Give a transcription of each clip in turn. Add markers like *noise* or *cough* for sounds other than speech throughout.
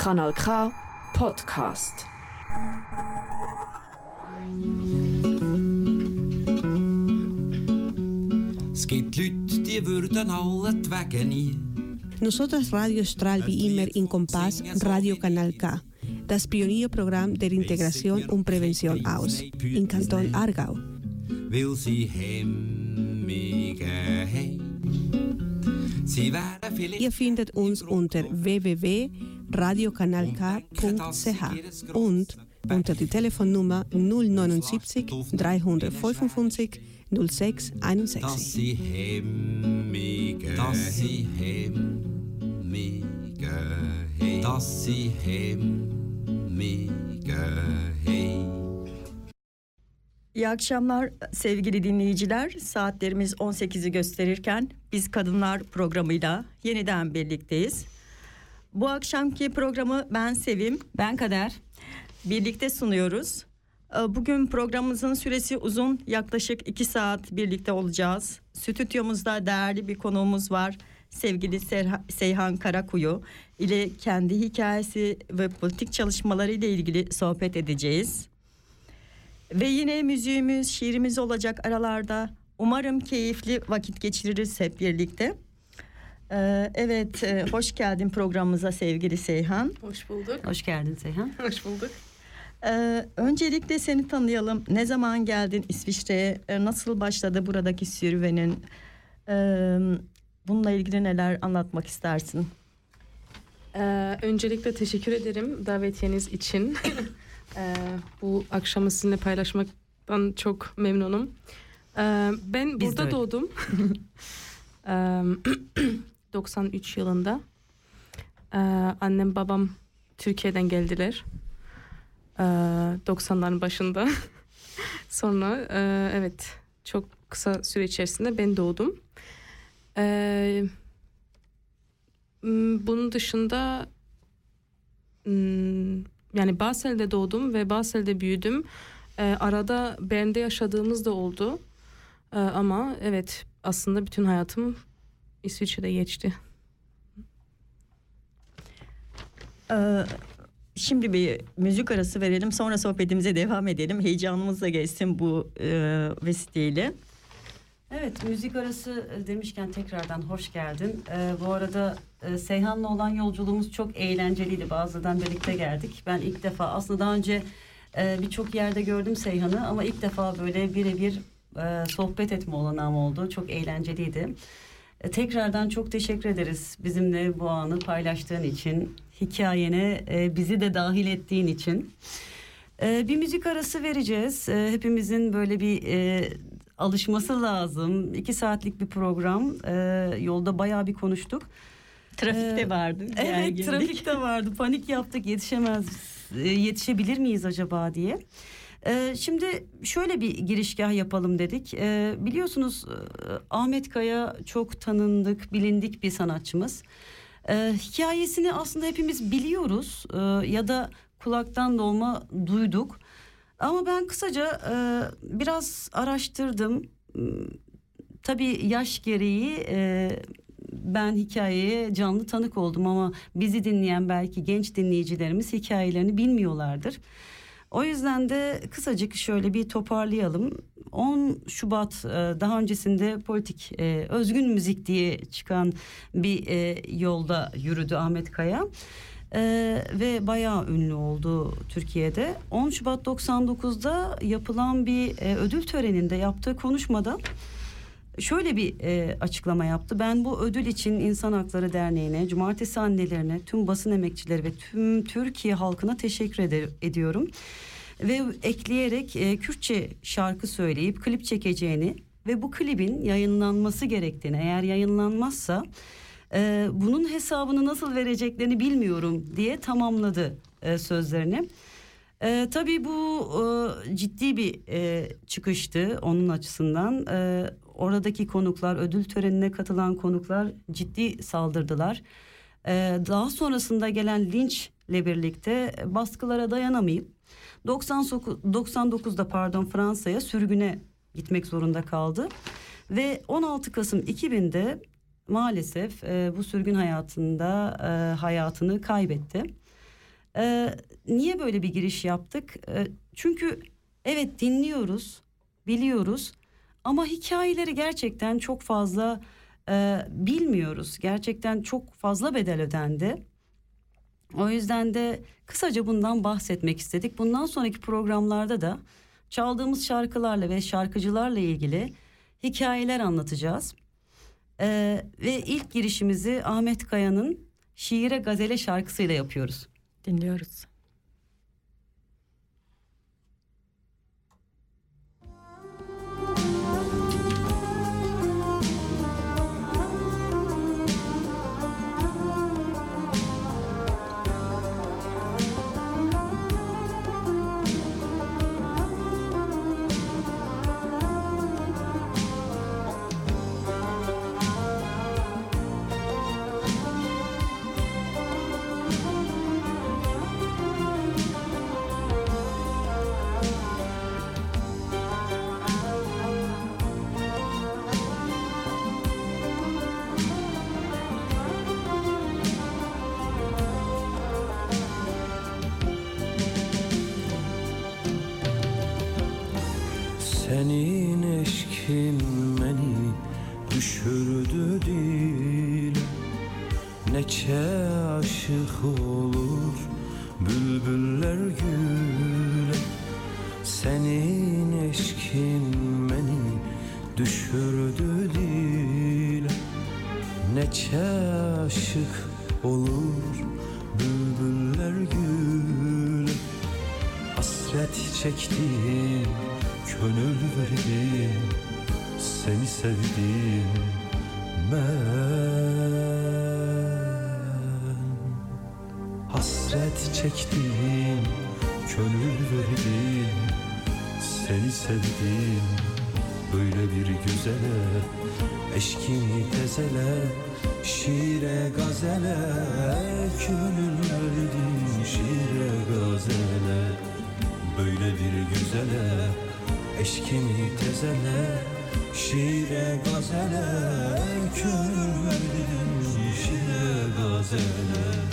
Kanal K Podcast. Es gibt Leute, die würden alle die Wege nie. Nosotros Radio Stral wie immer in Kompass Radio Kanal K, das Pionierprogramm der Integration und Prävention aus, in Kanton Aargau. Weil sie hemmige. Sie Ihr findet uns unter www.radiokanalk.ch und unter die Telefonnummer 079 355 06 dass 61. sie hemmige dass sie hemmige. Dass sie hemmige haben. İyi akşamlar sevgili dinleyiciler. Saatlerimiz 18'i gösterirken biz kadınlar programıyla yeniden birlikteyiz. Bu akşamki programı ben Sevim, Ben Kader. birlikte sunuyoruz. Ee, Bugün programımızın süresi uzun, yaklaşık 2 saat birlikte olacağız. Stüdyomuzda değerli bir konuğumuz var. Sevgili Serha- Seyhan Karakuyu ile kendi hikayesi ve politik çalışmaları ile ilgili sohbet edeceğiz. Ve yine müziğimiz, şiirimiz olacak aralarda. Umarım keyifli vakit geçiririz hep birlikte. Ee, evet, e, hoş geldin programımıza sevgili Seyhan. Hoş bulduk. Hoş geldin Seyhan. *laughs* Hoş bulduk. Ee, öncelikle seni tanıyalım. Ne zaman geldin İsviçre'ye? Ee, nasıl başladı buradaki serüvenin? Ee, bununla ilgili neler anlatmak istersin? Ee, öncelikle teşekkür ederim davetiyeniz için. *laughs* Ee, bu akşamı sizinle paylaşmaktan çok memnunum. Ee, ben Biz burada doğdum. *laughs* *clears throat* Ee, 93 yılında. Ee, annem babam Türkiye'den geldiler. Ee, 90'ların başında. *laughs* Sonra e, evet çok kısa süre içerisinde ben doğdum. M, bunun dışında m, yani Basel'de doğdum ve Basel'de büyüdüm. Ee, arada Bern'de yaşadığımız da oldu. Ee, ama evet aslında bütün hayatım İsviçre'de geçti. Ee, şimdi bir müzik arası verelim. Sonra sohbetimize devam edelim. Heyecanımız da geçsin bu e, vesileyle. Evet müzik arası demişken tekrardan hoş geldin. Ee, bu arada e, Seyhan'la olan yolculuğumuz çok eğlenceliydi. Bazıdan birlikte geldik. Ben ilk defa aslında daha önce e, birçok yerde gördüm Seyhan'ı ama ilk defa böyle birebir e, sohbet etme olanağım oldu. Çok eğlenceliydi. E, tekrardan çok teşekkür ederiz bizimle bu anı paylaştığın için. Hikayene e, bizi de dahil ettiğin için. Ee, bir müzik arası vereceğiz. Hepimizin böyle bir e, alışması lazım. İki saatlik bir program. Yolda bayağı bir konuştuk. Trafikte Ee, vardı. Evet trafikte vardı. Panik yaptık yetişemez. e, Yetişebilir miyiz acaba diye. Ee, şimdi şöyle bir girişgah yapalım dedik. Ee, biliyorsunuz e, Ahmet Kaya çok tanındık, bilindik bir sanatçımız. Ee, hikayesini aslında hepimiz biliyoruz Ee, ya da kulaktan dolma duyduk. Ama ben kısaca e, biraz araştırdım. Hmm, Tabii yaş gereği e, ben hikayeye canlı tanık oldum ama bizi dinleyen belki genç dinleyicilerimiz hikayelerini bilmiyorlardır. O yüzden de kısacık şöyle bir toparlayalım. 10 Şubat e, daha öncesinde politik e, özgün müzik diye çıkan bir e, yolda yürüdü Ahmet Kaya. E, ve bayağı ünlü oldu Türkiye'de. 10 Şubat 99'da yapılan bir e, ödül töreninde yaptığı konuşmada şöyle bir e, açıklama yaptı. Ben bu ödül için İnsan Hakları Derneği'ne, Cumartesi annelerine, tüm basın emekçileri ve tüm Türkiye halkına teşekkür eder, ediyorum. Ve ekleyerek e, Kürtçe şarkı söyleyip klip çekeceğini ve bu klibin yayınlanması gerektiğini, eğer yayınlanmazsa e, bunun hesabını nasıl vereceklerini bilmiyorum diye tamamladı e, sözlerini. E, tabii bu e, ciddi bir e, çıkıştı onun açısından. E, oradaki konuklar, ödül törenine katılan konuklar ciddi saldırdılar. E, daha sonrasında gelen linçle birlikte baskılara dayanamayıp 99, 99'da pardon Fransa'ya sürgüne gitmek zorunda kaldı. Ve 16 Kasım 2000'de maalesef e, bu sürgün hayatında e, hayatını kaybetti. E, niye böyle bir giriş yaptık? E, çünkü evet dinliyoruz, biliyoruz ama hikayeleri gerçekten çok fazla e, bilmiyoruz. Gerçekten çok fazla bedel ödendi. O yüzden de kısaca bundan bahsetmek istedik. Bundan sonraki programlarda da çaldığımız şarkılarla ve şarkıcılarla ilgili hikayeler anlatacağız. Ee, ve ilk girişimizi Ahmet Kaya'nın Şiire Gazele şarkısıyla yapıyoruz. Dinliyoruz. Olur bülbüller güle Hasret çektim, gönül verdim. Seni sevdim ben. Hasret çektim, gönül verdim. Seni sevdim. Böyle bir güzele Eşkini tezele Şiire gazele Gönül verdim şiire gazele Böyle bir güzele Eşkini tezele Şiire gazele Gönül verdim şiire gazele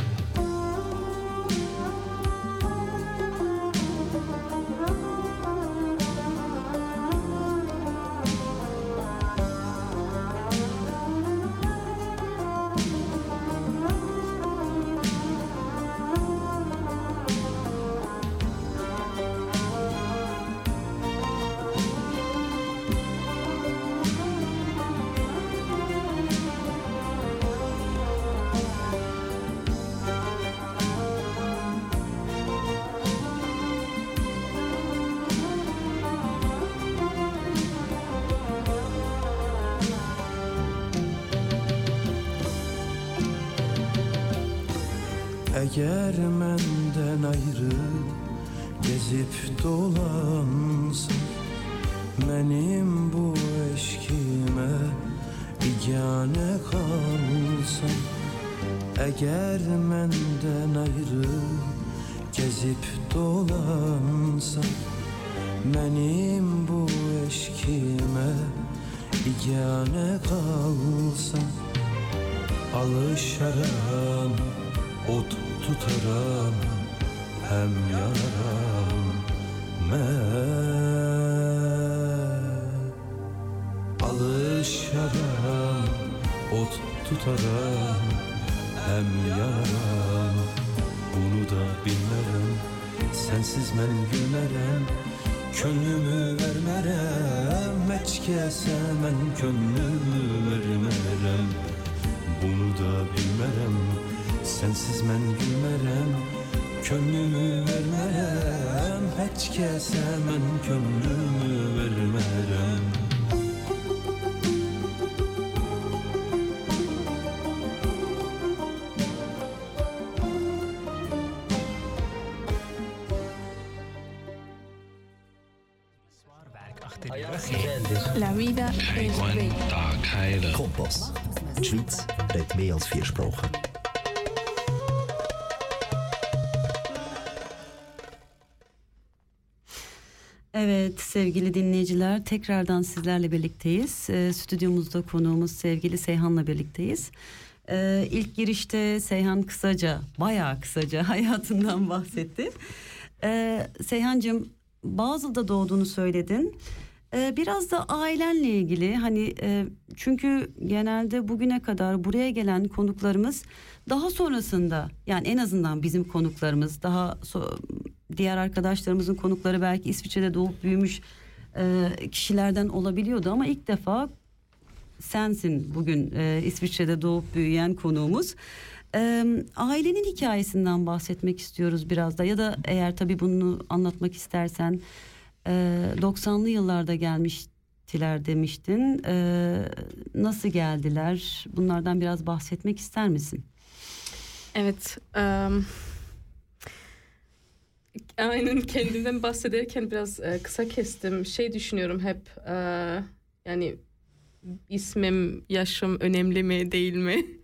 mehr als vier Sprachen. Evet sevgili dinleyiciler tekrardan sizlerle birlikteyiz. Ee, stüdyomuzda konuğumuz sevgili Seyhan'la birlikteyiz. Ee, ilk girişte Seyhan kısaca, bayağı kısaca *laughs* hayatından bahsetti. Ee, Seyhancığım Bazıl'da doğduğunu söyledin. Ee, biraz da ailenle ilgili hani e, çünkü genelde bugüne kadar buraya gelen konuklarımız daha sonrasında yani en azından bizim konuklarımız daha so- diğer arkadaşlarımızın konukları belki İsviçre'de doğup büyümüş e, kişilerden olabiliyordu ama ilk defa sensin bugün e, İsviçre'de doğup büyüyen konuğumuz. Ailenin hikayesinden bahsetmek istiyoruz biraz da ya da eğer tabii bunu anlatmak istersen e, 90'lı yıllarda gelmiştiler demiştin. E, nasıl geldiler? Bunlardan biraz bahsetmek ister misin? Evet. em, aynen kendimden bahsederken biraz e, kısa kestim. Şey düşünüyorum hep e, yani ismim, yaşım önemli mi değil mi? *laughs*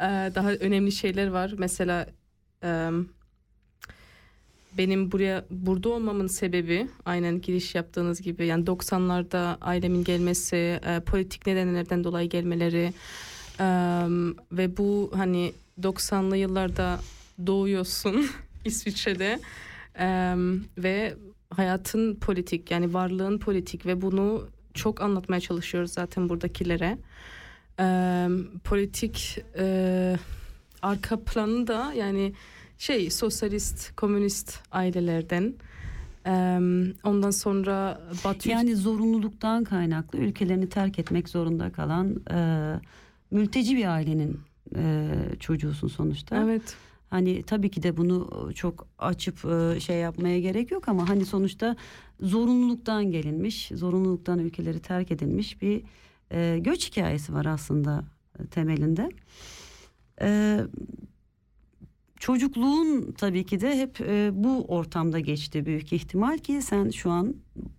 E, daha önemli şeyler var. Mesela em, benim buraya burada olmamın sebebi aynen giriş yaptığınız gibi yani 90'larda ailemin gelmesi, e, politik nedenlerden dolayı gelmeleri e, ve bu hani 90'lı yıllarda doğuyorsun *laughs* İsviçre'de e, ve hayatın politik yani varlığın politik ve bunu çok anlatmaya çalışıyoruz zaten buradakilere. E, politik e, arka planı da yani şey sosyalist, komünist ailelerden. Ondan sonra Batı Yani zorunluluktan kaynaklı ülkelerini terk etmek zorunda kalan e, mülteci bir ailenin e, çocuğusun sonuçta. Evet. Hani tabii ki de bunu çok açıp e, şey yapmaya gerek yok ama hani sonuçta zorunluluktan gelinmiş, zorunluluktan ülkeleri terk edilmiş bir e, göç hikayesi var aslında temelinde. E, çocukluğun tabii ki de hep e, bu ortamda geçti büyük ihtimal ki sen şu an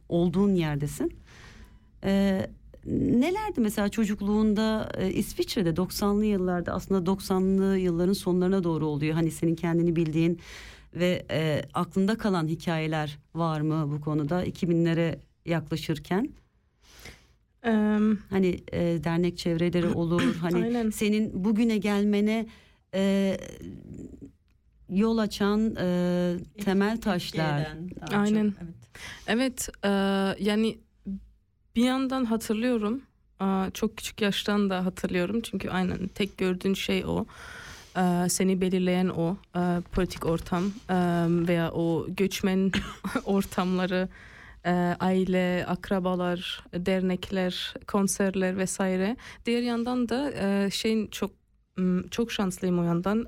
olduğun yerdesin. E, nelerdi mesela çocukluğunda e, İsviçre'de 90'lı yıllarda aslında 90'lı yılların sonlarına doğru oluyor. Hani senin kendini bildiğin ve e, aklında kalan hikayeler var mı bu konuda 2000'lere yaklaşırken? Em, Hani e, dernek çevreleri olur. Hani *clears throat* Aynen. senin bugüne gelmene e, yol açan e, temel taşlar. Daha çok, Aynen. evet. Evet, e, yani bir yandan hatırlıyorum. e, çok küçük yaştan da hatırlıyorum. Çünkü aynen tek gördüğün şey o. E, seni belirleyen o e, politik ortam e, veya o göçmen *laughs* ortamları, e, aile, akrabalar, dernekler, konserler vesaire. Diğer yandan da e, şeyin çok çok şanslıyım o yandan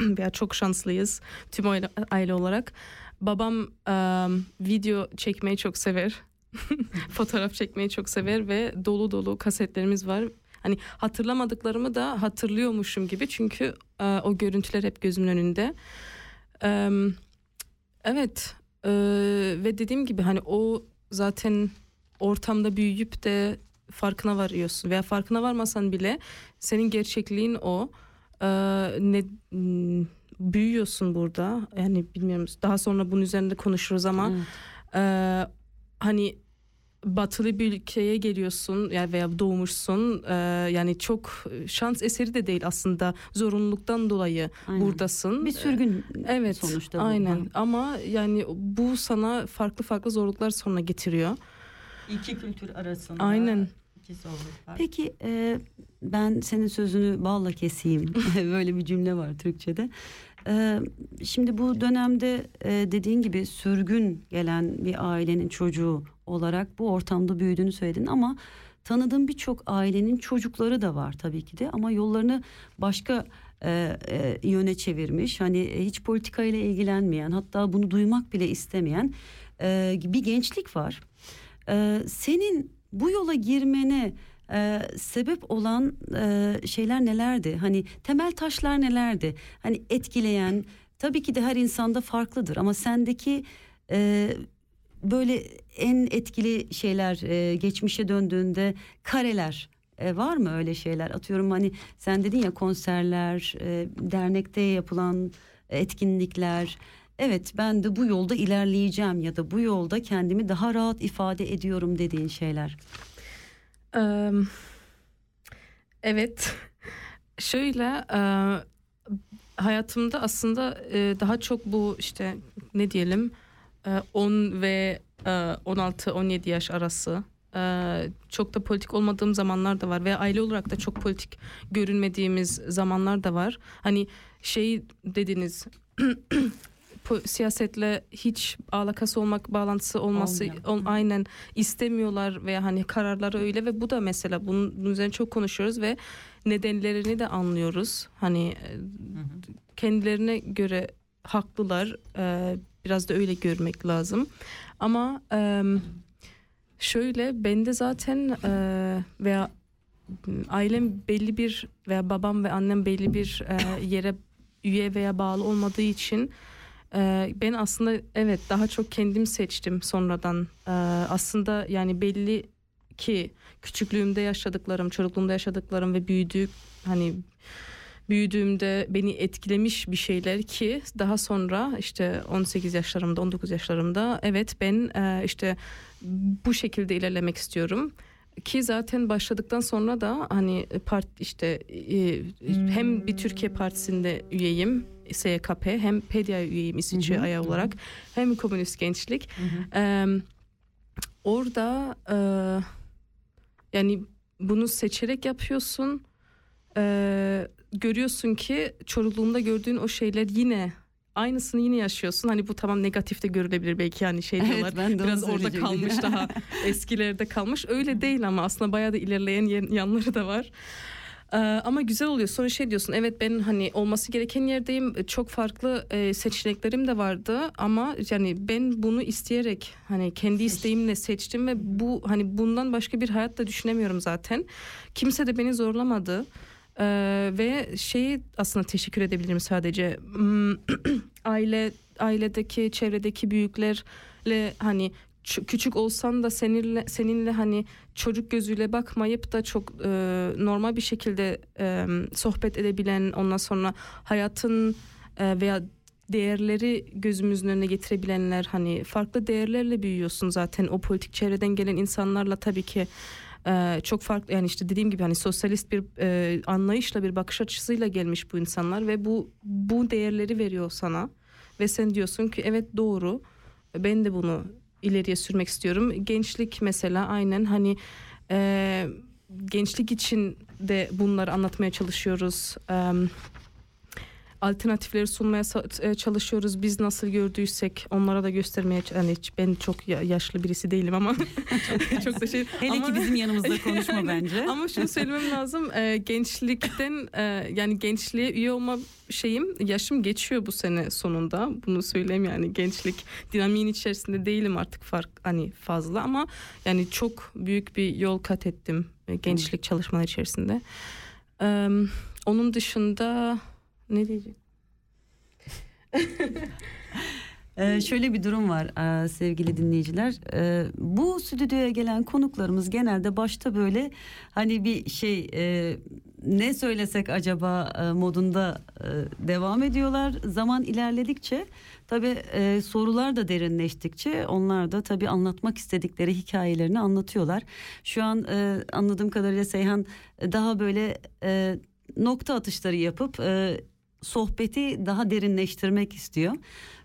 *clears throat* veya çok şanslıyız tüm aile, aile olarak. Babam video çekmeyi çok sever. *laughs* Fotoğraf çekmeyi çok sever ve dolu dolu kasetlerimiz var. Hani hatırlamadıklarımı da hatırlıyormuşum gibi çünkü e, o görüntüler hep gözümün önünde. Evet e, ve dediğim gibi hani o zaten ortamda büyüyüp de farkına varıyorsun veya farkına varmasan bile senin gerçekliğin o. E, ne m, büyüyorsun burada yani bilmiyorum daha sonra bunun üzerinde konuşuruz ama Evet. ee, hani batılı bir ülkeye geliyorsun yani veya doğmuşsun Ee, yani çok şans eseri de değil aslında zorunluluktan dolayı Aynen. buradasın. Bir sürgün Evet sonuçta bu. aynen ama yani bu sana farklı farklı zorluklar sonra getiriyor. İki kültür arasında. Aynen. Peki e, ben senin sözünü balla keseyim. *laughs* *laughs* Böyle bir cümle var Türkçe'de. E, şimdi bu dönemde e, dediğin gibi sürgün gelen bir ailenin çocuğu olarak bu ortamda büyüdüğünü söyledin ama tanıdığım birçok ailenin çocukları da var tabii ki de ama yollarını başka e, e, yöne çevirmiş. Hani hiç politikayla ilgilenmeyen hatta bunu duymak bile istemeyen e, bir gençlik var. E, senin bu yola girmene e, sebep olan e, şeyler nelerdi? Hani temel taşlar nelerdi? Hani etkileyen tabii ki de her insanda farklıdır ama sendeki e, böyle en etkili şeyler e, geçmişe döndüğünde kareler e, var mı öyle şeyler? Atıyorum hani sen dedin ya konserler, e, dernekte yapılan etkinlikler. Evet ben de bu yolda ilerleyeceğim ya da bu yolda kendimi daha rahat ifade ediyorum dediğin şeyler. Evet *laughs* şöyle hayatımda aslında daha çok bu işte ne diyelim e, 10 ve e, 16-17 yaş arası çok da politik olmadığım zamanlar da var ve aile olarak da çok politik görünmediğimiz zamanlar da var. Hani şey dediniz *clears throat* siyasetle hiç alakası olmak bağlantısı olması ol, aynen istemiyorlar veya hani kararları öyle ve bu da mesela bunun, bunun üzerine çok konuşuyoruz ve nedenlerini de anlıyoruz. Hani e, kendilerine göre haklılar. E, biraz da öyle görmek lazım. Ama e, şöyle ben de zaten e, veya ailem belli bir veya babam ve annem belli bir e, yere üye veya bağlı olmadığı için ben aslında evet daha çok kendim seçtim sonradan. Aslında yani belli ki küçüklüğümde yaşadıklarım, çocukluğumda yaşadıklarım ve büyüdük hani büyüdüğümde beni etkilemiş bir şeyler ki daha sonra işte 18 yaşlarımda 19 yaşlarımda evet ben işte bu şekilde ilerlemek istiyorum ki zaten başladıktan sonra da hani part işte hem bir Türkiye Partisi'nde üyeyim SYKP hem PEDYA üyeyim İsviçre ayağı olarak hem Komünist Gençlik. E, orada e, yani bunu seçerek yapıyorsun. E, görüyorsun ki çocukluğunda gördüğün o şeyler yine aynısını yine yaşıyorsun. Hani bu tamam negatifte görülebilir belki yani şey Evet, diyorlar. ben de biraz orada kalmış daha *laughs* eskilerde kalmış. Öyle değil ama aslında bayağı da ilerleyen yan- yanları da var. Ee, ama güzel oluyor. Sonra şey diyorsun evet ben hani olması gereken yerdeyim. Çok farklı e, seçeneklerim de vardı ama yani ben bunu isteyerek hani kendi isteğimle seçtim ve bu hani bundan başka bir hayat da düşünemiyorum zaten. Kimse de beni zorlamadı. Ee, ve şeyi aslında teşekkür edebilirim sadece Hmm, *clears throat* aile ailedeki çevredeki büyüklerle hani küçük olsan da seninle seninle hani çocuk gözüyle bakmayıp da çok e, normal bir şekilde e, sohbet edebilen ondan sonra hayatın e, veya değerleri gözümüzün önüne getirebilenler hani farklı değerlerle büyüyorsun zaten. O politik çevreden gelen insanlarla tabii ki e, çok farklı yani işte dediğim gibi hani sosyalist bir e, anlayışla bir bakış açısıyla gelmiş bu insanlar ve bu bu değerleri veriyor sana. Ve sen diyorsun ki evet doğru. Ben de bunu ileriye sürmek istiyorum. Gençlik mesela aynen hani e, gençlik için de bunları anlatmaya çalışıyoruz. E, alternatifleri sunmaya e, çalışıyoruz. Biz nasıl gördüysek onlara da göstermeye yani hiç- ben çok ya- yaşlı birisi değilim ama *laughs* *laughs* çok da şey Hele ama- ki bizim yanımızda konuşma *laughs* bence. Ama şunu söylemem lazım. e, gençlikten e, yani gençliğe üye olma şeyim yaşım geçiyor bu sene sonunda. Bunu söyleyeyim yani gençlik dinamiğin içerisinde değilim artık fark hani fazla ama yani çok büyük bir yol kat ettim e, gençlik çalışmaları içerisinde. E, onun dışında ne diyecek? Ee, şöyle bir durum var aa, sevgili dinleyiciler. Ee, bu stüdyoya gelen konuklarımız genelde başta böyle hani bir şey e, ne söylesek acaba e, modunda e, devam ediyorlar. Zaman ilerledikçe tabii e, sorular da derinleştikçe onlar da tabii anlatmak istedikleri hikayelerini anlatıyorlar. Şu an e, anladığım kadarıyla Seyhan e, daha böyle e, nokta atışları yapıp e, sohbeti daha derinleştirmek istiyor.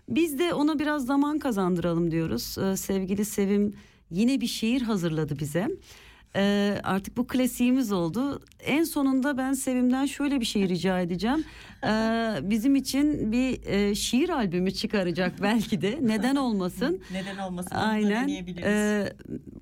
Biz de ona biraz zaman kazandıralım diyoruz. Ee, sevgili Sevim yine bir şiir hazırladı bize. Ee, artık bu klasiğimiz oldu. En sonunda ben Sevim'den şöyle bir şey rica edeceğim. Ee, bizim için bir e, şiir albümü çıkaracak *laughs* belki de. Neden olmasın? Neden olmasın? Aynen. Ee,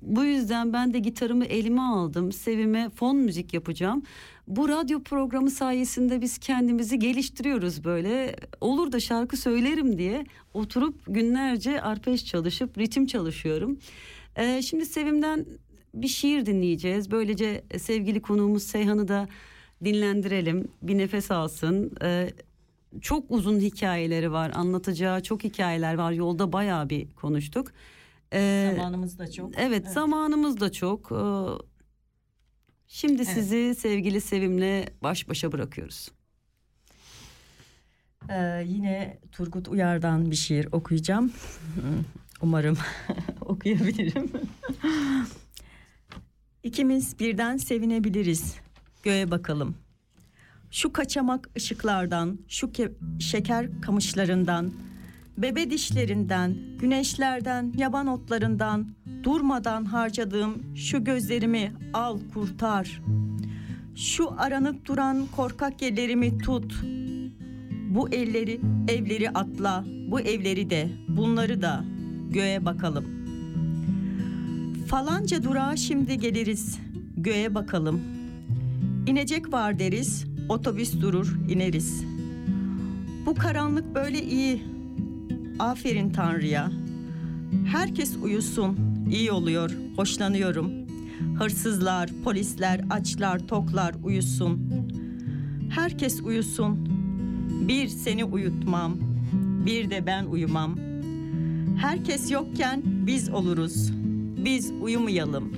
bu yüzden ben de gitarımı elime aldım. Sevime fon müzik yapacağım. Bu radyo programı sayesinde biz kendimizi geliştiriyoruz böyle. Olur da şarkı söylerim diye oturup günlerce arpej çalışıp ritim çalışıyorum. Ee, şimdi Sevim'den bir şiir dinleyeceğiz. Böylece sevgili konuğumuz Seyhan'ı da dinlendirelim. Bir nefes alsın. Ee, çok uzun hikayeleri var. Anlatacağı çok hikayeler var. Yolda bayağı bir konuştuk. Ee, Zamanımız da çok. Evet, zamanımız da çok. Ee, Şimdi Evet. sizi sevgili Sevim'le baş başa bırakıyoruz. Ee, yine Turgut Uyar'dan bir şiir okuyacağım. *laughs* Umarım *laughs* okuyabilirim. *laughs* İkimiz birden sevinebiliriz. Göğe bakalım. Şu kaçamak ışıklardan, şu ke- şeker kamışlarından, bebe dişlerinden, güneşlerden, yaban otlarından, durmadan harcadığım şu gözlerimi al kurtar. Şu aranıp duran korkak ellerimi tut. Bu elleri, evleri atla, bu evleri de, bunları da göğe bakalım. Falanca durağa şimdi geliriz, göğe bakalım. İnecek var deriz, otobüs durur, ineriz. Bu karanlık böyle iyi. Aferin Tanrı'ya. Herkes uyusun, iyi oluyor, hoşlanıyorum. Hırsızlar, polisler, açlar, toklar uyusun. Herkes uyusun. Bir seni uyutmam, bir de ben uyumam. Herkes yokken biz oluruz. Biz uyumayalım.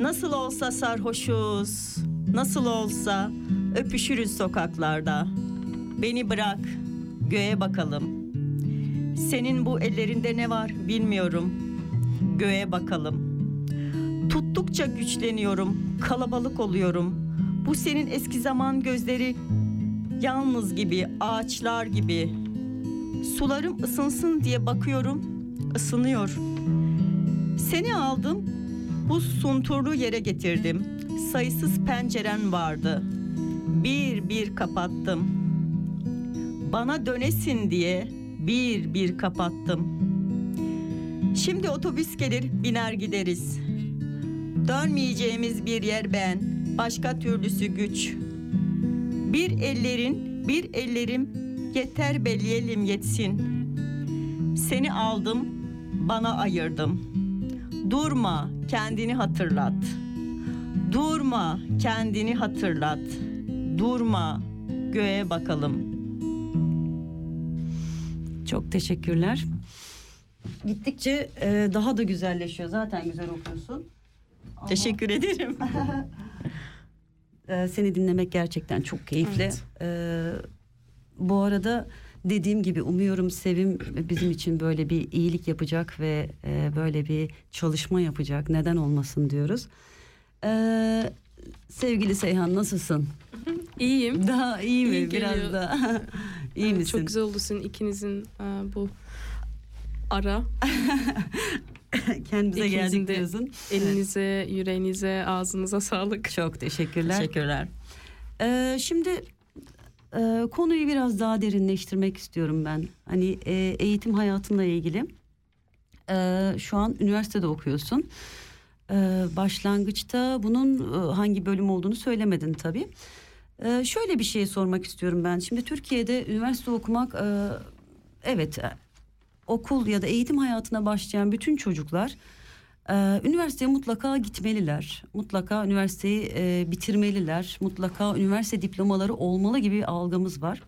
Nasıl olsa sarhoşuz, nasıl olsa öpüşürüz sokaklarda. Beni bırak, göğe bakalım. Senin bu ellerinde ne var bilmiyorum. Göğe bakalım. Tuttukça güçleniyorum, kalabalık oluyorum. Bu senin eski zaman gözleri yalnız gibi, ağaçlar gibi. Sularım ısınsın diye bakıyorum, ısınıyor. Seni aldım, bu sunturlu yere getirdim. Sayısız penceren vardı. Bir bir kapattım. Bana dönesin diye bir bir kapattım. Şimdi otobüs gelir, biner gideriz. Dönmeyeceğimiz bir yer ben, başka türlüsü güç. Bir ellerin, bir ellerim yeter belleyelim yetsin. Seni aldım, bana ayırdım. Durma, kendini hatırlat. Durma, kendini hatırlat. Durma, göğe bakalım. Çok teşekkürler. Gittikçe e, daha da güzelleşiyor. Zaten güzel okuyorsun. Ama, Teşekkür ederim. *laughs* e, seni dinlemek gerçekten çok keyifli. Evet. E, bu arada dediğim gibi umuyorum Sevim bizim için böyle bir iyilik yapacak ve e, böyle bir çalışma yapacak. Neden olmasın diyoruz. E, sevgili Seyhan nasılsın? İyiyim. Daha iyi mi? İyi Biraz geliyor. *laughs* iyi Evet, misin? Çok güzel oldu sizin ikinizin e, bu ara. *laughs* Kendimize İkinizin geldik diyorsun. Elinize, yüreğinize, ağzınıza sağlık. Çok teşekkürler. Teşekkürler. Ee, şimdi e, konuyu biraz daha derinleştirmek istiyorum ben. Hani e, eğitim hayatınla ilgili. E, şu an üniversitede okuyorsun. E, başlangıçta bunun e, hangi bölüm olduğunu söylemedin tabii. E, şöyle bir şey sormak istiyorum ben. Şimdi Türkiye'de üniversite okumak e, evet e, okul ya da eğitim hayatına başlayan bütün çocuklar ee, üniversiteye mutlaka gitmeliler. Mutlaka üniversiteyi e, bitirmeliler. Mutlaka üniversite diplomaları olmalı gibi bir algımız var.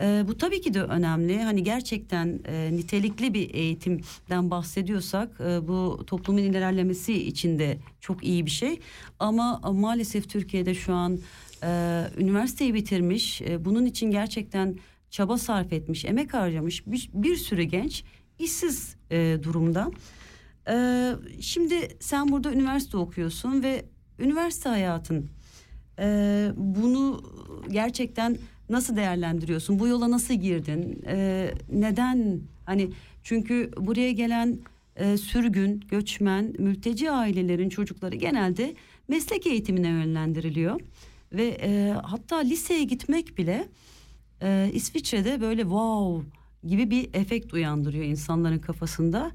Ee, bu tabii ki de önemli. Hani gerçekten e, nitelikli bir eğitimden bahsediyorsak e, bu toplumun ilerlemesi için de çok iyi bir şey. Ama e, maalesef Türkiye'de şu an e, üniversiteyi bitirmiş, e, bunun için gerçekten çaba sarf etmiş, emek harcamış bir, bir sürü genç işsiz e, durumda. Ee, şimdi sen burada üniversite okuyorsun ve üniversite hayatın e, bunu gerçekten nasıl değerlendiriyorsun? Bu yola nasıl girdin? Ee, neden? Hani çünkü buraya gelen e, sürgün, göçmen, mülteci ailelerin çocukları genelde meslek eğitimine yönlendiriliyor ve e, hatta liseye gitmek bile e, İsviçre'de böyle wow gibi bir efekt uyandırıyor insanların kafasında.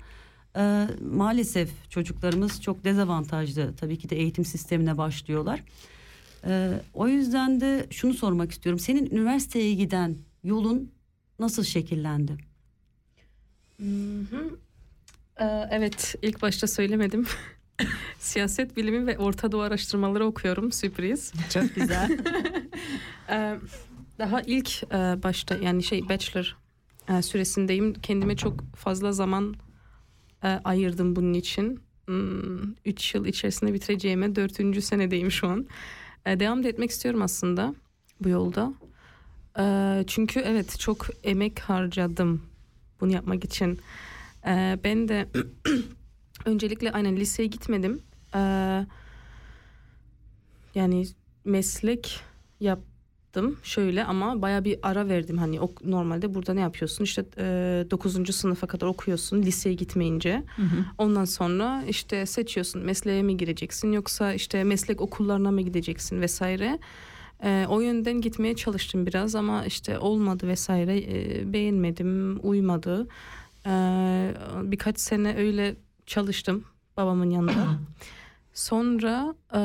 Ee, maalesef çocuklarımız çok dezavantajlı tabii ki de eğitim sistemine başlıyorlar. Ee, o yüzden de şunu sormak istiyorum. Senin üniversiteye giden yolun nasıl şekillendi? Hı hı. Ee, evet, ilk başta söylemedim. *laughs* *laughs* Siyaset bilimi ve Orta Doğu araştırmaları okuyorum. Sürpriz. Çok güzel. *laughs* Daha ilk başta yani şey bachelor süresindeyim. Kendime çok fazla zaman ayırdım bunun için. 3 yıl içerisinde bitireceğime dördüncü senedeyim şu an. Devam da etmek istiyorum aslında bu yolda. Çünkü evet çok emek harcadım bunu yapmak için. Ben de *clears throat* öncelikle aynen liseye gitmedim. E, yani meslek yap yaptım şöyle ama baya bir ara verdim. Hani ok, normalde burada ne yapıyorsun? İşte e, 9. sınıfa kadar okuyorsun liseye gitmeyince. Ondan sonra işte seçiyorsun mesleğe mi gireceksin yoksa işte meslek okullarına mı gideceksin vesaire. E, o yönden gitmeye çalıştım biraz ama işte olmadı vesaire E, beğenmedim uymadı. E, birkaç sene öyle çalıştım babamın yanında. *clears throat* Sonra e,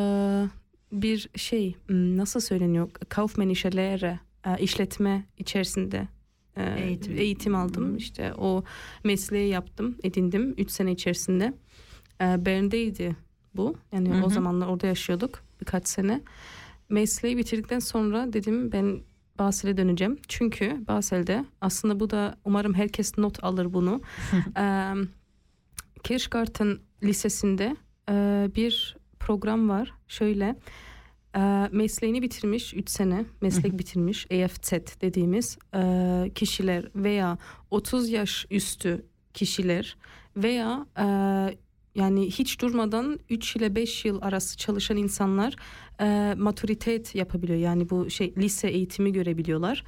bir şey nasıl söyleniyor? Kaufmännische Lehre e, işletme içerisinde e, Eğitim. eğitim, aldım. İşte o mesleği yaptım edindim 3 sene içerisinde. E, Bern'deydi bu. Yani Hı o hı. zamanlar orada yaşıyorduk birkaç sene. Mesleği bitirdikten sonra dedim ben Basel'e döneceğim. Çünkü Basel'de aslında bu da umarım herkes not alır bunu. *laughs* E, Kirchgarten Lisesi'nde e, bir program var. Şöyle e, mesleğini bitirmiş 3 sene meslek bitirmiş EFZ dediğimiz e, kişiler veya 30 yaş üstü kişiler veya e, yani hiç durmadan 3 ile 5 yıl arası çalışan insanlar e, maturitet yapabiliyor. Yani bu şey lise eğitimi görebiliyorlar.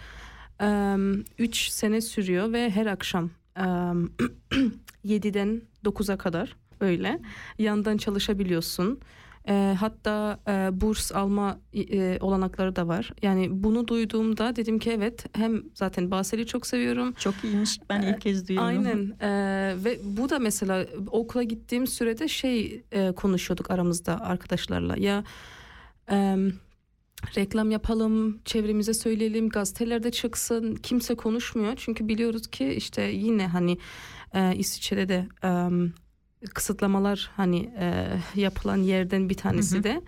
3 sene sürüyor ve her akşam e, 7'den *clears throat* 9'a kadar öyle yandan çalışabiliyorsun. E, hatta e, burs alma e, olanakları da var. Yani bunu duyduğumda dedim ki evet hem zaten Basel'i çok seviyorum. Çok iyiymiş. Ben ilk kez duyuyorum. Aynen E, ve bu da mesela okula gittiğim sürede şey e, konuşuyorduk aramızda arkadaşlarla ya e, reklam yapalım çevremize söyleyelim gazetelerde çıksın kimse konuşmuyor çünkü biliyoruz ki işte yine hani e, İsviçre'de de e, kısıtlamalar hani e, yapılan yerden bir tanesi Hı hı. de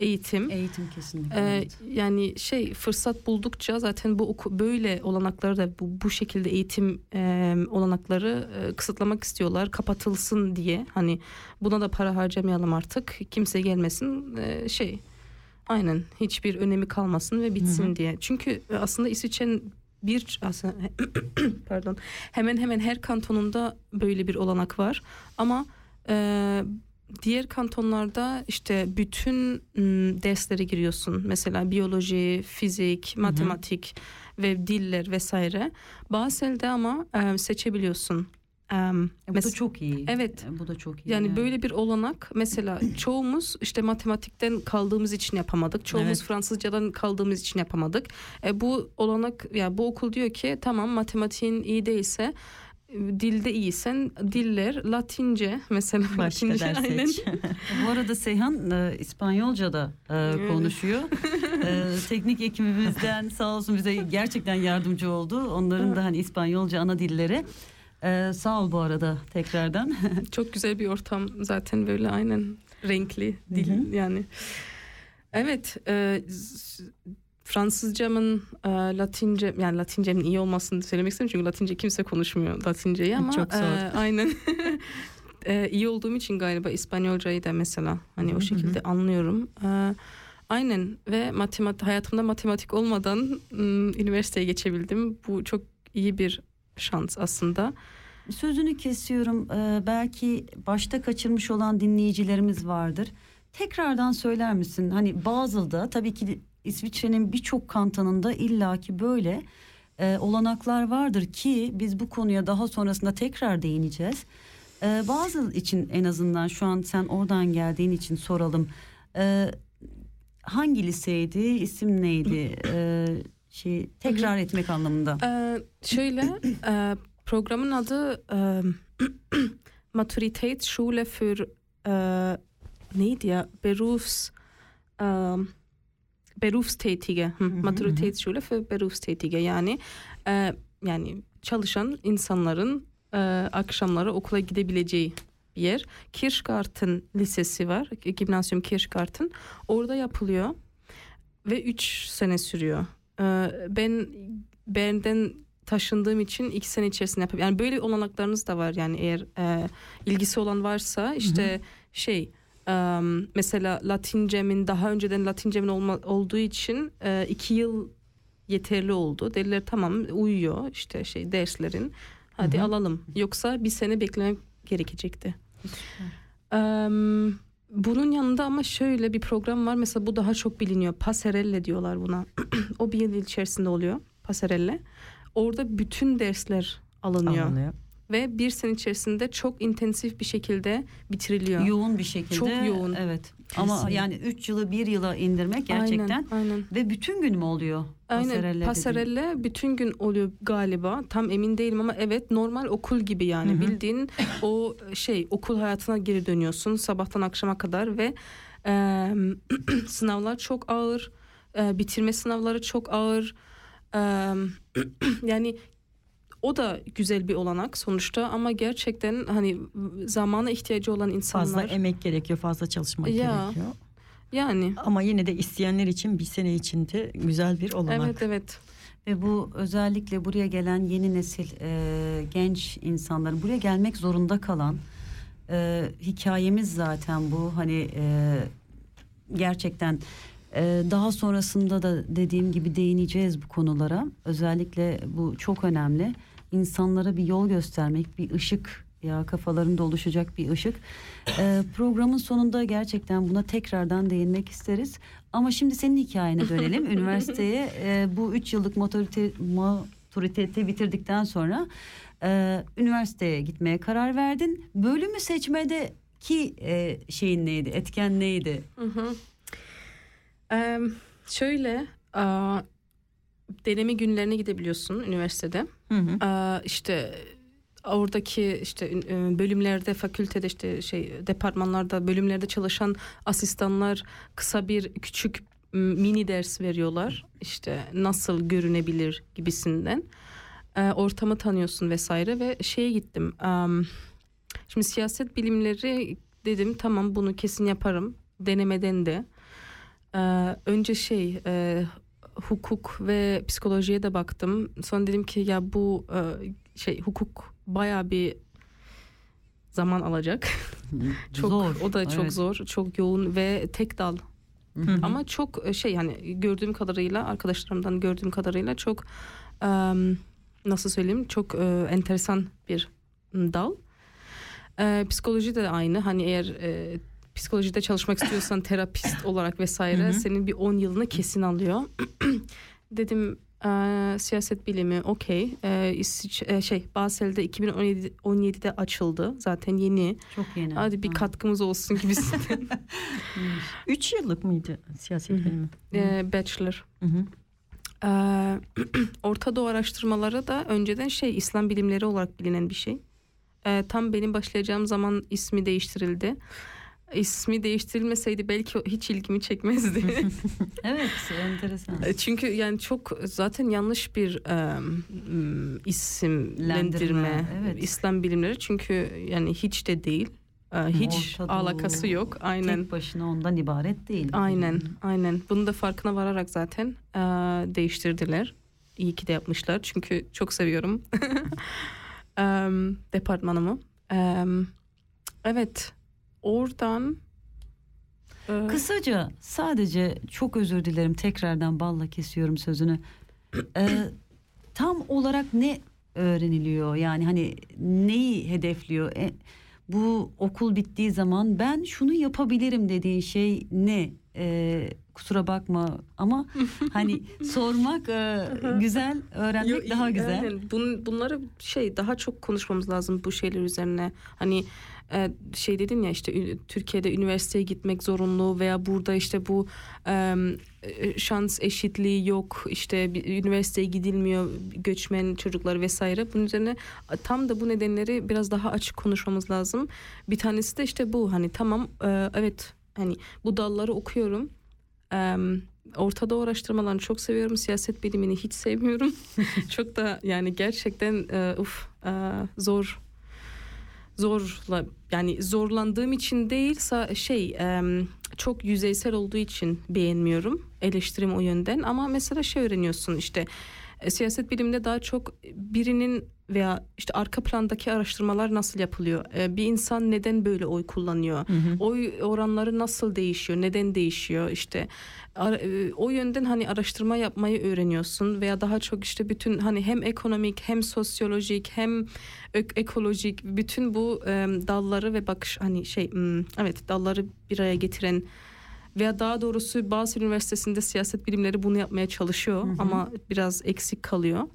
eğitim. Eğitim kesinlikle. Ee, evet. yani şey fırsat buldukça zaten bu oku- böyle olanakları da bu, bu şekilde eğitim e, olanakları e, kısıtlamak istiyorlar kapatılsın diye hani buna da para harcamayalım artık kimse gelmesin e, şey aynen hiçbir önemi kalmasın ve bitsin Hı hı. diye çünkü aslında İsviçre'nin bir aslında *clears throat* pardon hemen hemen her kantonunda böyle bir olanak var ama e, diğer kantonlarda işte bütün m, derslere giriyorsun. Mesela biyoloji, fizik, matematik ve diller vesaire. Basel'de ama e, seçebiliyorsun. E, E, bu da çok iyi. Evet. E, bu da çok iyi. yani böyle bir olanak mesela *clears throat* çoğumuz işte matematikten kaldığımız için yapamadık. Çoğumuz Evet. Fransızcadan kaldığımız için yapamadık. E, bu olanak ya bu okul diyor ki tamam matematiğin iyi değilse dilde iyisen diller Latince *laughs* mesela Başka Latince, aynen. *laughs* Bu arada Seyhan e, İspanyolca da e, konuşuyor. *laughs* E, teknik ekibimizden sağ olsun bize gerçekten yardımcı oldu. Onların da hani İspanyolca ana dilleri. E, sağ ol bu arada tekrardan. *laughs* Çok güzel bir ortam zaten böyle aynen renkli dil yani. Evet e, Fransızcamın e, Latince yani Latincem'in iyi olmasını söylemek istemiyorum çünkü Latince kimse konuşmuyor Latinceyi ama Çok zor. e, aynen *laughs* e, iyi olduğum için galiba İspanyolcayı da mesela hani o şekilde anlıyorum. E, aynen ve matematik hayatımda matematik olmadan m, üniversiteye geçebildim. Bu çok iyi bir şans aslında. Sözünü kesiyorum. E, belki başta kaçırmış olan dinleyicilerimiz vardır. Tekrardan söyler misin? Hani Basel'da tabii ki İsviçre'nin birçok kantonunda illaki böyle e, olanaklar vardır ki biz bu konuya daha sonrasında tekrar değineceğiz. E, Basel için en azından şu an sen oradan geldiğin için soralım. E, hangi liseydi? İsim neydi? E, şey tekrar etmek anlamında. Ee, şöyle *clears throat* e, programın adı e, *clears throat* Maturitätsschule für e, neydi ya Berufs e, Berufstätige Hı, Maturitätsschule für Berufstätige yani e, yani çalışan insanların e, akşamları okula gidebileceği bir yer. Kirchgarten Lisesi var. Gimnasyum Kirchgarten. Orada yapılıyor ve 3 sene sürüyor. Ee, ben Bern'den taşındığım için iki sene içerisinde yapıyorum. Yani böyle olanaklarınız da var yani eğer e, ilgisi olan varsa işte şey e, mesela Latincemin daha önceden Latincemin olma, olduğu için e, iki yıl yeterli oldu. Dediler tamam uyuyor işte şey derslerin hadi alalım. Yoksa bir sene beklemek gerekecekti. Em, bunun yanında ama şöyle bir program var. Mesela bu daha çok biliniyor. Passerelle diyorlar buna. *clears throat* o bir yıl içerisinde oluyor. Passerelle. Orada bütün dersler alınıyor. Alınıyor. Ve bir sene içerisinde çok intensif bir şekilde bitiriliyor. Yoğun bir şekilde. Çok yoğun. Evet. Ama Kesinlikle. yani 3 yılı bir yıla indirmek gerçekten. Aynen, aynen. Ve bütün gün mü oluyor? Aynen Passerelle dediğin? passerelle bütün gün oluyor galiba. Tam emin değilim ama evet normal okul gibi yani Hı hı. bildiğin o şey okul hayatına geri dönüyorsun sabahtan akşama kadar ve e, *clears throat* sınavlar çok ağır. E, bitirme sınavları çok ağır. E, *clears throat* yani o da güzel bir olanak sonuçta ama gerçekten hani zamana ihtiyacı olan insanlar Fazla emek gerekiyor, fazla çalışmak Ya. gerekiyor. yani Ama yine de isteyenler için bir sene içinde güzel bir olanak. evet evet Ve bu özellikle buraya gelen yeni nesil e, genç insanların buraya gelmek zorunda kalan e, hikayemiz zaten bu. Hani e, gerçekten e, daha sonrasında da dediğim gibi değineceğiz bu konulara. Özellikle bu çok önemli. İnsanlara bir yol göstermek, bir ışık ya kafalarında oluşacak bir ışık. E, programın sonunda gerçekten buna tekrardan değinmek isteriz. Ama şimdi senin hikayene dönelim. *laughs* Üniversiteye e, bu üç yıllık motorite, maturiteti bitirdikten sonra e, üniversiteye gitmeye karar verdin. Bölümü seçmede ki e, şeyin neydi? Etken neydi? Hı hı. Eee, şöyle aa, deneme günlerine gidebiliyorsun üniversitede. Hı. Aa, işte oradaki işte e, bölümlerde fakültede işte şey departmanlarda bölümlerde çalışan asistanlar kısa bir küçük mini ders veriyorlar. İşte nasıl görünebilir gibisinden. Ee, ortamı tanıyorsun vesaire ve şeye gittim. Am, şimdi siyaset bilimleri dedim tamam bunu kesin yaparım. Denemeden de. Ee, önce şey e, hukuk ve psikolojiye de baktım. Sonra dedim ki ya bu e, şey hukuk baya bir zaman alacak. *laughs* çok Zor, o da çok evet. zor, çok yoğun ve tek dal. Ama çok e, şey yani gördüğüm kadarıyla arkadaşlarımdan gördüğüm kadarıyla çok nasıl söyleyeyim çok e, enteresan bir dal. E, psikoloji de aynı hani eğer e, psikolojide çalışmak istiyorsan terapist *laughs* olarak vesaire Hı hı. senin bir 10 yılını kesin alıyor. *clears throat* Dedim e, siyaset bilimi okey. E, e, şey Basel'de 2017 17'de açıldı. Zaten yeni. Çok yeni. Hadi bir Ha. katkımız olsun gibisinden. *laughs* Üç yıllık mıydı siyaset Hı hı. bilimi? e, bachelor. Hı hı. Ee, *clears throat* Orta Doğu araştırmaları da önceden şey İslam bilimleri olarak bilinen bir şey. Ee, tam benim başlayacağım zaman ismi değiştirildi. İsmi değiştirilmeseydi belki hiç ilgimi çekmezdi. *laughs* Evet enteresan. E, Çünkü yani çok zaten yanlış bir e, m, isimlendirme Lendirme, evet. İslam bilimleri çünkü yani hiç de değil. E, hiç Orta Doğu alakası yok. Aynen. Tek başına ondan ibaret değil. Aynen, aynen. Bunu da farkına vararak zaten eee, değiştirdiler. İyi ki de yapmışlar çünkü çok seviyorum *laughs* Em, departmanımı. Em, evet, oradan e, Kısaca sadece çok özür dilerim tekrardan balla kesiyorum sözünü. Ee, tam olarak ne öğreniliyor? Yani hani neyi hedefliyor? E, bu okul bittiği zaman ben şunu yapabilirim dediğin şey ne? Ee, kusura bakma ama *laughs* hani sormak e, güzel, öğrenmek Yo, daha güzel. aynen. Bun, bunları şey daha çok konuşmamız lazım bu şeyler üzerine. Hani e, şey dedin ya işte Türkiye'de üniversiteye gitmek zorunlu veya burada işte bu e, e, şans eşitliği yok işte üniversiteye gidilmiyor göçmen çocuklar vesaire bunun üzerine tam da bu nedenleri biraz daha açık konuşmamız lazım. Bir tanesi de işte bu hani tamam evet hani bu dalları okuyorum. E, araştırmalarını çok seviyorum. Siyaset bilimini hiç sevmiyorum. *laughs* çok da yani gerçekten e, uf zor zorla yani zorlandığım için değil şey çok yüzeysel olduğu için beğenmiyorum. Eleştirim o yönden ama mesela şey öğreniyorsun işte E, siyaset biliminde daha çok birinin veya işte arka plandaki araştırmalar nasıl yapılıyor? E, bir insan neden böyle oy kullanıyor? Oy oranları nasıl değişiyor? Neden değişiyor? İşte e, o yönden hani araştırma yapmayı öğreniyorsun veya daha çok işte bütün hani hem ekonomik hem sosyolojik hem ekolojik bütün bu e, dalları ve bakış hani şey hmm, evet dalları bir araya getiren veya daha doğrusu Boğaziçi Üniversitesi'nde siyaset bilimleri bunu yapmaya çalışıyor ama biraz eksik kalıyor.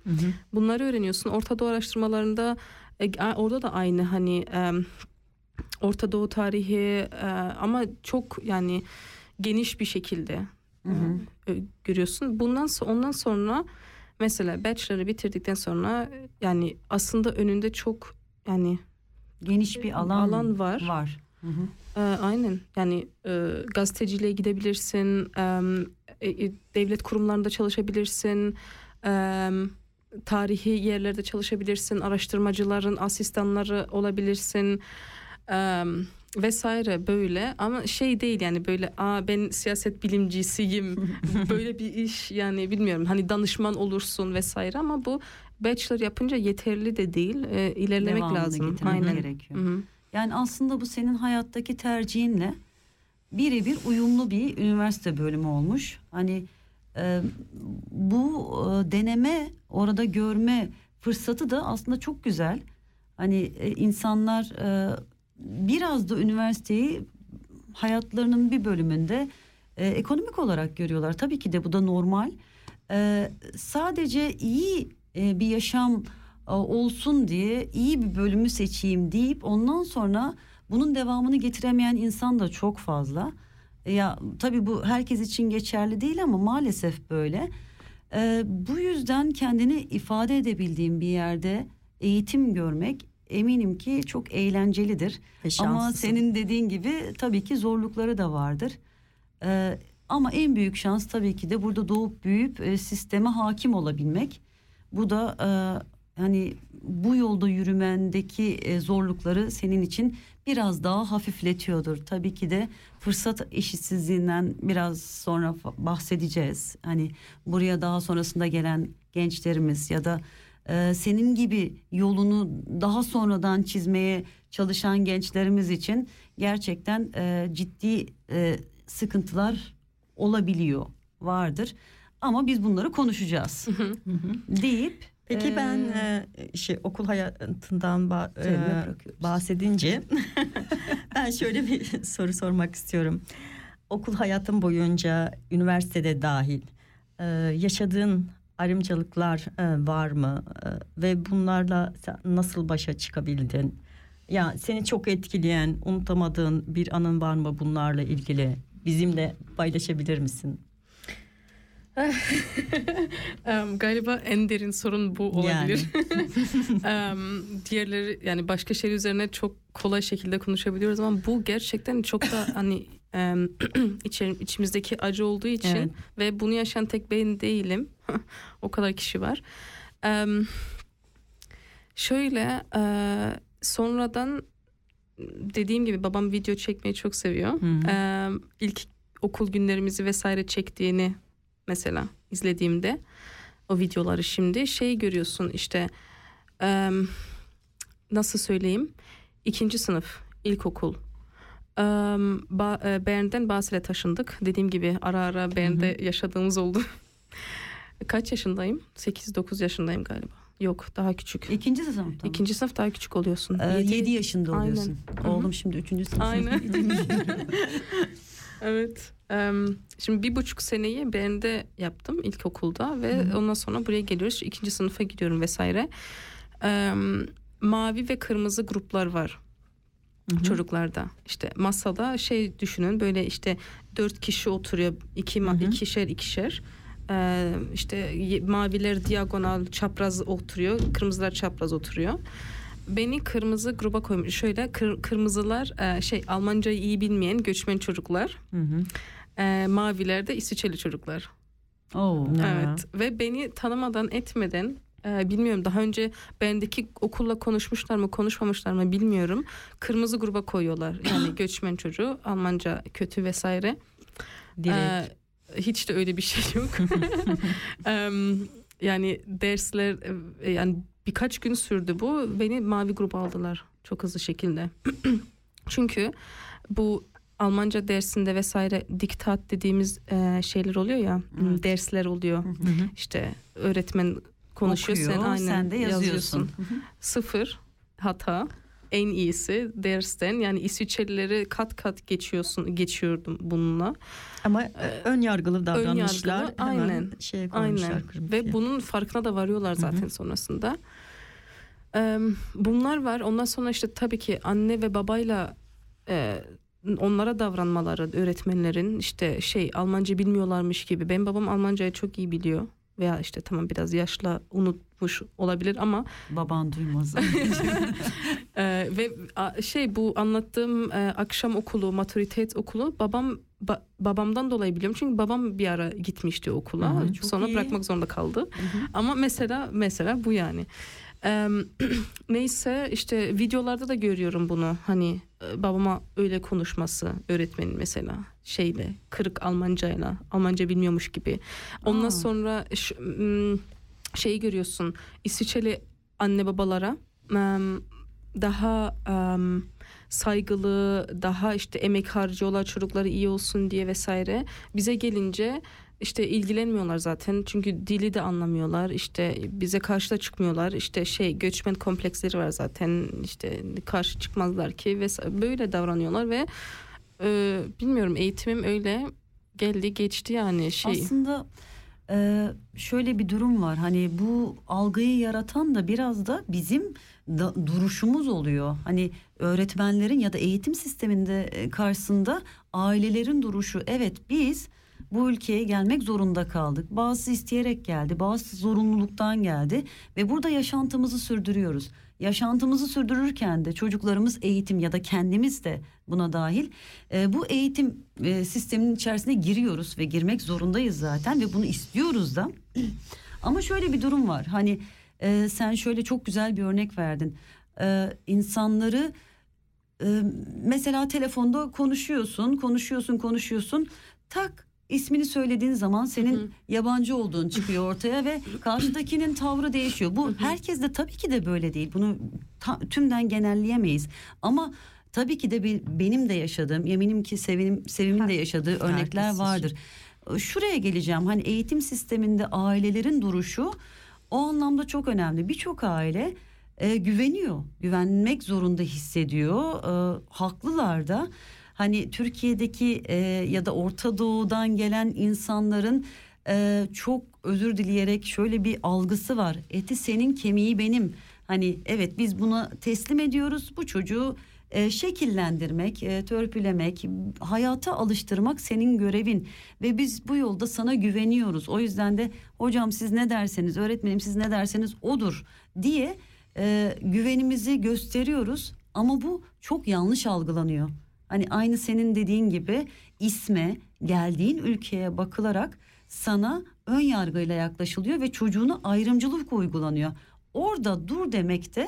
Bunları öğreniyorsun. Orta Doğu araştırmalarında e, orada da aynı hani e, Orta Doğu tarihi e, ama çok yani geniş bir şekilde e, görüyorsun. Bundan ondan sonra mesela bachelor'ı bitirdikten sonra yani aslında önünde çok yani Geniş bir alan, Alan var. var. Hı hı. E, aynen yani e, gazeteciliğe gidebilirsin, e, e, devlet kurumlarında çalışabilirsin, e, tarihi yerlerde çalışabilirsin, araştırmacıların asistanları olabilirsin e, vesaire böyle ama şey değil yani böyle aa ben siyaset bilimcisiyim *laughs* böyle bir iş yani bilmiyorum hani danışman olursun vesaire ama bu bachelor yapınca yeterli de değil e, ilerlemek Devamını lazım. Aynen. gerekiyor. Hı hı. Yani aslında bu senin hayattaki tercihinle birebir uyumlu bir üniversite bölümü olmuş. Hani e, bu e, deneme orada görme fırsatı da aslında çok güzel. Hani e, insanlar e, biraz da üniversiteyi hayatlarının bir bölümünde e, ekonomik olarak görüyorlar. Tabii ki de bu da normal. E, sadece iyi e, bir yaşam olsun diye iyi bir bölümü seçeyim deyip ondan sonra bunun devamını getiremeyen insan da çok fazla. E, Ya tabii bu herkes için geçerli değil ama maalesef böyle. E, bu yüzden kendini ifade edebildiğin bir yerde eğitim görmek eminim ki çok eğlencelidir. Ama senin dediğin gibi tabii ki zorlukları da vardır. E, ama en büyük şans tabii ki de burada doğup büyüyüp e, sisteme hakim olabilmek. Bu da e, hani bu yolda yürümendeki e, zorlukları senin için biraz daha hafifletiyordur. Tabii ki de fırsat eşitsizliğinden biraz sonra bahsedeceğiz. Hani buraya daha sonrasında gelen gençlerimiz ya da e, senin gibi yolunu daha sonradan çizmeye çalışan gençlerimiz için gerçekten e, ciddi e, sıkıntılar olabiliyor, vardır. Ama biz bunları konuşacağız deyip Peki e, ben e, şey okul hayatından ba- e, bahsedince *laughs* ben şöyle bir soru sormak istiyorum. Okul hayatın boyunca üniversitede dahil e, yaşadığın ayrımcılıklar e, var mı E, ve bunlarla nasıl başa çıkabildin? Ya seni çok etkileyen, unutamadığın bir anın var mı bunlarla ilgili? Bizimle paylaşabilir misin? *laughs* Em, galiba en derin sorun bu olabilir. *laughs* Em, diğerleri yani başka şey üzerine çok kolay şekilde konuşabiliyoruz ama bu gerçekten çok da *laughs* hani em, *clears throat* içer- içimizdeki acı olduğu için Evet. ve bunu yaşayan tek ben değilim. o kadar kişi var. Em, şöyle e, sonradan dediğim gibi babam video çekmeyi çok seviyor. Em, ilk okul günlerimizi vesaire çektiğini mesela izlediğimde o videoları şimdi şey görüyorsun işte em, nasıl söyleyeyim ikinci sınıf ilkokul Em, ba- e, Bern'den Basel'e taşındık dediğim gibi ara ara Bern'de yaşadığımız oldu *laughs* kaç yaşındayım 8-9 yaşındayım galiba yok daha küçük ikinci sınıf tamam. ikinci sınıf daha küçük oluyorsun Ee, Yedi- 7 yaşında oluyorsun. Oğlum şimdi 3. sınıf. Aynen. *laughs* *laughs* evet. Şimdi bir buçuk seneyi Bern'de yaptım ilkokulda ve ondan sonra buraya geliyoruz. İkinci sınıfa gidiyorum vesaire. Mavi ve kırmızı gruplar var çocuklarda. İşte masada şey düşünün böyle işte dört kişi oturuyor. iki ma- ikişer ikişer. Ee, işte maviler diagonal çapraz oturuyor. Kırmızılar çapraz oturuyor. Beni kırmızı gruba koymuş. Şöyle kır- kırmızılar e, şey Almancayı iyi bilmeyen göçmen çocuklar. E, maviler de İsviçreli çocuklar. Oo. Evet ve beni tanımadan etmeden e, bilmiyorum daha önce bendeki okulla konuşmuşlar mı konuşmamışlar mı bilmiyorum. Kırmızı gruba koyuyorlar yani *clears throat* göçmen çocuğu Almanca kötü vesaire. Direkt. Ee, hiç de öyle bir şey yok. *laughs* Yani dersler e, yani birkaç gün sürdü bu. Beni mavi gruba aldılar çok hızlı şekilde. *clears throat* Çünkü bu Almanca dersinde vesaire diktat dediğimiz e, şeyler oluyor ya Evet. dersler oluyor. İşte öğretmen konuşuyor Okuyor, sen aynen sen de yazıyorsun. yazıyorsun. Sıfır hata en iyisi dersten yani İsviçrelileri kat kat geçiyorsun geçiyordum bununla. Ama e, ön yargılı davranışlar yargılı, hemen aynen. şeye Aynen. Ve bunun farkına da varıyorlar zaten sonrasında. Ee, bunlar var. Ondan sonra işte tabii ki anne ve babayla e, onlara davranmaları öğretmenlerin işte şey Almanca bilmiyorlarmış gibi. Benim babam Almancayı çok iyi biliyor. Veya işte tamam biraz yaşla unutmuş olabilir ama Baban duymaz. *laughs* *laughs* ee, ve a, şey bu anlattığım e, akşam okulu, maturitet okulu babam ba- babamdan dolayı biliyorum çünkü babam bir ara gitmişti okula. Hı hı, Sonra iyi. bırakmak zorunda kaldı. Ama mesela mesela bu yani. Ee, *clears throat* neyse işte videolarda da görüyorum bunu. Hani babama öyle konuşması öğretmenin mesela şeyle kırık Almancayla Almanca bilmiyormuş gibi. Ondan Aa. sonra şeyi görüyorsun İsviçreli anne babalara daha em, saygılı, daha işte emek harcıyorlar çocukları iyi olsun diye vesaire. Bize gelince işte ilgilenmiyorlar zaten çünkü dili de anlamıyorlar işte bize karşı da çıkmıyorlar işte şey göçmen kompleksleri var zaten işte karşı çıkmazlar ki ve böyle davranıyorlar ve e, bilmiyorum eğitimim öyle geldi geçti yani şey Aslında e, şöyle bir durum var. Hani bu algıyı yaratan da biraz da bizim da, duruşumuz oluyor. Hani öğretmenlerin ya da eğitim sisteminde e, karşısında ailelerin duruşu. Evet biz bu ülkeye gelmek zorunda kaldık. Bazısı isteyerek geldi, bazısı zorunluluktan geldi ve burada yaşantımızı sürdürüyoruz. Yaşantımızı sürdürürken de çocuklarımız eğitim ya da kendimiz de buna dahil e, bu eğitim e, sisteminin içerisine giriyoruz ve girmek zorundayız zaten ve bunu istiyoruz da. Ama şöyle bir durum var. Hani e, sen şöyle çok güzel bir örnek verdin. E, insanları e, mesela telefonda konuşuyorsun, konuşuyorsun, konuşuyorsun. Tak ismini söylediğin zaman senin yabancı olduğun çıkıyor ortaya ve *laughs* karşıdakinin tavrı değişiyor. Bu herkes de tabii ki de böyle değil. Bunu ta- tümden genelleyemeyiz. Ama tabii ki de be- benim de yaşadığım, eminim ki Sevim, Sevim'in de yaşadığı örnekler vardır. Şuraya geleceğim. Hani eğitim sisteminde ailelerin duruşu o anlamda çok önemli. Birçok aile e, güveniyor, güvenmek zorunda hissediyor. E, haklılar da. Hani Türkiye'deki e, ya da Orta Doğu'dan gelen insanların e, çok özür dileyerek şöyle bir algısı var. Eti senin kemiği benim. Hani evet biz buna teslim ediyoruz. Bu çocuğu e, şekillendirmek, e, törpülemek, hayata alıştırmak senin görevin ve biz bu yolda sana güveniyoruz. O yüzden de hocam siz ne derseniz, öğretmenim siz ne derseniz odur diye e, güvenimizi gösteriyoruz. Ama bu çok yanlış algılanıyor. Hani aynı senin dediğin gibi isme, geldiğin ülkeye bakılarak sana ön yargıyla yaklaşılıyor ve çocuğuna ayrımcılık uygulanıyor. Orada dur demek de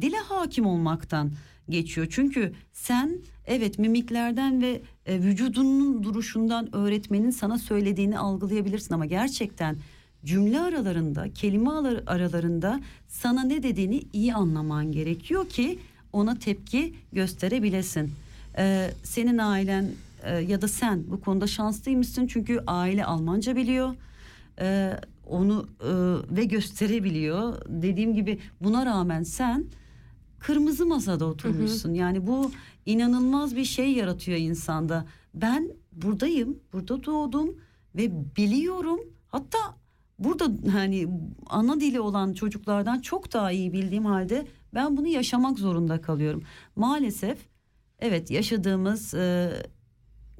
dile hakim olmaktan geçiyor. Çünkü sen evet mimiklerden ve e, vücudunun duruşundan öğretmenin sana söylediğini algılayabilirsin ama gerçekten cümle aralarında, kelime alar- aralarında sana ne dediğini iyi anlaman gerekiyor ki ona tepki gösterebilesin. Ee, senin ailen e, ya da sen bu konuda şanslıymışsın çünkü aile Almanca biliyor. Ee, onu e, ve gösterebiliyor. Dediğim gibi buna rağmen sen kırmızı masada oturmuşsun. Yani bu inanılmaz bir şey yaratıyor insanda. Ben buradayım, burada doğdum ve biliyorum. Hatta burada hani ana dili olan çocuklardan çok daha iyi bildiğim halde ben bunu yaşamak zorunda kalıyorum. Maalesef evet yaşadığımız e,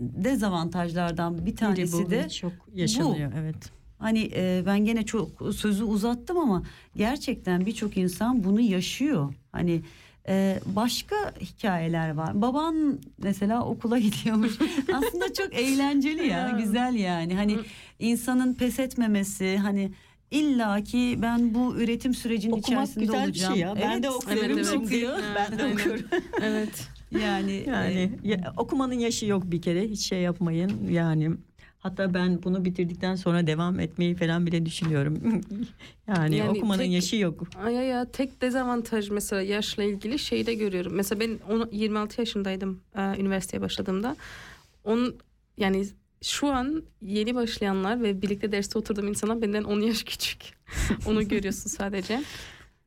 dezavantajlardan bir tanesi bu de çok yaşanıyor evet. Hani e, ben gene çok sözü uzattım ama gerçekten birçok insan bunu yaşıyor. Hani e, başka hikayeler var. Baban mesela okula *laughs* gidiyormuş. Aslında çok eğlenceli ya, *laughs* güzel yani. Hani insanın pes etmemesi, hani illa ki ben bu üretim sürecinin Okumak içerisinde güzel bir olacağım. şey ya. Ben de Evet, okuyorum evet, evet. şimdi. Ben de okuyorum. evet Yani, Yani e, ya- okumanın yaşı yok bir kere. Hiç şey yapmayın. Yani Hatta ben bunu bitirdikten sonra devam etmeyi falan bile düşünüyorum. *laughs* yani, Yani okumanın tek- yaşı yok. Ay ya, ya tek dezavantaj mesela yaşla ilgili şeyi de görüyorum. Mesela ben on- 26 yaşındaydım e, üniversiteye başladığımda. On yani şu an yeni başlayanlar ve birlikte derste oturduğum insanlar benden 10 yaş küçük. *laughs* Onu görüyorsun sadece.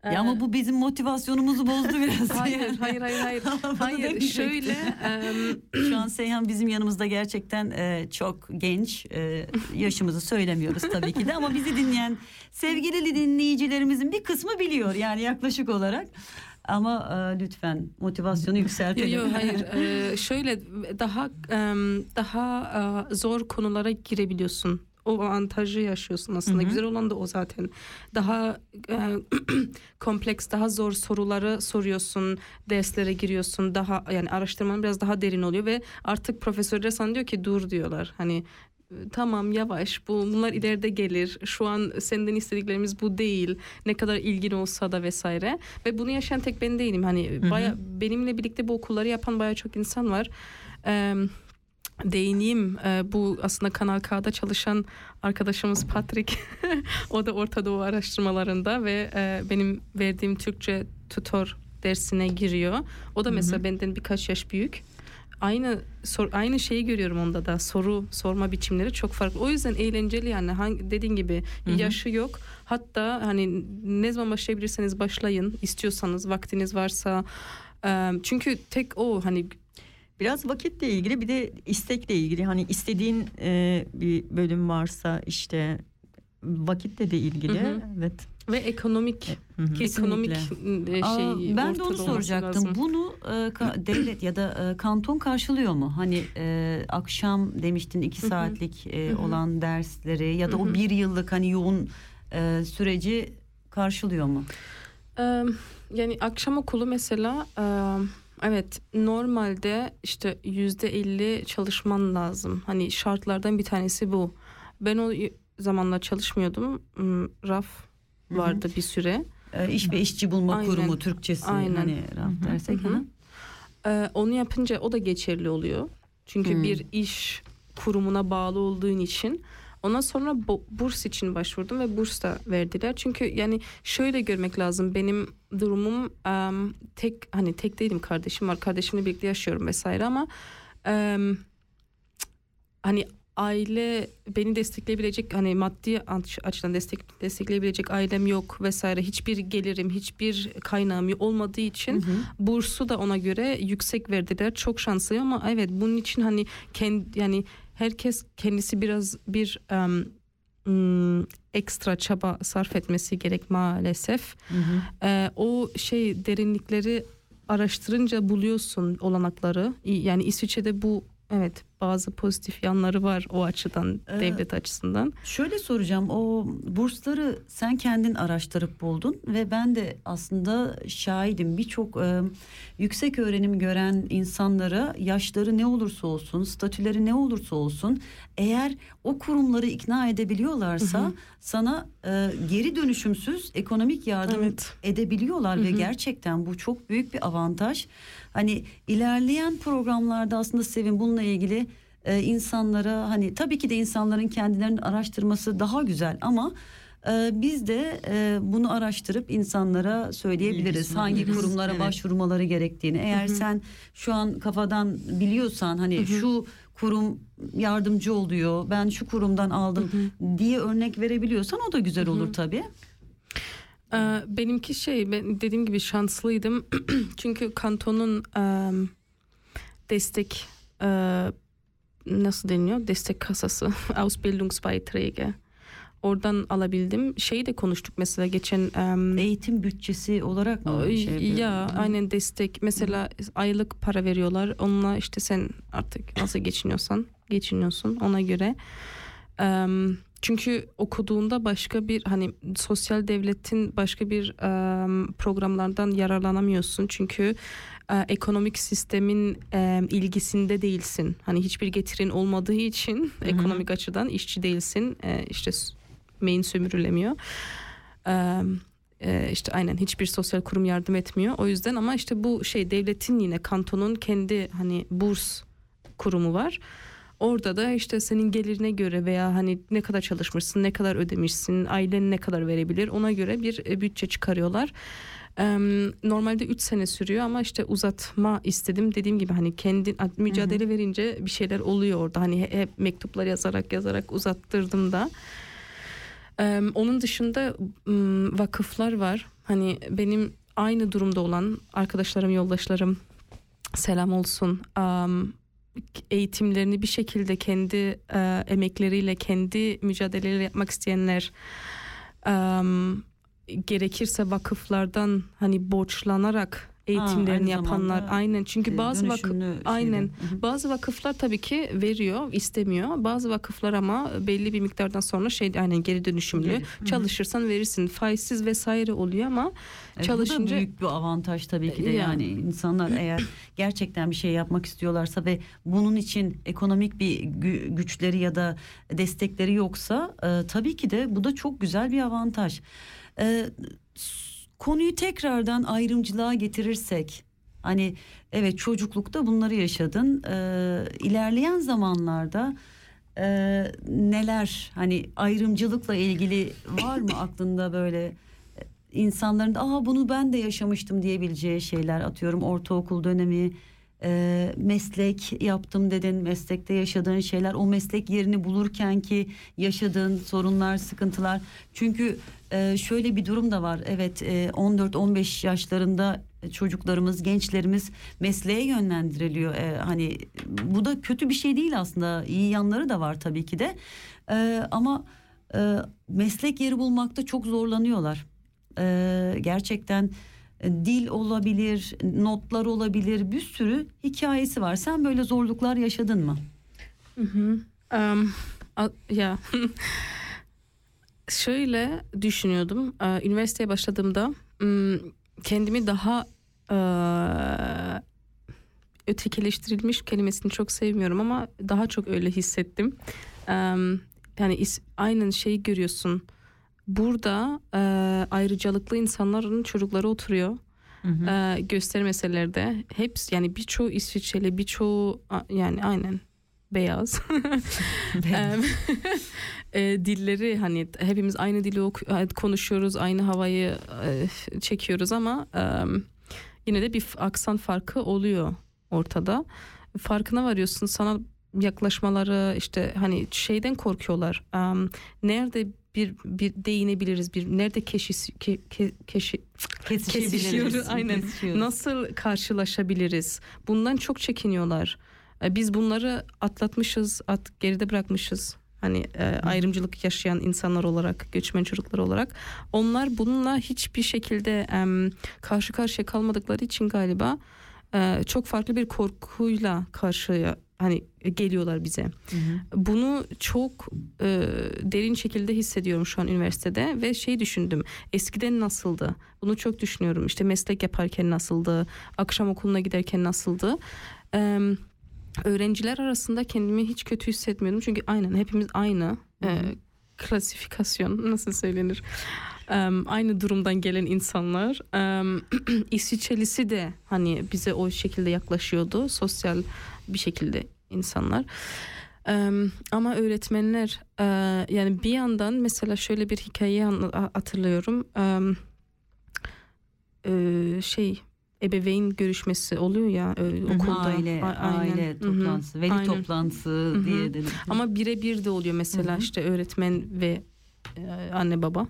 Ya ama bu bizim motivasyonumuzu bozdu biraz. *laughs* Hayır, hayır, hayır, *laughs* hayır. Hayır, şöyle *clears throat* em, Şu an Seyhan bizim yanımızda gerçekten e, çok genç. E, yaşımızı söylemiyoruz tabii ki de ama bizi dinleyen sevgili dinleyicilerimizin bir kısmı biliyor yani yaklaşık olarak. Ama e, lütfen motivasyonu yükseltelim. yok hayır *laughs* Ee, şöyle daha em, daha e, zor konulara girebiliyorsun. O avantajı yaşıyorsun aslında. Hı hı. Güzel olan da o zaten. Daha e, *clears throat* kompleks, daha zor soruları soruyorsun, derslere giriyorsun. Daha yani araştırman biraz daha derin oluyor ve artık profesörler sana diyor ki dur diyorlar. Hani e, tamam yavaş bu bunlar ileride gelir. Şu an senden istediklerimiz bu değil. Ne kadar ilgin olsa da vesaire. Ve bunu yaşayan tek ben değilim. Hani baya benimle birlikte bu okulları yapan baya çok insan var. Eee değineyim. Ee, bu aslında Kanal K'da çalışan arkadaşımız Patrick. *laughs* o da Orta Doğu araştırmalarında ve e, benim verdiğim Türkçe tutor dersine giriyor. O da mesela benden birkaç yaş büyük. Aynı sor, aynı şeyi görüyorum onda da. Soru sorma biçimleri çok farklı. O yüzden eğlenceli yani. Hangi, dediğin gibi yaşı yok. Hatta hani ne zaman başlayabilirseniz başlayın. istiyorsanız vaktiniz varsa. Çünkü tek o hani Biraz vakitle ilgili bir de istekle ilgili. Hani istediğin e, bir bölüm varsa işte vakitle de ilgili. Hı hı. Evet. ve ekonomik Hı hı. ekonomik e, Aa, şey ben de onu soracaktım. lazım. Bunu e, *clears throat* devlet ya da e, kanton karşılıyor mu? Hani e, akşam demiştin iki saatlik e, Hı hı. olan dersleri ya da Hı o hı. bir yıllık hani yoğun e, süreci karşılıyor mu? Yani akşam okulu mesela evet normalde işte yüzde elli çalışman lazım. Hani şartlardan bir tanesi bu. Ben o zamanlar çalışmıyordum. Hmm, Raf vardı bir süre. E, iş ve işçi bulma Aynen. kurumu Türkçesi Aynen. hani raf dersek. Hı hı. hı. Eee, onu yapınca o da geçerli oluyor. Çünkü Hmm. bir iş kurumuna bağlı olduğun için. Ondan sonra bu- burs için başvurdum ve burs da verdiler. Çünkü yani şöyle görmek lazım. Benim durumum em, tek hani tek değilim kardeşim var. Kardeşimle birlikte yaşıyorum vesaire ama em, hani aile beni destekleyebilecek hani maddi aç- açıdan destek destekleyebilecek ailem yok vesaire hiçbir gelirim hiçbir kaynağım olmadığı için bursu da ona göre yüksek verdiler çok şanslıyım ama evet bunun için hani kendi yani herkes kendisi biraz bir hmm, ekstra çaba sarf etmesi gerek maalesef Hı hı. Ee, o şey derinlikleri araştırınca buluyorsun olanakları yani İsviçre'de bu evet bazı pozitif yanları var o açıdan Ee, devlet açısından Şöyle soracağım o bursları sen kendin araştırıp buldun ve ben de aslında şahidim birçok e, yüksek öğrenim gören insanlara yaşları ne olursa olsun statüleri ne olursa olsun eğer o kurumları ikna edebiliyorlarsa Hı hı. sana e, geri dönüşümsüz ekonomik yardım Evet. edebiliyorlar Hı ve gerçekten bu çok büyük bir avantaj. Hani ilerleyen programlarda aslında Sevin bununla ilgili e, insanlara hani tabii ki de insanların kendilerinin araştırması daha güzel ama e, biz de e, bunu araştırıp insanlara söyleyebiliriz hangi kurumlara Evet. başvurmaları gerektiğini. Eğer sen şu an kafadan biliyorsan hani şu kurum yardımcı oluyor ben şu kurumdan aldım diye örnek verebiliyorsan o da güzel olur tabii. Ee, benimki şey ben dediğim gibi şanslıydım. *clears throat* Çünkü kantonun destek nasıl deniyor destek kasası *laughs* Ausbildungsbeiträge. Oradan alabildim. Şeyi de konuştuk mesela geçen Eğitim bütçesi olarak mı? Şey ya aynen destek. Mesela aylık para veriyorlar. Onunla işte sen artık nasıl geçiniyorsan geçiniyorsun. Ona göre Em, çünkü okuduğunda başka bir hani sosyal devletin başka bir em, programlardan yararlanamıyorsun çünkü e, ekonomik sistemin e, ilgisinde değilsin hani hiçbir getirin olmadığı için ekonomik açıdan işçi değilsin e, işte main sömürülemiyor. Em, e, işte aynen hiçbir sosyal kurum yardım etmiyor. O yüzden ama işte bu şey devletin yine kantonun kendi hani burs kurumu var. Orada da işte senin gelirine göre veya hani ne kadar çalışmışsın, ne kadar ödemişsin, ailen ne kadar verebilir ona göre bir e, bütçe çıkarıyorlar. Normalde 3 sene sürüyor ama işte uzatma istedim. Dediğim gibi hani kendi mücadele verince bir şeyler oluyor orada. Hani he- hep mektuplar yazarak yazarak uzattırdım da. Onun dışında vakıflar var. Hani benim aynı durumda olan arkadaşlarım, yoldaşlarım selam olsun. Eğitimlerini bir şekilde kendi e, emekleriyle, kendi mücadeleleriyle yapmak isteyenler am, gerekirse vakıflardan hani borçlanarak eğitimlerini aynı yapanlar. aynen çünkü e, bazı vakıf aynen. Hı. bazı vakıflar tabii ki veriyor istemiyor. Bazı vakıflar ama belli bir miktardan sonra şey aynen geri dönüşümlü. Geri, çalışırsan verirsin. Faizsiz vesaire oluyor ama Evet, çalışınca Bu da büyük bir avantaj tabii ki de Yani. yani. İnsanlar eğer gerçekten bir şey yapmak istiyorlarsa ve bunun için ekonomik bir gü- güçleri ya da destekleri yoksa e, tabii ki de bu da çok güzel bir avantaj. E, konuyu tekrardan ayrımcılığa getirirsek hani evet çocuklukta bunları yaşadın. E, ilerleyen zamanlarda e, neler hani ayrımcılıkla ilgili var mı *coughs* aklında böyle insanların da Aa, bunu ben de yaşamıştım diyebileceği şeyler atıyorum ortaokul dönemi e, meslek yaptım dedin meslekte yaşadığın şeyler o meslek yerini bulurken ki yaşadığın sorunlar sıkıntılar. Çünkü e, şöyle bir durum da var. Evet e, 14-15 yaşlarında çocuklarımız gençlerimiz mesleğe yönlendiriliyor. E, hani bu da kötü bir şey değil aslında. İyi yanları da var tabii ki de. E, ama e, meslek yeri bulmakta çok zorlanıyorlar. E, gerçekten dil olabilir, notlar olabilir, bir sürü hikayesi var. Sen böyle zorluklar yaşadın mı? Hı hı. A- ya *laughs* şöyle düşünüyordum. Ee, Üniversiteye başladığımda kendimi daha e, ötekileştirilmiş kelimesini çok sevmiyorum ama daha çok öyle hissettim. Yani aynen şeyi görüyorsun. Burada e, ayrıcalıklı insanların çocukları oturuyor. E, gösteri meselelerde hepsi yani birçoğu İsviçreli birçoğu yani aynen beyaz. *laughs* E, *laughs* dilleri hani hepimiz aynı dili oku- e, konuşuyoruz, aynı havayı e, çekiyoruz ama em, yine de bir aksan farkı oluyor ortada. Farkına varıyorsun sana yaklaşmaları işte hani şeyden korkuyorlar. Em, nerede bir bir değinebiliriz bir nerede keşis ke, ke, keşi, kesişiyoruz aynen. Nasıl karşılaşabiliriz? Bundan çok çekiniyorlar. E, biz bunları atlatmışız at geride bırakmışız. Hani e, ayrımcılık yaşayan insanlar olarak göçmen çocuklar olarak. Onlar bununla hiçbir şekilde em, karşı karşıya kalmadıkları için galiba e, çok farklı bir korkuyla karşıya hani geliyorlar bize. Bunu çok e, derin şekilde hissediyorum şu an üniversitede ve şey düşündüm. Eskiden nasıldı? Bunu çok düşünüyorum. İşte meslek yaparken nasıldı? Akşam okuluna giderken nasıldı? E, öğrenciler arasında kendimi hiç kötü hissetmiyordum. Çünkü aynen hepimiz aynı. E, klasifikasyon *laughs* nasıl söylenir? Em, aynı durumdan gelen insanlar. Em, *clears throat* İsviçrelisi de hani bize o şekilde yaklaşıyordu. Sosyal bir şekilde insanlar. Em, ama öğretmenler e, yani bir yandan mesela şöyle bir hikayeyi hatırlıyorum. Em, e, şey ebeveyn görüşmesi oluyor ya e, okulda. Aile, A- aynen. aile hı. toplantısı, veli Aynen. toplantısı diye dedim. Ama birebir de oluyor mesela Hı hı. işte öğretmen ve e, anne baba.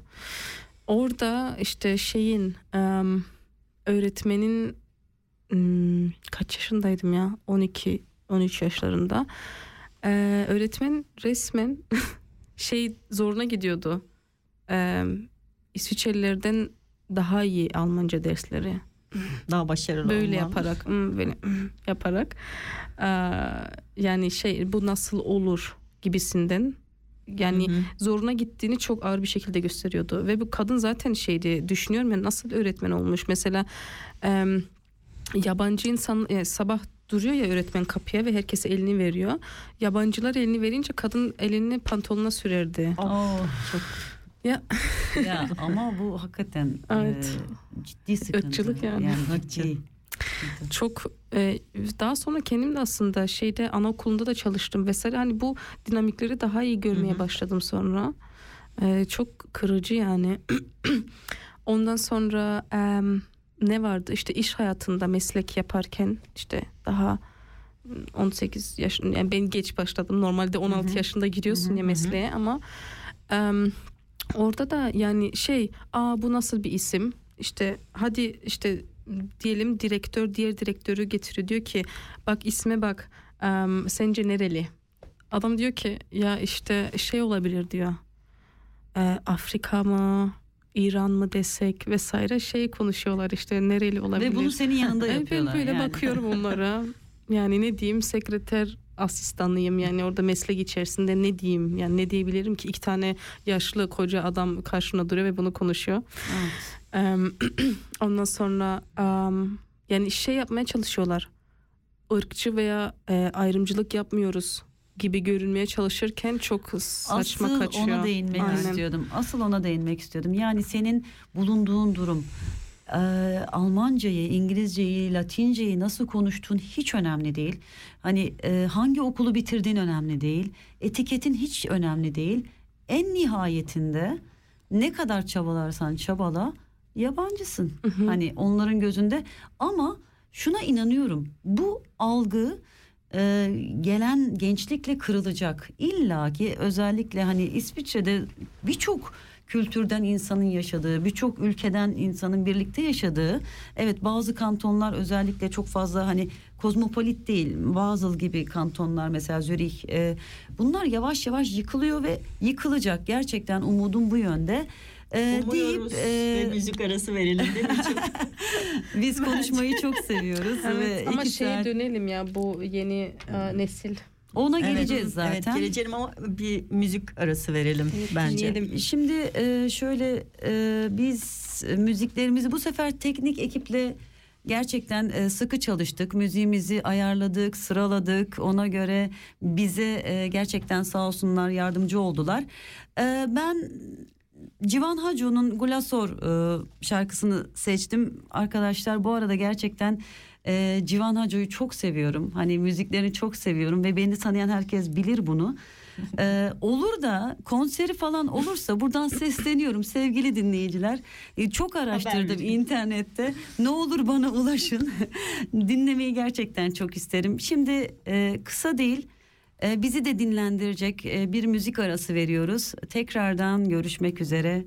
Orada işte şeyin öğretmenin hmm, kaç yaşındaydım ya 12 13 yaşlarında. Ee, öğretmen resmen *laughs* şey zoruna gidiyordu. Ee, İsviçrelilerden daha iyi Almanca dersleri Daha başarılı böyle olman. yaparak böyle *clears throat* yaparak Ee, yani şey bu nasıl olur gibisinden yani Hı hı. zoruna gittiğini çok ağır bir şekilde gösteriyordu ve bu kadın zaten şeydi düşünüyorum ya nasıl öğretmen olmuş mesela em, yabancı insan e, sabah duruyor ya öğretmen kapıya ve herkese elini veriyor. Yabancılar elini verince kadın elini pantolonuna sürerdi. Oo, çok ya. Ya ama bu hakikaten *laughs* Evet. e, ciddi sıkıntı. Irkçılık yani. ciddi. çok e, daha sonra kendim de aslında şeyde anaokulunda da çalıştım vesaire. Hani bu dinamikleri daha iyi görmeye başladım sonra. E, çok kırıcı yani. *clears throat* Ondan sonra e, ne vardı? İşte iş hayatında meslek yaparken işte daha 18 yaş yani ben geç başladım. Normalde 16 yaşında giriyorsun ya mesleğe ama e, orada da yani şey aa bu nasıl bir isim? İşte hadi işte diyelim direktör diğer direktörü getiriyor. Diyor ki bak isme bak em, sence nereli? Adam diyor ki ya işte şey olabilir. diyor. E, Afrika mı İran mı desek vesaire şey konuşuyorlar işte nereli olabilir Ve bunu senin yanında yapıyorlar. Ben böyle yani. bakıyorum onlara. *laughs* Yani ne diyeyim sekreter asistanlıyım yani orada meslek içerisinde ne diyeyim yani ne diyebilirim ki iki tane yaşlı koca adam karşına duruyor ve bunu konuşuyor. Em, *clears throat* ondan sonra em, yani şey yapmaya çalışıyorlar. Irkçı veya e, ayrımcılık yapmıyoruz gibi görünmeye çalışırken çok saçma Asıl kaçıyor. ona değinmek Aynen. istiyordum. Asıl ona değinmek istiyordum. Yani senin bulunduğun durum e, Almancayı, İngilizceyi, Latinceyi nasıl konuştuğun hiç önemli değil. Hani e, hangi okulu bitirdiğin önemli değil. Etiketin hiç önemli değil. En nihayetinde ne kadar çabalarsan çabala yabancısın. Hani onların gözünde ama şuna inanıyorum. Bu algı e, gelen gençlikle kırılacak. İlla ki özellikle hani İsviçre'de birçok kültürden insanın yaşadığı, birçok ülkeden insanın birlikte yaşadığı. Evet bazı kantonlar özellikle çok fazla hani kozmopolit değil. Basel gibi kantonlar mesela Zürih. e, bunlar yavaş yavaş yıkılıyor ve yıkılacak. Gerçekten umudum bu yönde. E, Umuyoruz deyip, e, ve müzik arası verelim değil mi? *laughs* *laughs* Biz konuşmayı çok seviyoruz Evet, ve ama iki şeye saat- dönelim ya bu yeni e, nesil. ona Evet, geleceğiz zaten. Evet geleceğim ama bir müzik arası verelim bence. Dinleyelim. Şimdi e, şöyle e, biz müziklerimizi bu sefer teknik ekiple gerçekten e, sıkı çalıştık. Müziğimizi ayarladık, sıraladık. Ona göre bize e, gerçekten sağ olsunlar yardımcı oldular. E, ben Civan Haco'nun Gulasor e, şarkısını seçtim. Arkadaşlar bu arada gerçekten e, Civan Haco'yu çok seviyorum. Hani müziklerini çok seviyorum ve beni tanıyan herkes bilir bunu. E, olur da konseri falan olursa buradan sesleniyorum sevgili dinleyiciler. E, çok araştırdım internette. Ne olur bana ulaşın. *laughs* Dinlemeyi gerçekten çok isterim. Şimdi e, kısa değil bizi de dinlendirecek e, bir müzik arası veriyoruz. Tekrardan görüşmek üzere.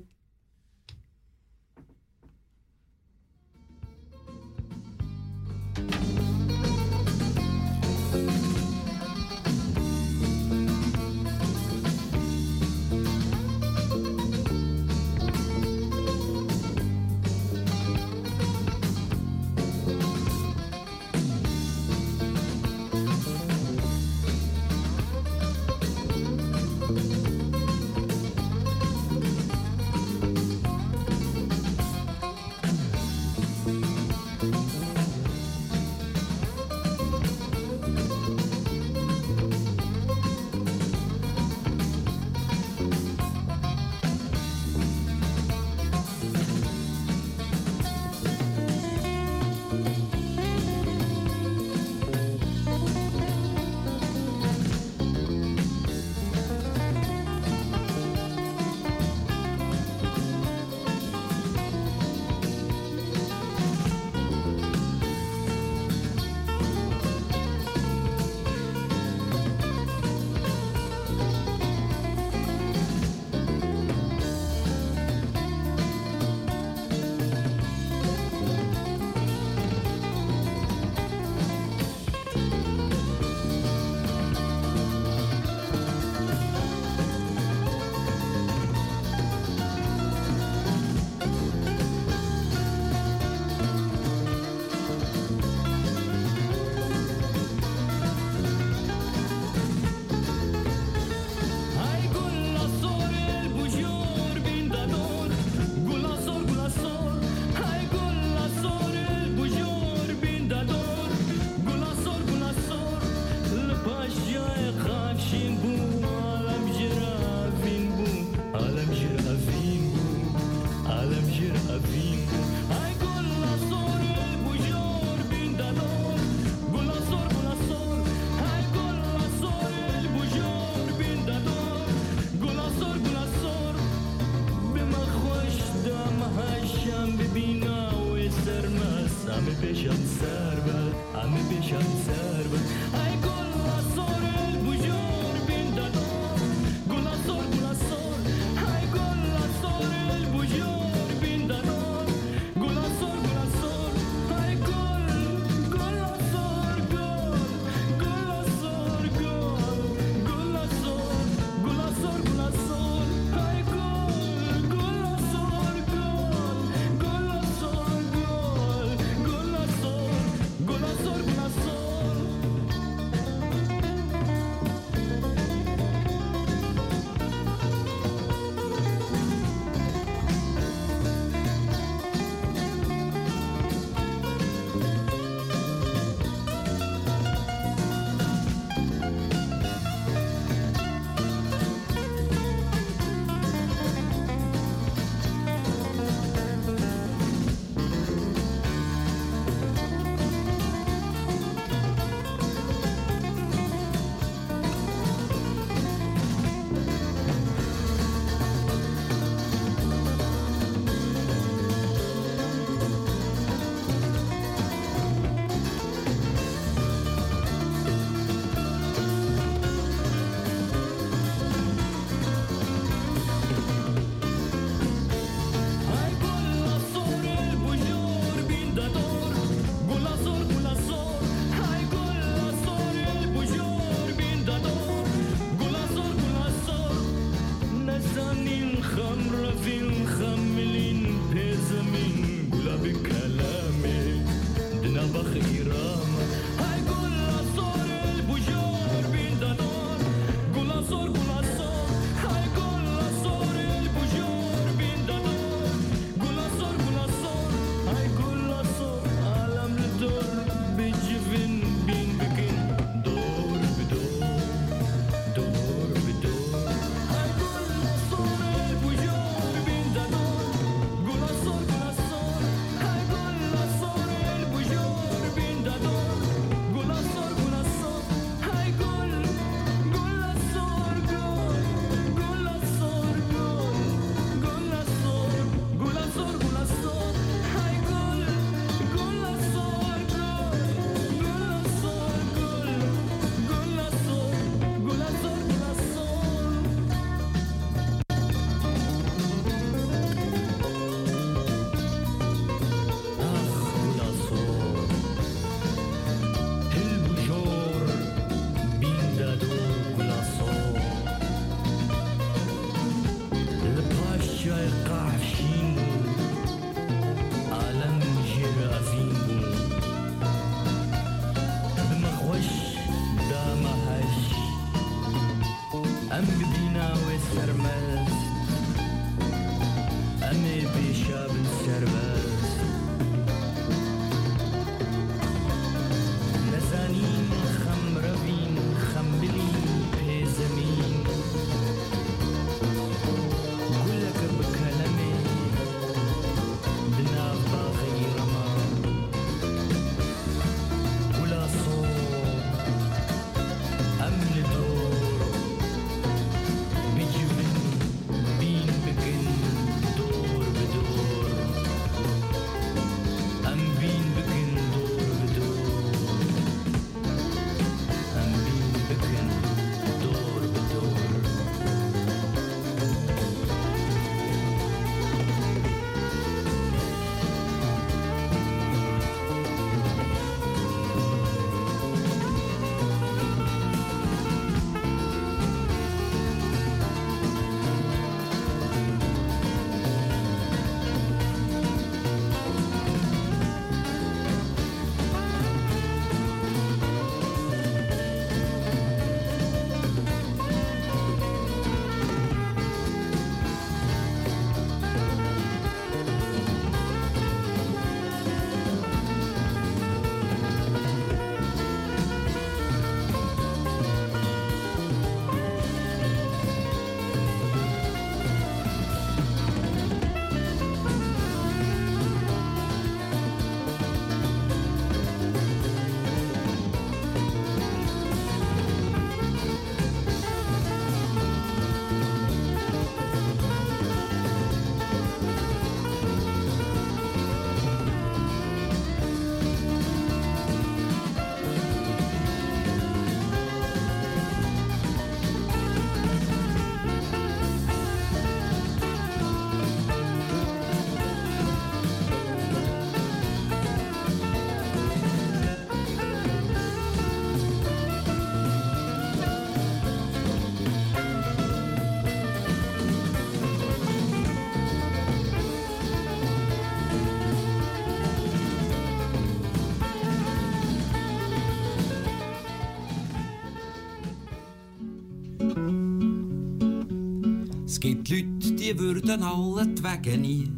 Es gibt Leute, die würden alle die Wege nie.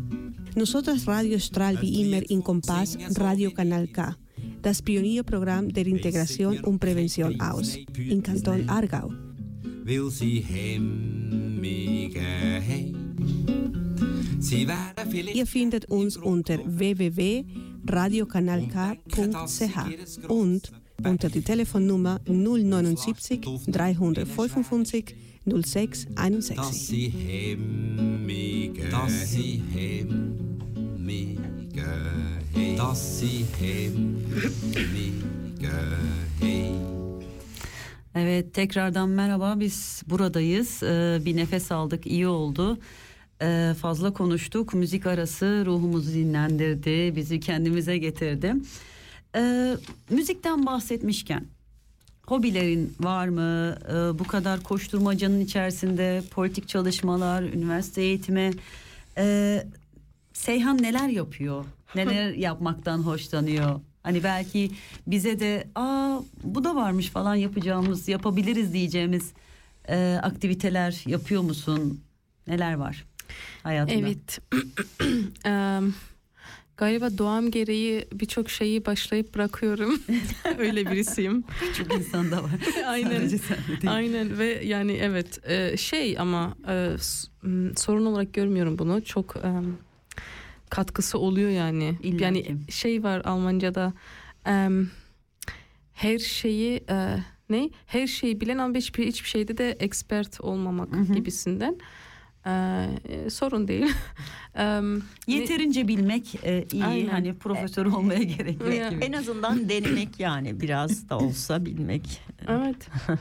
Nosotras Radio Stralbi Immer in Compás Radio Canal K, das Pionierprogramm der Integration und Prävention aus, in Kanton Aargau. Weil sie hemmige Ihr findet uns unter www.radiokanalk.ch und unter die Telefonnummer 079 355 06 61. dass sie hemmige dass sie hemmige haben. dass sie hemmige haben. Evet tekrardan merhaba biz buradayız Ee, bir nefes aldık iyi oldu Ee, fazla konuştuk müzik arası ruhumuzu dinlendirdi bizi kendimize getirdi Ee, müzikten bahsetmişken hobilerin var mı Ee, bu kadar koşturmacanın içerisinde politik çalışmalar üniversite eğitimi Ee, Seyhan neler yapıyor neler *laughs* yapmaktan hoşlanıyor Hani belki bize de aa bu da varmış falan yapacağımız yapabiliriz diyeceğimiz e, aktiviteler yapıyor musun? Neler var hayatında? Evet. *clears throat* Em, galiba doğam gereği birçok şeyi başlayıp bırakıyorum. *laughs* Öyle birisiyim. Çok insan da var. *laughs* Aynen. Aynen ve yani evet e, şey ama e, sorun olarak görmüyorum bunu. Çok em, katkısı oluyor yani. İlla yani ki. şey var Almanca'da her şeyi e, ne? Her şeyi bilen ama hiçbir hiçbir şeyde de expert olmamak Hı hı. gibisinden. E, e, sorun değil. *laughs* Yeterince bilmek e, iyi. Aynen. Hani profesör olmaya gerek yok Ya. gibi. En azından denemek *laughs* yani biraz da olsa bilmek. Evet. *laughs*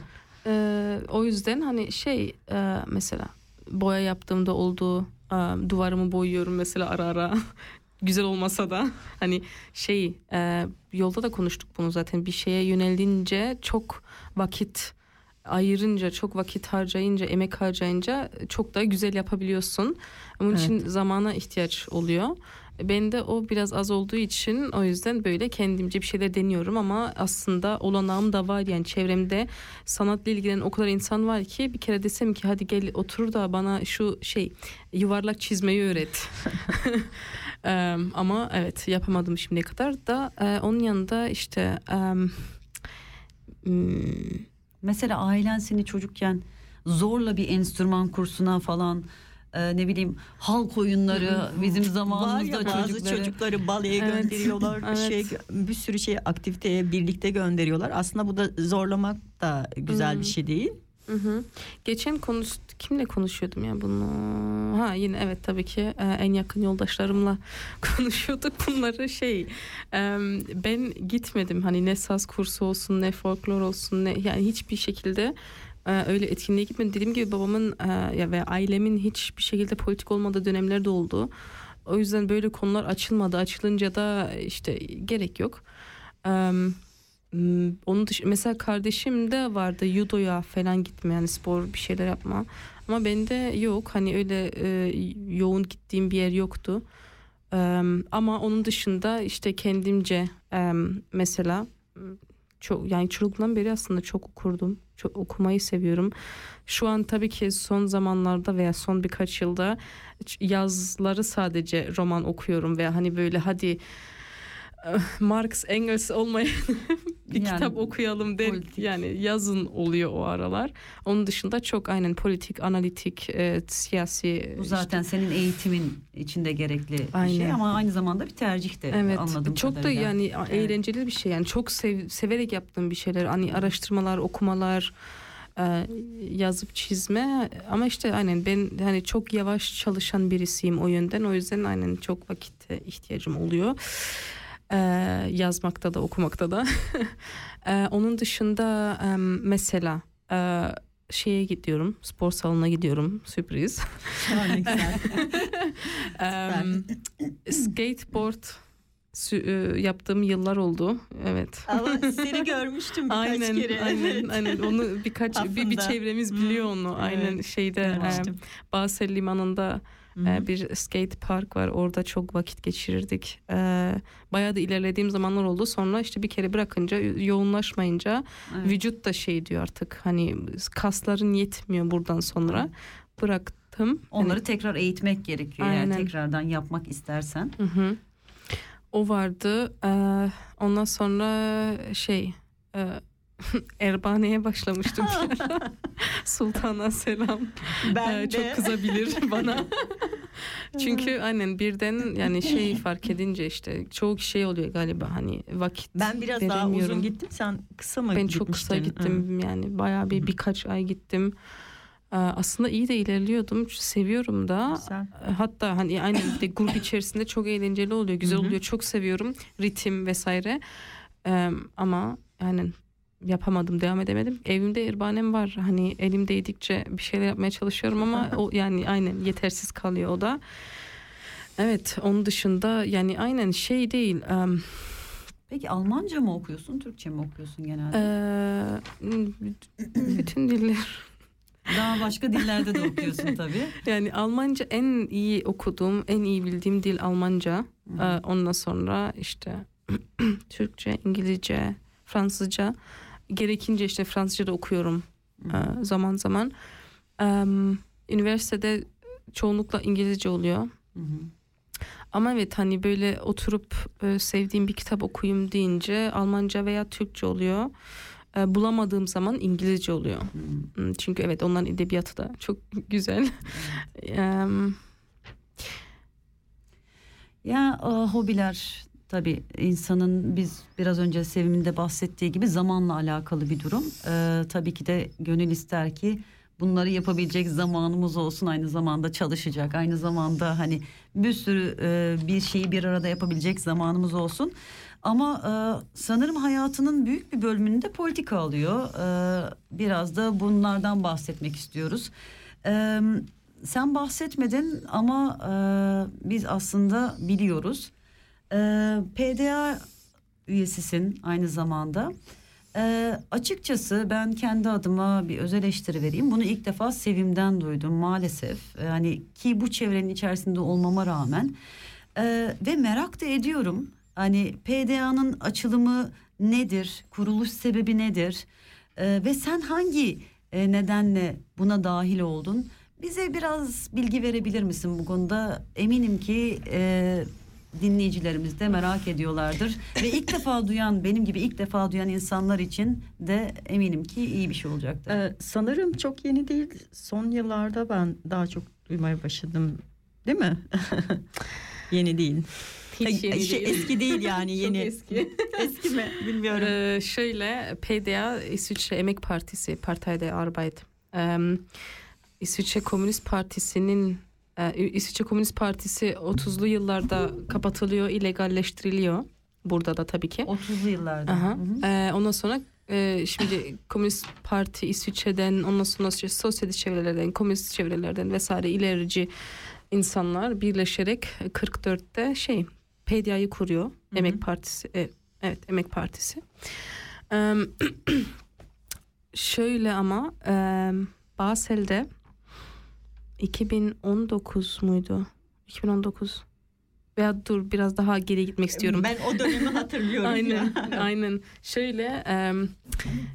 Ee, o yüzden hani şey e, mesela boya yaptığımda oldu. E, duvarımı boyuyorum mesela ara ara. Güzel olmasa da hani şey e, yolda da konuştuk bunu zaten bir şeye yönelince çok vakit ayırınca çok vakit harcayınca emek harcayınca çok da güzel yapabiliyorsun. Onun Evet. için zamana ihtiyaç oluyor. Bende o biraz az olduğu için o yüzden böyle kendimce bir şeyler deniyorum ama aslında olanağım da var yani çevremde sanatla ilgilenen o kadar insan var ki bir kere desem ki hadi gel otur da bana şu şey yuvarlak çizmeyi öğret. *laughs* Ama evet yapamadım şimdiye kadar da e, onun yanında işte hmm, Mesela ailen seni çocukken zorla bir enstrüman kursuna falan e, ne bileyim halk oyunları bizim Var zamanımızda ya bazı çocukları çocukları baleye Evet, gönderiyorlar. *laughs* evet. Şey bir sürü şey aktiviteye birlikte gönderiyorlar. Aslında bu da zorlamak da güzel Hmm. bir şey değil. Hı hı. Geçen konuş kimle konuşuyordum ya bunu? Ha yine evet tabii ki e, en yakın yoldaşlarımla *laughs* konuşuyorduk bunları şey. e, ben gitmedim hani ne saz kursu olsun ne folklor olsun ne yani hiçbir şekilde e, öyle etkinliğe gitmedim. Dediğim gibi babamın e, ve ailemin hiçbir şekilde politik olmadığı dönemler de oldu. O yüzden böyle konular açılmadı. Açılınca da işte gerek yok. Hmm, Onun dışı mesela kardeşim de vardı judoya falan gitme yani spor bir şeyler yapma. Ama bende yok hani öyle e, yoğun gittiğim bir yer yoktu. Em, ama onun dışında işte kendimce em, mesela çok yani çocukluğumdan beri aslında çok okurdum. Çok okumayı seviyorum. Şu an tabii ki son zamanlarda veya son birkaç yılda yazları sadece roman okuyorum ve hani böyle hadi *laughs* Marx Engels olmayan *laughs* bir Yani kitap okuyalım der politik. yani yazın oluyor o aralar. Onun dışında çok aynen politik, analitik, e, siyasi Bu zaten senin eğitimin içinde gerekli bir şey Aynen. ama aynı zamanda bir tercih de Evet. anladığım çok kadarıyla. da yani Evet. eğlenceli bir şey. Yani çok sev- severek yaptığım bir şeyler. Hani araştırmalar, okumalar, e, yazıp çizme ama işte aynen ben hani çok yavaş çalışan birisiyim o yönden. O yüzden aynen çok vakit ihtiyacım oluyor. E, yazmakta da okumakta da. *laughs* E, onun dışında e, mesela e, şeye gidiyorum spor salonuna gidiyorum sürpriz. *laughs* Şahane güzel. *laughs* Em, skateboard yaptığım yıllar oldu. Evet. Ama seni görmüştüm birkaç Aynen, kere. aynen, Evet. aynen. Onu birkaç bir, bir çevremiz Hmm, biliyor onu. Aynen evet. şeyde e. Basel limanında Hı. e, bir skate park var. Orada çok vakit geçirirdik. E, bayağı da ilerlediğim zamanlar oldu. Sonra işte bir kere bırakınca yoğunlaşmayınca Evet. vücut da şey diyor artık hani kasların yetmiyor buradan sonra. Bıraktım. Onları Yani- tekrar eğitmek gerekiyor. Aynen. Yani tekrardan yapmak istersen. Hı hı. O vardı. Ee, ondan sonra şey e, *laughs* Erbane'ye başlamıştım. bir *laughs* ara. Sultan'a selam. Ben Ee, de. çok kızabilir *laughs* bana. Çünkü aynen birden yani şey fark edince işte çok şey oluyor galiba hani vakit Ben biraz daha uzun gittim. Sen kısa mı Ben çok kısa gittim yani bayağı bir birkaç ay gittim. Ee, Aslında iyi de ilerliyordum. Seviyorum da. Güzel. Hatta hani aynı de grup içerisinde çok eğlenceli oluyor, güzel Hı hı. oluyor. Çok seviyorum ritim vesaire. Ee, ama yani yapamadım, devam edemedim. Evimde irbanem var. Hani elim değdikçe bir şeyler yapmaya çalışıyorum ama *laughs* o yani aynen yetersiz kalıyor o da. Evet, onun dışında yani aynen şey değil. em, Peki Almanca mı okuyorsun, Türkçe mi okuyorsun genelde? eee, bütün diller Daha başka dillerde de okuyorsun tabii. *laughs* Yani Almanca en iyi okuduğum, en iyi bildiğim dil Almanca. Ee, ondan sonra işte *clears throat* Türkçe, İngilizce, Fransızca. Gerekince işte Fransızca da okuyorum e, zaman zaman. Üniversitede çoğunlukla İngilizce oluyor. Hı hı. Ama evet hani böyle oturup e, sevdiğim bir kitap okuyayım deyince Almanca veya Türkçe oluyor. E, bulamadığım zaman İngilizce oluyor. Hmm, Çünkü evet onların edebiyatı da çok *laughs* güzel. Em, Ya e, hobiler tabii insanın biz biraz önce Sevim'in bahsettiği gibi zamanla alakalı bir durum. E, tabii ki de gönül ister ki bunları yapabilecek zamanımız olsun aynı zamanda çalışacak aynı zamanda hani bir sürü e, bir şeyi bir arada yapabilecek zamanımız olsun. Ama e, sanırım hayatının büyük bir bölümünü de politika alıyor. E, biraz da bunlardan bahsetmek istiyoruz. E, sen bahsetmedin ama e, biz aslında biliyoruz. E, PDA üyesisin aynı zamanda. E, açıkçası ben kendi adıma bir öz eleştiri vereyim. Bunu ilk defa Sevim'den duydum maalesef. Hani ki bu çevrenin içerisinde olmama rağmen E, ve merak da ediyorum. Hani PDA'nın açılımı nedir? Kuruluş sebebi nedir? E, ve sen hangi e, nedenle buna dahil oldun? Bize biraz bilgi verebilir misin bu konuda? Eminim ki e, dinleyicilerimiz de merak ediyorlardır. Ve ilk defa duyan, benim gibi ilk defa duyan insanlar için de eminim ki iyi bir şey olacaktır. Ee, sanırım çok yeni değil. Son yıllarda ben daha çok duymaya başladım. Değil mi? *laughs* yeni değil. hiç yeni Şey, değil. Eski değil yani *laughs* Çok yeni. eski. *laughs* eski mi? Bilmiyorum. Ee, şöyle PDA İsviçre Emek Partisi Partei der Arbeit. Em, İsviçre Komünist Partisi'nin İsviçre Komünist Partisi 30'lu yıllarda kapatılıyor, illegalleştiriliyor. Burada da tabii ki. 30'lu yıllarda. Aha. Hı hı. Ee, ondan sonra e, şimdi Komünist Parti İsviçre'den ondan sonra işte sosyalist çevrelerden, komünist çevrelerden vesaire ilerici insanlar birleşerek 44'te şey PDA'yı kuruyor. Emek Partisi. e, evet Emek Partisi. Em, *clears throat* şöyle ama em, Basel'de 2019 muydu? 2019 veya dur biraz daha geri gitmek istiyorum. Ben o dönemi hatırlıyorum. *laughs* Aynen, *laughs* aynen. Şöyle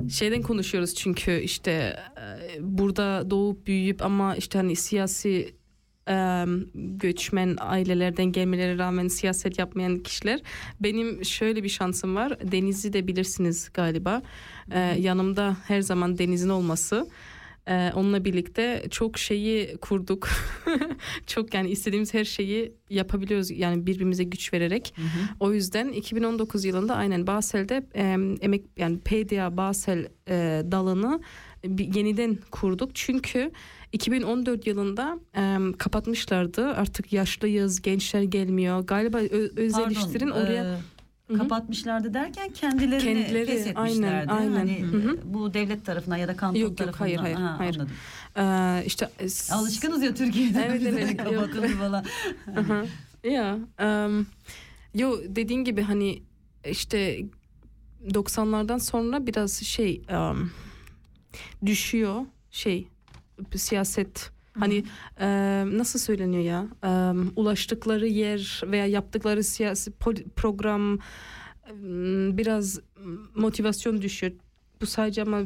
şeyden konuşuyoruz çünkü işte e, burada doğup büyüyüp ama işte hani siyasi göçmen ailelerden gelmeleri rağmen siyaset yapmayan kişiler. Benim şöyle bir şansım var. Deniz'i de bilirsiniz galiba. E, yanımda her zaman Deniz'in olması. E, onunla birlikte çok şeyi kurduk. *laughs* çok yani istediğimiz her şeyi yapabiliyoruz. Yani birbirimize güç vererek. O yüzden 2019 yılında aynen Basel'de e, emek yani PDA Basel e, dalını bir yeniden kurduk. Çünkü 2014 yılında e, kapatmışlardı. Artık yaşlıyız, gençler gelmiyor. Galiba ö, öz Pardon, eleştirin oraya e, Hı hı. kapatmışlardı derken kendilerini Kendileri, feshetmişlerdi. aynen, aynen. Hani Hı hı. bu devlet tarafına ya da kanton Yok, yok, tarafından. hayır, hayır, Ha, hayır. Anladım. e, işte e, Alışkınız ya Türkiye'de. Evet, evet, yok. kapatıldı falan. Ya, yo dediğin gibi hani işte 90'lardan sonra biraz şey em, düşüyor şey siyaset hani em, nasıl söyleniyor ya Em, ulaştıkları yer veya yaptıkları siyasi program em, biraz motivasyon düşüyor bu sadece ama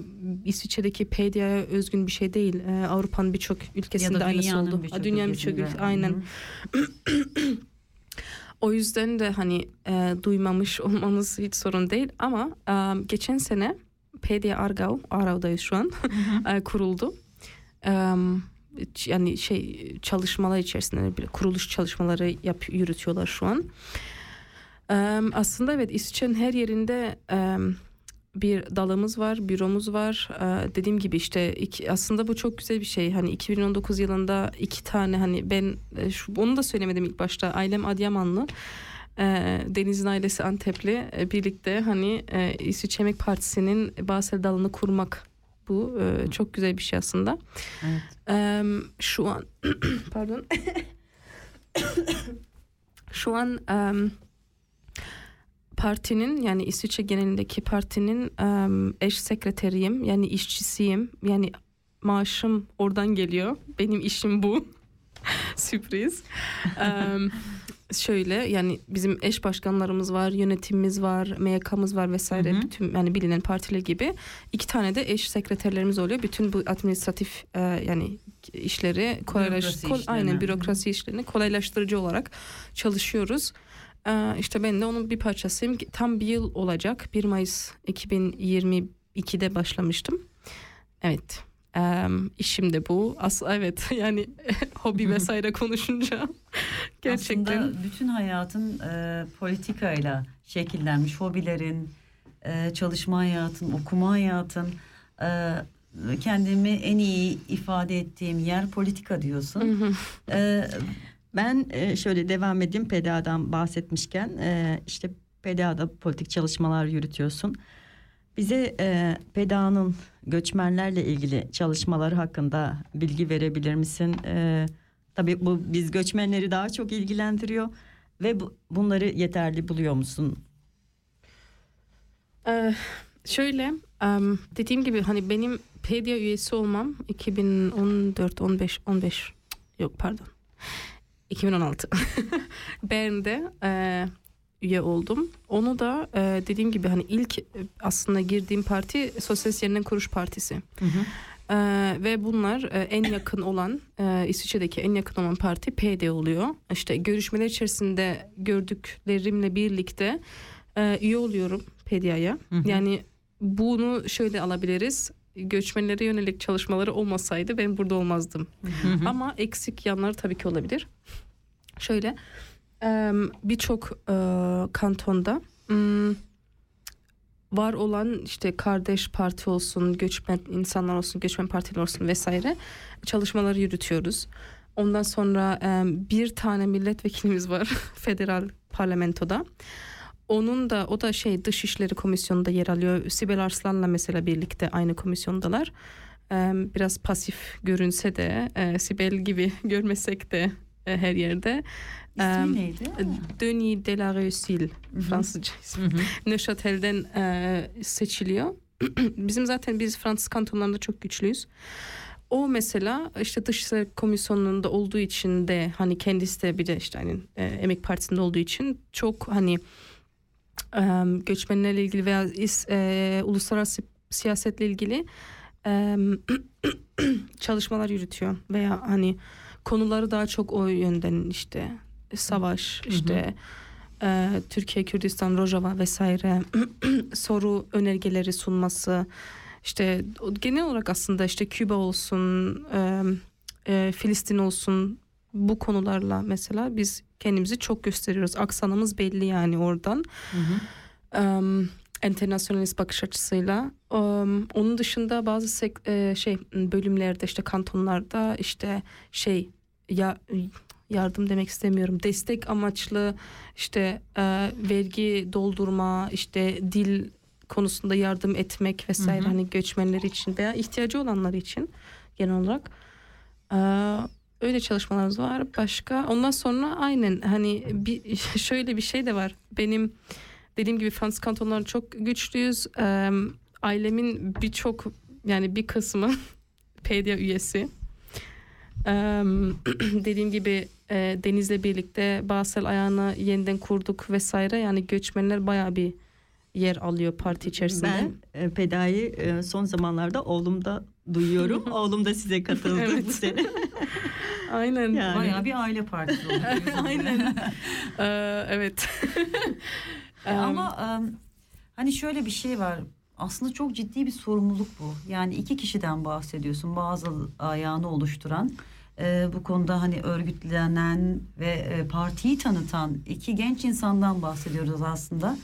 İsviçre'deki PDA'ya özgün bir şey değil. Ee, Avrupa'nın birçok ülkesinde aynısı oldu. birçok Dünyanın birçok ülkesinde. ülke aynen. *clears throat* o yüzden de hani e, duymamış *laughs* olmanız hiç sorun değil ama e, geçen sene PDA Argau, Arau'dayız şu an *laughs* e, kuruldu. E, yani şey çalışmalar içerisinde bir kuruluş çalışmaları yap, yürütüyorlar şu an. Aslında evet İsviçre'nin her yerinde bir dalımız var, büromuz var. Dediğim gibi işte aslında bu çok güzel bir şey. Hani 2019 yılında iki tane hani ben e, şu, onu da söylemedim ilk başta. Ailem Adıyamanlı. Deniz'in ailesi Antepli. Birlikte hani e, İsviçre Emek Partisi'nin Basel dalını kurmak bu e, çok güzel bir şey aslında. Evet. Ee, şu an *coughs* pardon. *coughs* şu an em, partinin yani İsviçre genelindeki partinin em, eş sekreteriyim yani işçisiyim yani maaşım oradan geliyor benim işim bu *laughs* sürpriz Em, şöyle yani bizim eş başkanlarımız var yönetimimiz var MYK'mız var vesaire Hı hı. bütün yani bilinen partiler gibi iki tane de eş sekreterlerimiz oluyor bütün bu administratif e, yani işleri kolaylaş kol- aynen bürokrasi işlerini kolaylaştırıcı olarak çalışıyoruz. Ee, işte ben de onun bir parçasıyım. Tam bir yıl olacak. 1 Mayıs 2022'de başlamıştım. Evet. Ee, işim de bu. As evet *laughs* yani *laughs* hobi vesaire konuşunca *laughs* gerçekten Aslında bütün hayatın e, politikayla şekillenmiş hobilerin, e, çalışma hayatın, okuma hayatın, e, kendimi en iyi ifade ettiğim yer politika diyorsun. E, Ben e, şöyle devam edeyim PDA'dan bahsetmişken e, işte PDA'da politik çalışmalar yürütüyorsun. Bize e, PDA'nın göçmenlerle ilgili çalışmaları hakkında bilgi verebilir misin? E, tabii bu biz göçmenleri daha çok ilgilendiriyor ve bu, bunları yeterli buluyor musun? Ee, şöyle em, dediğim gibi hani benim PDA üyesi olmam 2014 15 15 yok pardon 2016 *laughs* Bern'de e, üye oldum. Onu da e, dediğim gibi hani ilk e, aslında girdiğim parti Sosyalist Yeniden Kuruş Partisi. E, ve bunlar e, en yakın olan e, İsviçre'deki en yakın olan parti PD oluyor. İşte görüşmeler içerisinde gördüklerimle birlikte e, üye oluyorum PDA'ya. Yani bunu şöyle alabiliriz. Göçmenlere yönelik çalışmaları olmasaydı ben burada olmazdım. Ama eksik yanları tabii ki olabilir. Şöyle birçok e, kantonda hmm, var olan işte kardeş parti olsun, göçmen insanlar olsun, göçmen partiler olsun vesaire çalışmaları yürütüyoruz. Ondan sonra bir tane milletvekilimiz var *laughs* federal parlamentoda. Onun da o da şey Dışişleri Komisyonu'nda yer alıyor. Sibel Arslan'la mesela birlikte aynı komisyondalar. Biraz pasif görünse de e, Sibel gibi *laughs* görmesek de her yerde. İsmi neydi? Denis de la Réussille Fransızca ismi. Neuchâtel'den e, seçiliyor. *clears throat* Bizim zaten biz Fransız kantonlarında çok güçlüyüz. O mesela işte Dışişleri Komisyonu'nda olduğu için de hani kendisi de bir de işte hani e, Emek Partisi'nde olduğu için çok hani e, göçmenlerle ilgili veya is, e, uluslararası siyasetle ilgili e, *clears throat* çalışmalar yürütüyor veya hani konuları daha çok o yönden işte savaş işte e, Türkiye Kürdistan Rojava vesaire *clears throat* soru önergeleri sunması işte genel olarak aslında işte Küba olsun e, e, Filistin olsun bu konularla mesela biz kendimizi çok gösteriyoruz. Aksanımız belli yani oradan. Um, internasyonalist bakış açısıyla. Um, onun dışında bazı sek- e, şey bölümlerde işte kantonlarda işte şey ya yardım demek istemiyorum. Destek amaçlı işte e, vergi doldurma, işte dil konusunda yardım etmek vesaire hani göçmenler için veya ihtiyacı olanlar için genel olarak e, öyle çalışmalarımız var. Başka ondan sonra aynen hani bir *laughs* şöyle bir şey de var. Benim dediğim gibi Fransız kantonları çok güçlüyüz. Ee, ailemin birçok yani bir kısmı *laughs* PDA üyesi. *clears throat* Dediğim gibi e, Deniz'le birlikte Basel ayağını yeniden kurduk vesaire. Yani göçmenler bayağı bir yer alıyor parti içerisinde. Ben e, Peda'yı e, son zamanlarda oğlumda duyuyorum. *laughs* Oğlum da size katıldı Evet. bu sene. *laughs* Aynen. Yani. Bayağı bir aile partisi oldu. *laughs* Aynen. Ee, evet. Ama em, hani şöyle bir şey var. Aslında çok ciddi bir sorumluluk bu. Yani iki kişiden bahsediyorsun. Bazı ayağını oluşturan e, bu konuda hani örgütlenen ve e, partiyi tanıtan iki genç insandan bahsediyoruz aslında.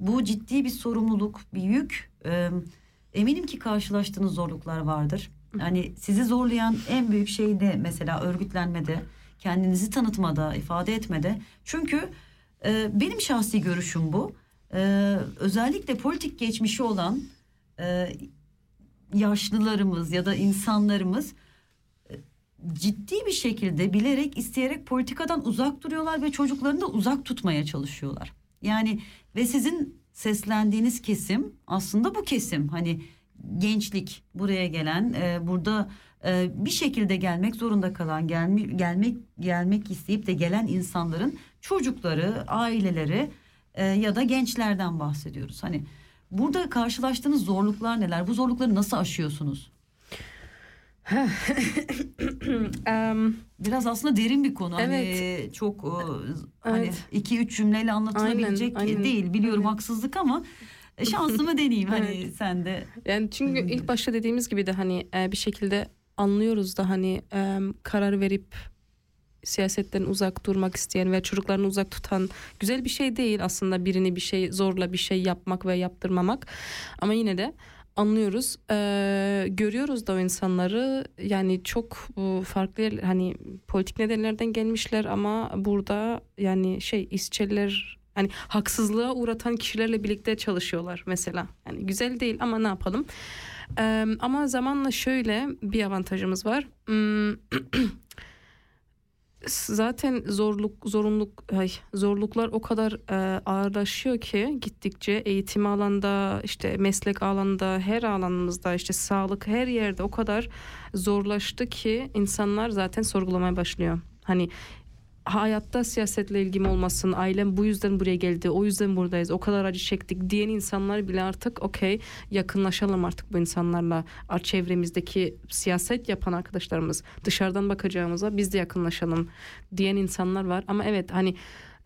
Bu ciddi bir sorumluluk, bir yük. E, eminim ki karşılaştığınız zorluklar vardır. Yani sizi zorlayan en büyük şey ne mesela örgütlenmede, kendinizi tanıtmada, ifade etmede. Çünkü e, benim şahsi görüşüm bu. E, özellikle politik geçmişi olan e, yaşlılarımız ya da insanlarımız e, ciddi bir şekilde bilerek isteyerek politikadan uzak duruyorlar ve çocuklarını da uzak tutmaya çalışıyorlar. Yani ve sizin seslendiğiniz kesim aslında bu kesim hani gençlik buraya gelen e, burada e, bir şekilde gelmek zorunda kalan gelme, gelmek gelmek isteyip de gelen insanların çocukları aileleri e, ya da gençlerden bahsediyoruz. Hani burada karşılaştığınız zorluklar neler? Bu zorlukları nasıl aşıyorsunuz? *laughs* em, Biraz aslında derin bir konu. Hani Evet. çok e, hani Evet. iki üç cümleyle anlatılabilecek Aynen, aynen. değil. Biliyorum Aynen. haksızlık ama e, şansımı *laughs* deneyeyim hani Evet. sen de. Yani çünkü ilk başta dediğimiz gibi de hani e, bir şekilde anlıyoruz da hani karar verip siyasetten uzak durmak isteyen ve çocuklarını uzak tutan güzel bir şey değil aslında birini bir şey zorla bir şey yapmak ve yaptırmamak. Ama yine de anlıyoruz. Ee, görüyoruz da o insanları. Yani çok e, farklı hani politik nedenlerden gelmişler ama burada yani şey işçiler hani haksızlığa uğratan kişilerle birlikte çalışıyorlar mesela. Yani güzel değil ama ne yapalım? Ee, ama zamanla şöyle bir avantajımız var. Hmm, *clears throat* zaten zorluk zorunluluk ay, zorluklar o kadar e, ağırlaşıyor ki gittikçe eğitim alanda işte meslek alanda her alanımızda işte sağlık her yerde o kadar zorlaştı ki insanlar zaten sorgulamaya başlıyor. Hani hayatta siyasetle ilgim olmasın ailem bu yüzden buraya geldi o yüzden buradayız o kadar acı çektik diyen insanlar bile artık okey yakınlaşalım artık bu insanlarla. Ar- çevremizdeki siyaset yapan arkadaşlarımız dışarıdan bakacağımıza biz de yakınlaşalım diyen insanlar var. Ama evet hani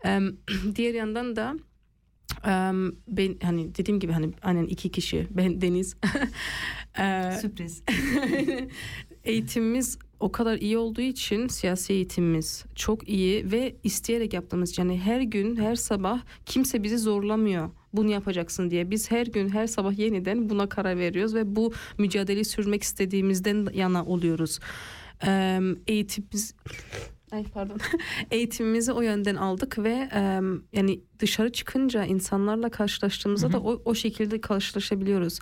*clears throat* diğer yandan da ben hani dediğim gibi hani aynen iki kişi ben Deniz. *laughs* Sürpriz. *laughs* eğitimimiz o kadar iyi olduğu için siyasi eğitimimiz çok iyi ve isteyerek yaptığımız yani her gün her sabah kimse bizi zorlamıyor bunu yapacaksın diye biz her gün her sabah yeniden buna karar veriyoruz ve bu mücadeleyi sürmek istediğimizden yana oluyoruz Eee eğitimimiz Ay pardon. *laughs* Eğitimimizi o yönden aldık ve em, yani dışarı çıkınca insanlarla karşılaştığımızda da o, o şekilde karşılaşabiliyoruz.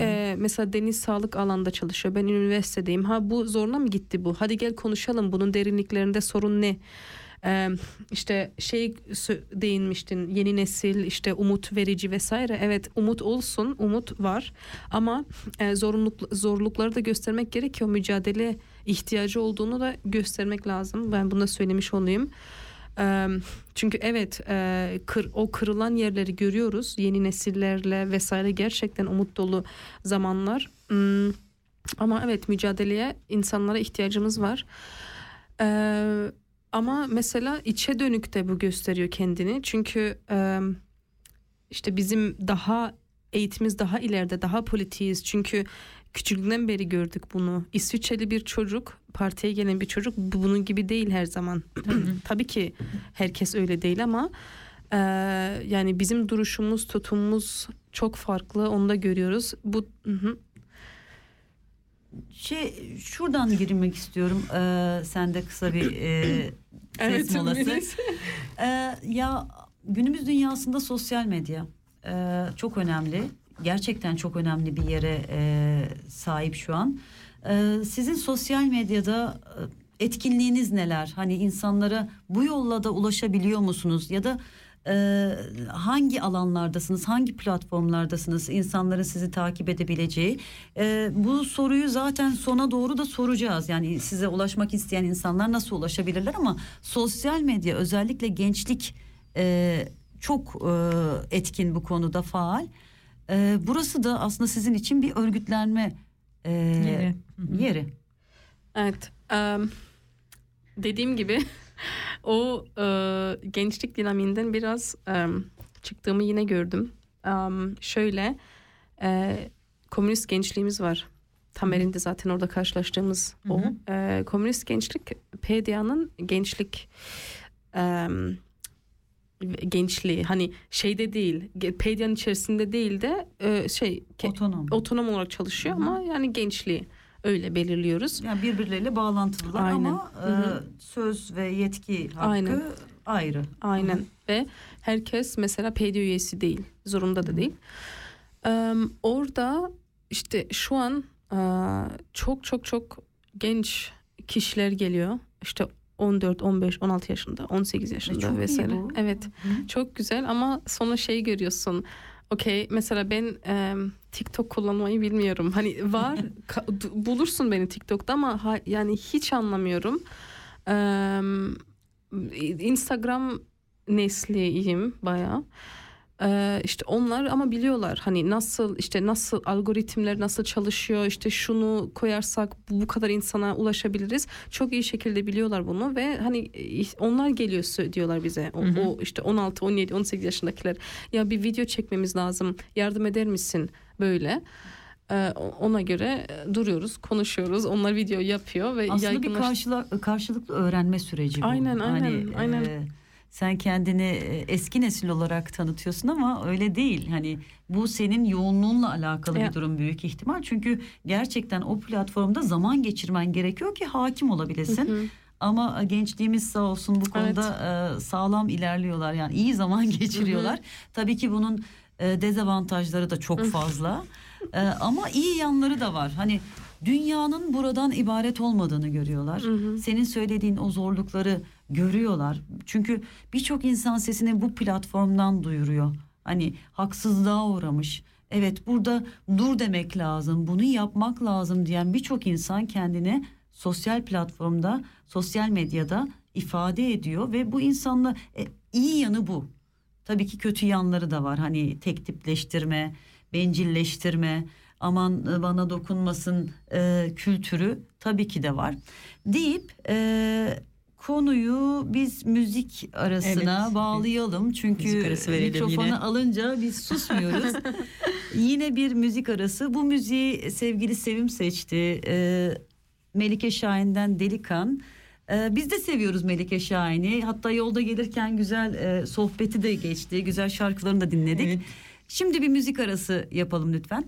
Ee, mesela Deniz sağlık alanda çalışıyor. Ben üniversitedeyim. Ha bu zoruna mı gitti bu? Hadi gel konuşalım. Bunun derinliklerinde sorun ne? Ee, işte şey değinmiştin yeni nesil işte umut verici vesaire evet umut olsun umut var ama e, zorunluluk zorlukları da göstermek gerekiyor mücadele ihtiyacı olduğunu da göstermek lazım ben bunu da söylemiş olayım Çünkü evet e, kır, o kırılan yerleri görüyoruz. Yeni nesillerle vesaire gerçekten umut dolu zamanlar. Hmm, ama evet mücadeleye insanlara ihtiyacımız var. Ee, ama mesela içe dönük de bu gösteriyor kendini. Çünkü e, işte bizim daha eğitimimiz daha ileride daha politiyiz. Çünkü küçüklüğünden beri gördük bunu İsviçreli bir çocuk partiye gelen bir çocuk bu- bunun gibi değil her zaman *clears throat* tabii ki herkes öyle değil ama e, yani bizim duruşumuz tutumumuz çok farklı onu da görüyoruz bu hı hı. Şey şuradan girmek istiyorum. Ee, sen de kısa bir e, *clears throat* ses molası. Melis. Ee, ya günümüz dünyasında sosyal medya e, çok önemli. Gerçekten çok önemli bir yere e, sahip şu an. Ee, sizin sosyal medyada e, etkinliğiniz neler? Hani insanlara bu yolla da ulaşabiliyor musunuz? Ya da e, hangi alanlardasınız? Hangi platformlardasınız? İnsanların sizi takip edebileceği. E, bu soruyu zaten sona doğru da soracağız. Yani size ulaşmak isteyen insanlar nasıl ulaşabilirler ama sosyal medya özellikle gençlik e, çok e, etkin bu konuda faal. E, burası da aslında sizin için bir örgütlenme e, Yeri. yeri. Evet. em, dediğim gibi *laughs* o e, gençlik dinamiğinden biraz em, çıktığımı yine gördüm. Em, şöyle e, komünist gençliğimiz var. Tamer'inde zaten orada karşılaştığımız o. E, komünist gençlik PDA'nın gençlik em, gençliği hani şeyde değil PDA'nın içerisinde değil de e, şey ke- Otonom. otonom olarak çalışıyor ama yani gençliği öyle belirliyoruz. Yani birbirleriyle bağlantılılar Aynen. ama Hı hı. e, söz ve yetki hakkı Aynen. ayrı. Aynen ve herkes mesela PD üyesi değil zorunda da değil. Eee, orada işte şu an çok çok çok genç kişiler geliyor işte 14, 15, 16 yaşında, 18 yaşında çok vesaire. Evet. Çok güzel ama sonra şey görüyorsun. Okey mesela ben em, TikTok kullanmayı bilmiyorum. Hani var *laughs* bulursun beni TikTok'ta ama ha- yani hiç anlamıyorum. Em, Instagram nesliyim bayağı. Ee, işte onlar ama biliyorlar. Hani nasıl işte nasıl algoritmler nasıl çalışıyor işte şunu koyarsak bu, bu kadar insana ulaşabiliriz. Çok iyi şekilde biliyorlar bunu ve hani e, onlar geliyor diyorlar bize. O, o işte 16 17 18 yaşındakiler ya bir video çekmemiz lazım yardım eder misin? böyle. Ona göre e, duruyoruz konuşuyoruz. Onlar video yapıyor ve Aslında bir yaygınlaş- karşıla, karşılıklı öğrenme süreci bu. Aynen, aynen, aynen. e, sen kendini e, eski nesil olarak tanıtıyorsun ama öyle değil. Hani bu senin yoğunluğunla alakalı Ya. bir durum büyük ihtimal. Çünkü gerçekten o platformda zaman geçirmen gerekiyor ki hakim olabilesin. Hı hı. Ama e, gençliğimiz sağ olsun bu konuda e, sağlam ilerliyorlar. Yani iyi zaman *laughs* geçiriyorlar. Tabii ki bunun dezavantajları da çok fazla. Ama iyi yanları da var. Hani dünyanın buradan ibaret olmadığını görüyorlar. Senin söylediğin o zorlukları görüyorlar. Çünkü birçok insan sesini bu platformdan duyuruyor. Hani haksızlığa uğramış. Evet burada dur demek lazım, bunu yapmak lazım diyen birçok insan kendini sosyal platformda, sosyal medyada ifade ediyor ve bu insanla e, iyi yanı bu. Tabii ki kötü yanları da var. Hani tek tipleştirme, bencilleştirme, aman e, bana dokunmasın e, kültürü tabii ki de var. Deyip e, konuyu biz müzik arasına Evet. bağlayalım. Çünkü arası mikrofonu yine. alınca biz susmuyoruz. *laughs* yine bir müzik arası. Bu müziği sevgili Sevim seçti. E, Melike Şahin'den Delikan. Ee, biz de seviyoruz Melike Şahin'i. Hatta yolda gelirken güzel e, sohbeti de geçti. Güzel şarkılarını da dinledik. Evet. Şimdi bir müzik arası yapalım lütfen.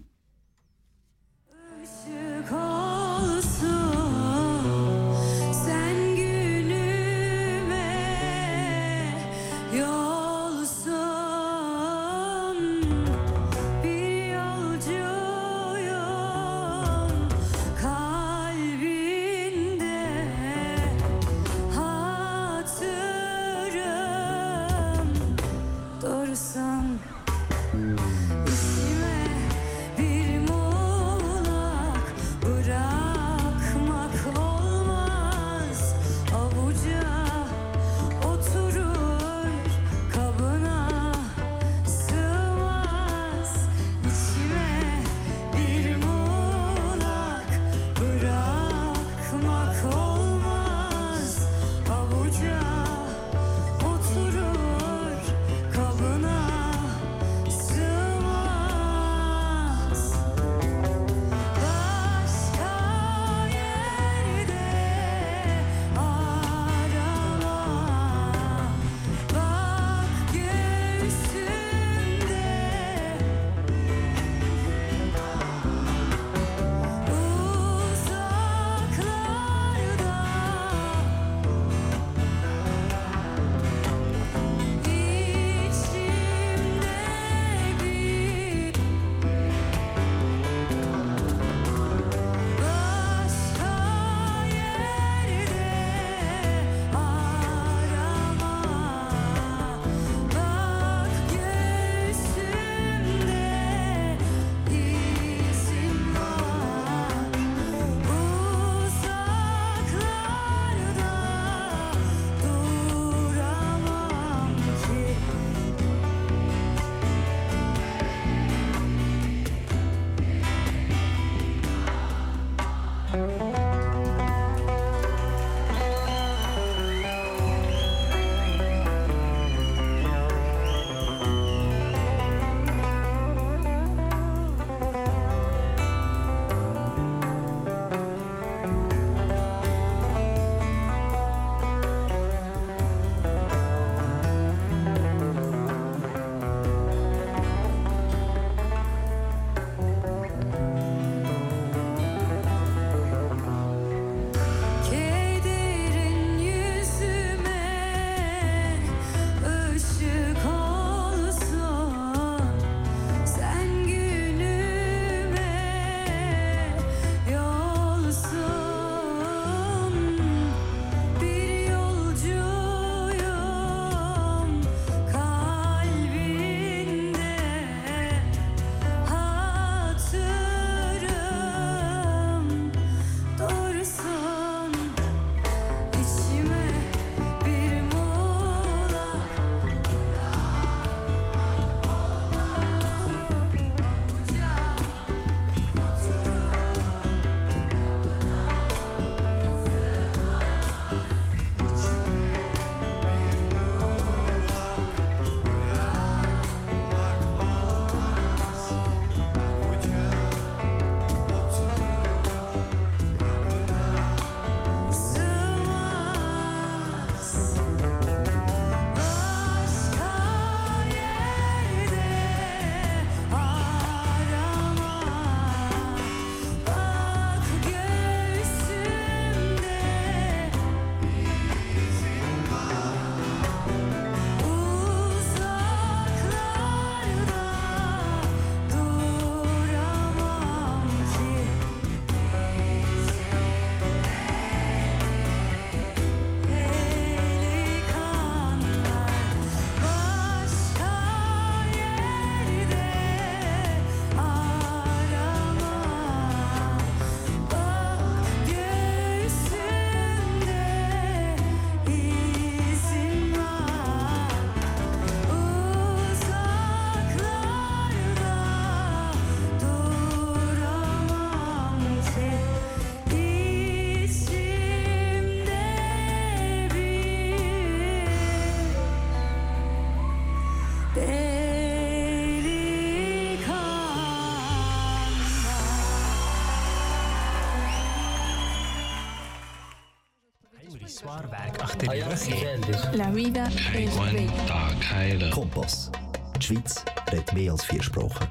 La vida es bella. Kompass. Die Schweiz redet mehr als vier Sprachen.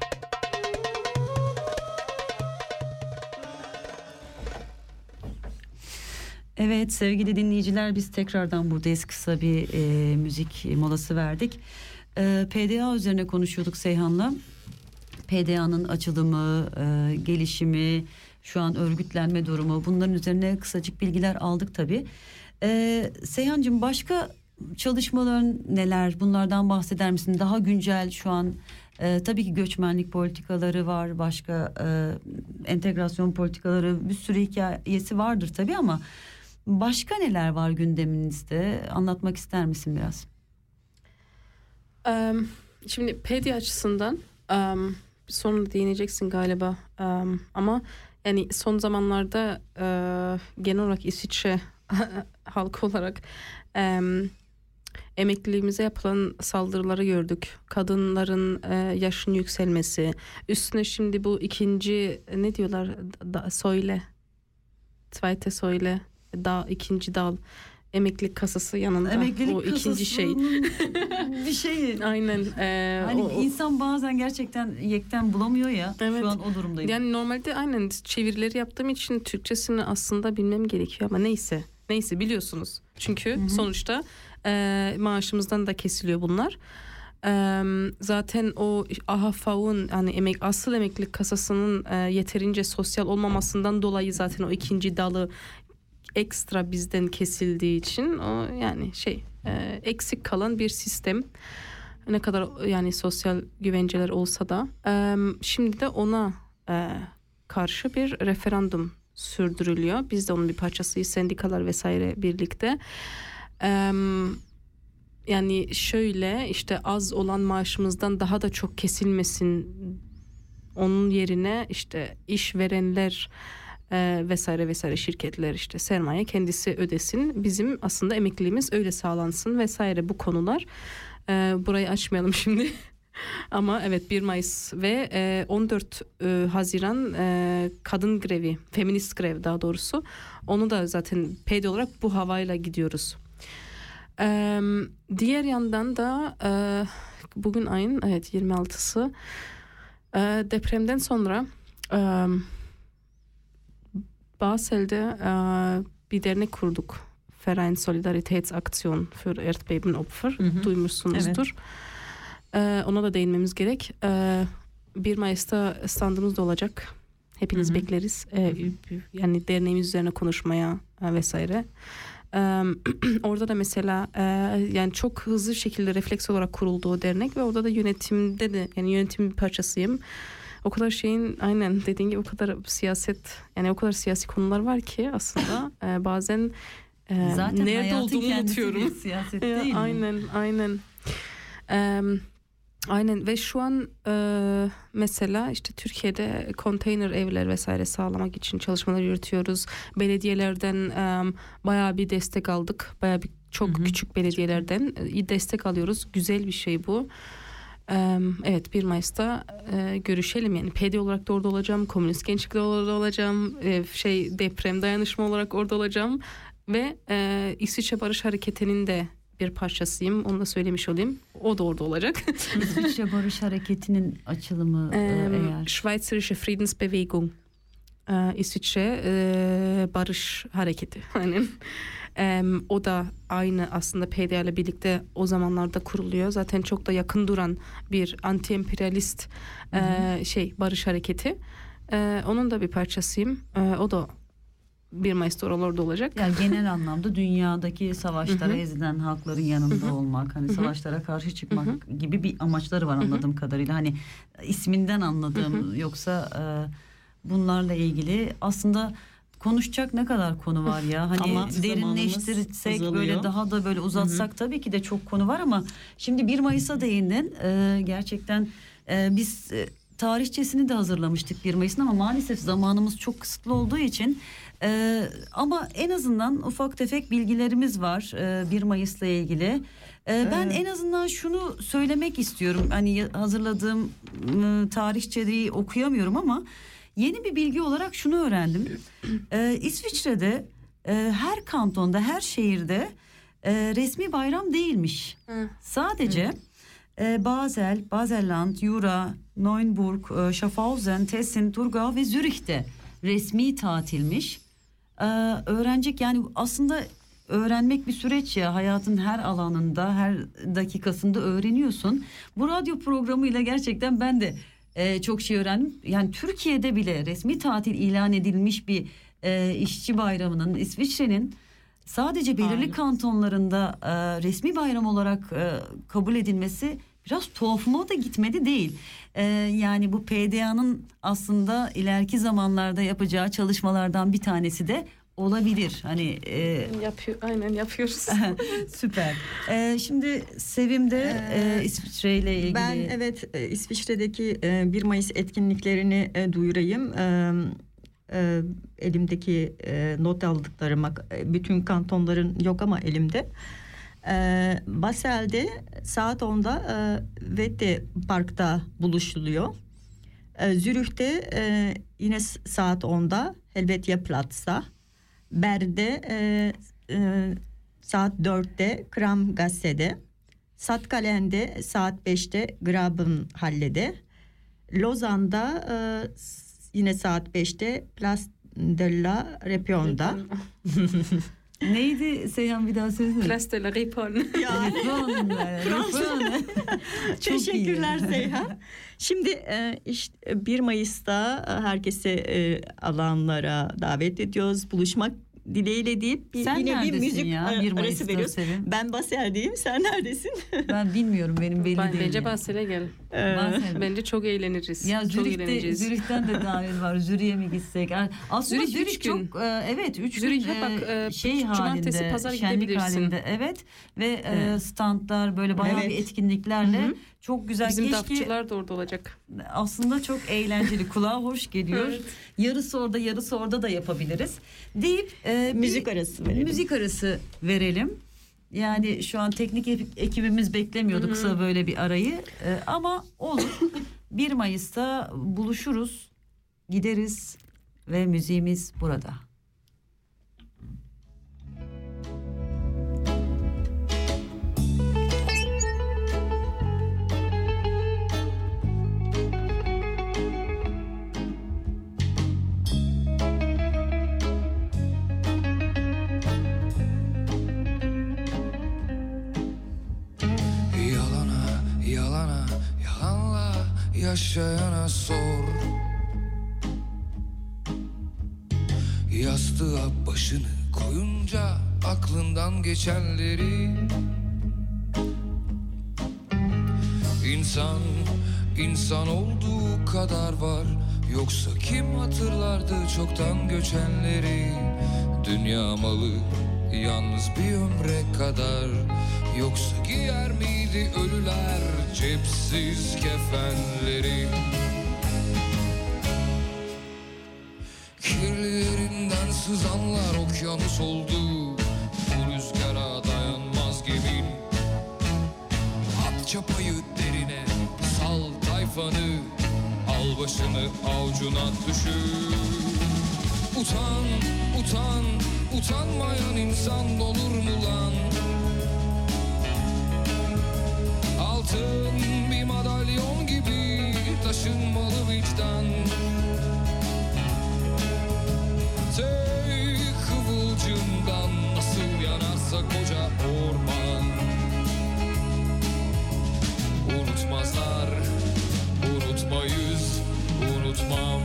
Evet sevgili dinleyiciler biz tekrardan buradayız. Kısa bir e, müzik molası verdik. E, PDA üzerine konuşuyorduk Seyhan'la. PDA'nın açılımı, e, gelişimi, şu an örgütlenme durumu bunların üzerine kısacık bilgiler aldık tabii. E, Seyhan'cığım başka çalışmaların neler bunlardan bahseder misin? Daha güncel şu an e, tabii ki göçmenlik politikaları var, başka e, entegrasyon politikaları bir sürü hikayesi vardır tabii ama başka neler var gündeminizde anlatmak ister misin biraz? Em, şimdi pedi açısından em, sonra değineceksin galiba Em, ama yani son zamanlarda e, genel olarak İsviçre *laughs* halkı olarak em, emekliliğimize yapılan saldırıları gördük. Kadınların e, yaşın yükselmesi. Üstüne şimdi bu ikinci ne diyorlar da, söyle. Zweite söyle. Da, ikinci dal. Emeklilik kasası yanında. Emeklilik o ikinci şey. *laughs* bir şey. Aynen. e, Hani o- insan bazen gerçekten yekten bulamıyor ya. Evet. Şu an o durumdayım. Yani normalde aynen çevirileri yaptığım için Türkçesini aslında bilmem gerekiyor ama neyse. Neyse biliyorsunuz. Çünkü sonuçta e, maaşımızdan da kesiliyor bunlar. E, zaten o AHFAV'ın hani emek asıl emeklilik kasasının e, yeterince sosyal olmamasından dolayı zaten o ikinci dalı ekstra bizden kesildiği için o yani şey e, eksik kalan bir sistem ne kadar yani sosyal güvenceler olsa da e, şimdi de ona e, karşı bir referandum sürdürülüyor. Biz de onun bir parçasıyız sendikalar vesaire birlikte. Yani şöyle işte az olan maaşımızdan daha da çok kesilmesin onun yerine işte işverenler e, vesaire vesaire şirketler işte sermaye kendisi ödesin. Bizim aslında emekliliğimiz öyle sağlansın vesaire bu konular. E, burayı açmayalım *laughs* şimdi. Ama evet 1 Mayıs ve e, 14 e, Haziran e, kadın grevi, feminist grev daha doğrusu. Onu da zaten PD olarak bu havayla gidiyoruz. E, diğer yandan da e, bugün ayın evet 26'sı e, depremden sonra e, Basel'de e, bir dernek kurduk. Verein Solidaritätsaktion für Erdbebenopfer. Hı hı. Duymuşsunuzdur. E, ona da değinmemiz gerek. E, 1 Mayıs'ta standımız da olacak. Hepiniz Hı hı. bekleriz. E, yani derneğimiz üzerine konuşmaya e, vesaire. E, *clears throat* orada da mesela e, yani çok hızlı şekilde refleks olarak kuruldu o dernek ve orada da yönetimde de yani yönetimin bir parçasıyım. O kadar şeyin aynen dediğin gibi o kadar siyaset yani o kadar siyasi konular var ki aslında *laughs* e, bazen e, Zaten nerede olduğumu unutuyorum. siyaset *laughs* Ya, değil mi? aynen aynen. Em, aynen ve şu an e, mesela işte Türkiye'de konteyner evler vesaire sağlamak için çalışmalar yürütüyoruz. Belediyelerden em, bayağı bir destek aldık. Bayağı bir çok küçük belediyelerden e, destek alıyoruz. Güzel bir şey bu. Em, Evet 1 Mayıs'ta e, görüşelim yani PD olarak da orada olacağım, komünist gençlikte orada olacağım, e, şey deprem dayanışma olarak orada olacağım ve e, İsviçre Barış Hareketi'nin de bir parçasıyım. Onu da söylemiş olayım. O da orada olacak. *laughs* İsviçre Barış Hareketi'nin açılımı e, Em, eğer. Schweizerische Friedensbewegung. Ee, İsviçre e, Barış Hareketi. Aynen. *laughs* Em, o da aynı aslında PDA ile birlikte o zamanlarda kuruluyor. Zaten çok da yakın duran bir anti-emperyalist e, şey barış hareketi. E, onun da bir parçasıyım. E, o da 1 Mayıs'ta oralarda olacak. Yani *laughs* genel anlamda dünyadaki savaşlara ezilen halkların yanında olmak, hani savaşlara karşı çıkmak gibi bir amaçları var anladığım kadarıyla. Hani isminden anladığım yoksa e, bunlarla ilgili aslında konuşacak ne kadar konu var ya. Hani Ama derinleştirsek böyle daha da böyle uzatsak tabii ki de çok konu var ama şimdi 1 Mayıs'a değindin. E, gerçekten e, biz e, tarihçesini de hazırlamıştık 1 Mayıs'ın ama maalesef zamanımız çok kısıtlı olduğu için e, ama en azından ufak tefek bilgilerimiz var e, 1 Mayıs'la ilgili. E, ben en azından şunu söylemek istiyorum. Hani hazırladığım e, tarihçeyi okuyamıyorum ama yeni bir bilgi olarak şunu öğrendim. E, İsviçre'de e, her kantonda, her şehirde e, resmi bayram değilmiş. Sadece e, Basel, Baselland, Jura, Neuenburg, e, Schaffhausen, Tessin, Thurgau ve Zürih'te resmi tatilmiş. E, öğrenecek yani aslında öğrenmek bir süreç ya hayatın her alanında her dakikasında öğreniyorsun. Bu radyo programıyla gerçekten ben de e, çok şey öğrendim. Yani Türkiye'de bile resmi tatil ilan edilmiş bir e, işçi bayramının İsviçre'nin sadece belirli Aynen. kantonlarında e, resmi bayram olarak e, kabul edilmesi biraz tuhafıma da gitmedi değil. E, yani bu PDA'nın aslında ileriki zamanlarda yapacağı çalışmalardan bir tanesi de olabilir. Hani e, Yapıyor, aynen yapıyoruz. *laughs* süper. E, şimdi Sevim'de e, İsviçre ile ilgili. Ben evet e, İsviçre'deki e, 1 Mayıs etkinliklerini e, duyurayım. E, e, elimdeki e, not aldıklarıma e, bütün kantonların yok ama elimde. E, Basel'de saat 10'da e, Vette Park'ta buluşuluyor. E, Zürih'te e, yine saat 10'da Helvetia Platz'ta. Bern'de e, e, saat 4'te Kramgasse'de. Satkalen'de saat 5'te Grabenhalle'de. Lozan'da e, yine saat 5'te Place de la Repion'da. *laughs* Neydi Seyhan bir daha söylesene. Place de la Riponne. Telefon. Çok iyi. Teşekkürler Seyhan. Şimdi e, işte 1 Mayıs'ta e, herkese e, alanlara davet ediyoruz. Buluşmak dileğiyle deyip bir, Sen yine bir müzik ya? e, 1 arası Mayıs'ta veriyoruz. Sevim. Ben Basel'deyim. Sen neredesin? Ben bilmiyorum benim belli Ben, değil. bence yani. Basel'e gel. Basel. Bence çok eğleniriz. Ya çok Zürih'te, eğleneceğiz. Zürih'ten de davet var. Zürih'e mi gitsek? Aslında Zürih Zürih, üç gün. çok e, evet üç Zürih'e gün bak, e, e, şey cumartesi, halinde, pazar şenlik halinde evet ve e, Evet. standlar böyle bayağı Evet. bir etkinliklerle Hı hı. çok güzel. Bizim Keşke dafçılar da orada olacak. aslında çok eğlenceli *laughs* kulağa hoş geliyor. Evet. Yarısı orada yarısı orada da yapabiliriz deyip e, Müzik arası verelim. müzik arası verelim. Yani şu an teknik ekibimiz beklemiyordu kısa böyle bir arayı E, ama olur. 1 Mayıs'ta buluşuruz, gideriz ve müziğimiz burada. Yaşayana sor. Yastığa başını koyunca aklından geçenleri. İnsan, insan olduğu kadar var. Yoksa kim hatırlardı çoktan göçenleri? Dünya malı yalnız bir ömre kadar. Yoksa giyer miydi ölüler cepsiz kefenleri. Kirlilerinden sızanlar okyanus oldu. Bu rüzgara dayanmaz gemin At çapayı derine sal tayfanı. Al başını avucuna düşür Utan, utan, utanmayan insan olur mu lan? Altın bir madalyon gibi taşınmalı vicdan. Tek kıvılcımdan nasıl yanarsa koca orman. Unutmazlar, unutmayız, unutmam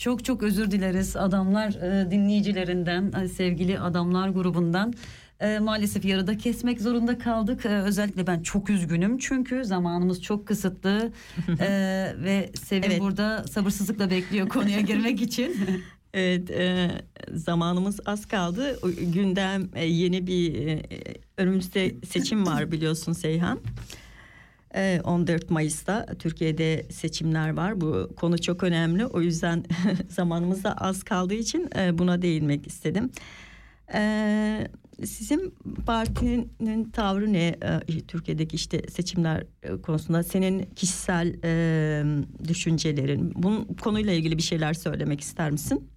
Çok çok özür dileriz adamlar e, dinleyicilerinden e, sevgili adamlar grubundan. E, maalesef yarıda kesmek zorunda kaldık. E, özellikle ben çok üzgünüm çünkü zamanımız çok kısıtlı E, *laughs* ve Sevim Evet. burada sabırsızlıkla bekliyor konuya girmek için. *laughs* Evet, e, zamanımız az kaldı. Gündem e, yeni bir e, önümüzde seçim var biliyorsun Seyhan. E, 14 Mayıs'ta Türkiye'de seçimler var. Bu konu çok önemli. O yüzden *laughs* zamanımız da az kaldığı için e, buna değinmek istedim. E, sizin partinin tavrı ne e, Türkiye'deki işte seçimler e, konusunda? Senin kişisel e, düşüncelerin, bunun konuyla ilgili bir şeyler söylemek ister misin?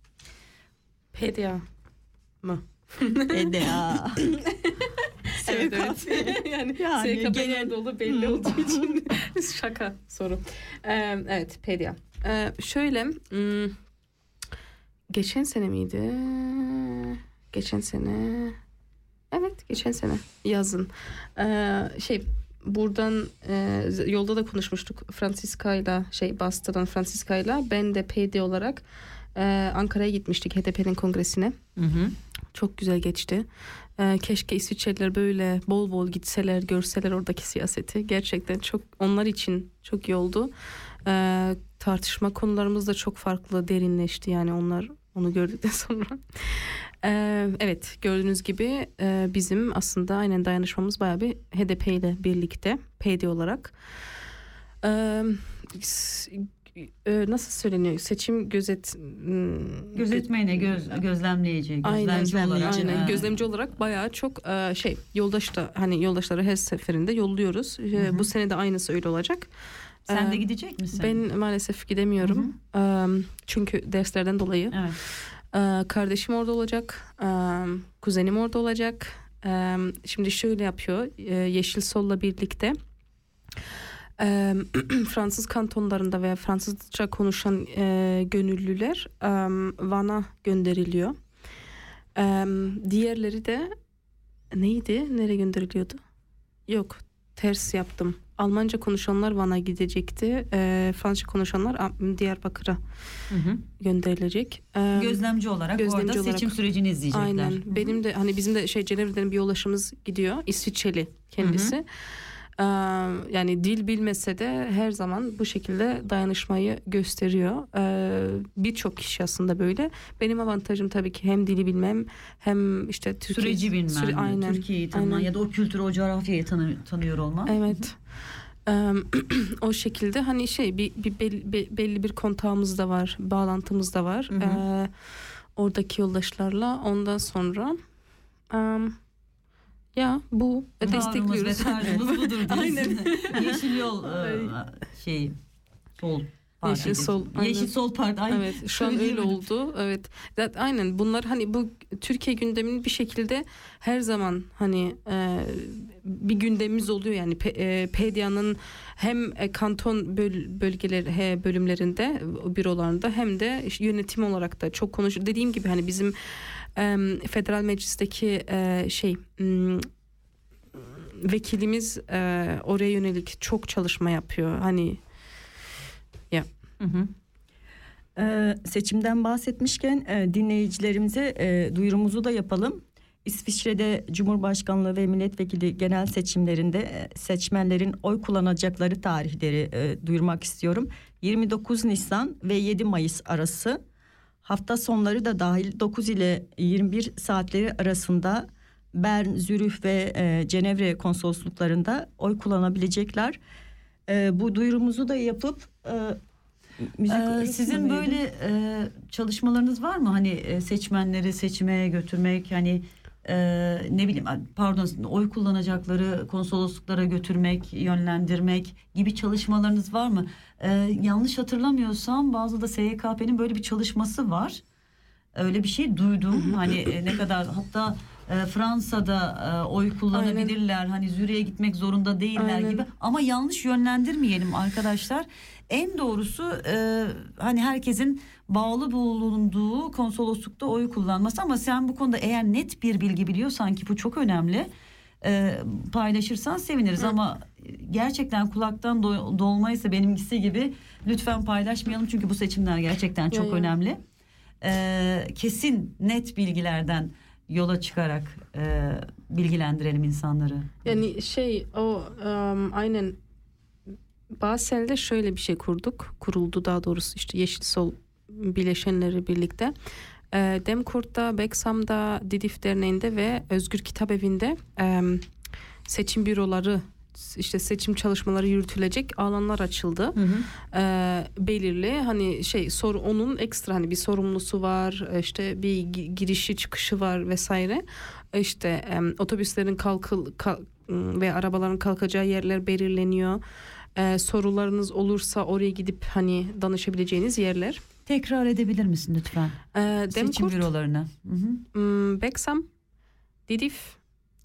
Pedya mı? Eda. *laughs* evet evet. *laughs* yani, *laughs* Yani SKP genel- nerede olduğu belli olduğu için *laughs* şaka soru. Ee, evet Pedya. Ee, şöyle hmm, geçen sene miydi? Geçen sene evet geçen sene yazın Ee, şey buradan e, yolda da konuşmuştuk Francisca'yla şey Boston'dan Francisca'yla ben de PD olarak e, Ankara'ya gitmiştik HDP'nin kongresine. Hı hı. Çok güzel geçti. Ee, keşke İsviçreliler böyle bol bol gitseler, görseler oradaki siyaseti. Gerçekten çok onlar için çok iyi oldu. Ee, tartışma konularımız da çok farklı, derinleşti yani onlar onu gördükten *laughs* sonra. Ee, evet gördüğünüz gibi e, bizim aslında aynen dayanışmamız bayağı bir HDP ile birlikte PD olarak. Ee, e, nasıl söyleniyor? Seçim gözet hmm, Gözetmeyene göz, gözlemleyici, Aynen, gözlemci olarak. aynen. Gözlemci olarak bayağı çok e, şey yoldaş da hani yoldaşları her seferinde yolluyoruz. E, hı. Bu sene de aynısı öyle olacak. Sen de E, gidecek misin? Ben maalesef gidemiyorum. E, çünkü derslerden dolayı. Evet. Kardeşim orada olacak. kuzenim orada olacak. Şimdi şöyle yapıyor. Yeşil Sol'la birlikte e, *clears throat* Fransız kantonlarında veya Fransızca konuşan e, gönüllüler e, Van'a gönderiliyor. E, diğerleri de neydi? Nereye gönderiliyordu? Yok ters yaptım. Almanca konuşanlar Van'a gidecekti. E, Fransızca konuşanlar Diyarbakır'a Hı hı. gönderilecek. E, Gözlemci olarak gözlemci orada olarak. seçim sürecini izleyecekler. Aynen. Hı hı. Benim de hani bizim de şey Cenevre'den bir yoldaşımız gidiyor. İsviçreli kendisi. Ee, yani dil bilmese de her zaman bu şekilde dayanışmayı gösteriyor. Ee, Birçok kişi aslında böyle. Benim avantajım tabii ki hem dili bilmem hem işte Türkiye Süreci bilmen, süre- aynen. Türkiye'yi tanıman aynen. ya da o kültürü, o coğrafyayı tanı- tanıyor olman. Evet. *clears throat* O şekilde hani şey bir, bir belli, be- belli bir kontağımız da var, bağlantımız da var. Hı hı. Ee, oradaki yoldaşlarla ondan sonra em, ya bu e, destekliyoruz. ve tarzımız *laughs* budur diyorsun. Aynen. Yeşil yol e, şey sol. Yeşil Sol, aynen. Yeşil sol parti. Ay, evet şu an öyle oldu. Evet. Aynen bunlar hani bu Türkiye gündeminin bir şekilde her zaman hani e, bir gündemimiz oluyor yani e, PDA'nın hem e, kanton böl- bölgeleri he, bölümlerinde o bürolarında hem de yönetim olarak da çok konuşur. Dediğim gibi hani bizim e, federal meclisteki e, şey m, vekilimiz e, oraya yönelik çok çalışma yapıyor. Hani ya Hı hı. Ee, seçimden bahsetmişken e, dinleyicilerimize e, duyurumuzu da yapalım. İsviçre'de Cumhurbaşkanlığı ve milletvekili genel seçimlerinde seçmenlerin oy kullanacakları tarihleri e, duyurmak istiyorum. 29 Nisan ve 7 Mayıs arası hafta sonları da dahil 9 ile 21 saatleri arasında Bern, Zürih ve e, Cenevre konsolosluklarında oy kullanabilecekler. E, bu duyurumuzu da yapıp e, müzik Ee, sizin böyle e, çalışmalarınız var mı? Hani e, seçmenleri seçime götürmek hani e, ne bileyim pardon oy kullanacakları konsolosluklara götürmek, yönlendirmek gibi çalışmalarınız var mı? E, yanlış hatırlamıyorsam bazı da SYKP'nin böyle bir çalışması var. Öyle bir şey duydum. hani e, ne kadar hatta e, Fransa'da e, oy kullanabilirler. Hani Zürich'e gitmek zorunda değiller Aynen. gibi. Ama yanlış yönlendirmeyelim arkadaşlar. En doğrusu e, hani herkesin bağlı bulunduğu konsoloslukta oy kullanması ama sen bu konuda eğer net bir bilgi biliyorsan ki bu çok önemli. E, paylaşırsan seviniriz ama gerçekten kulaktan do- dolmaysa benimkisi gibi lütfen paylaşmayalım çünkü bu seçimler gerçekten çok ya. önemli. E, kesin net bilgilerden yola çıkarak e, bilgilendirelim insanları. Yani şey o um, aynen Basel'de şöyle bir şey kurduk. Kuruldu daha doğrusu işte Yeşil Sol bileşenleri birlikte. Ee, Demkurt'ta, Beksam'da, Didif Derneği'nde ve Özgür Kitap Evi'nde seçim büroları işte seçim çalışmaları yürütülecek alanlar açıldı. Ee, belirli hani şey soru onun ekstra hani bir sorumlusu var e, işte bir gi- girişi çıkışı var vesaire E, işte em, otobüslerin kalkıl kal- ve arabaların kalkacağı yerler belirleniyor. Ee, sorularınız olursa oraya gidip hani danışabileceğiniz yerler. Tekrar edebilir misin lütfen? Ee, Seçim Demkurt, bürolarını. Hı hı. m, Beksam, Didif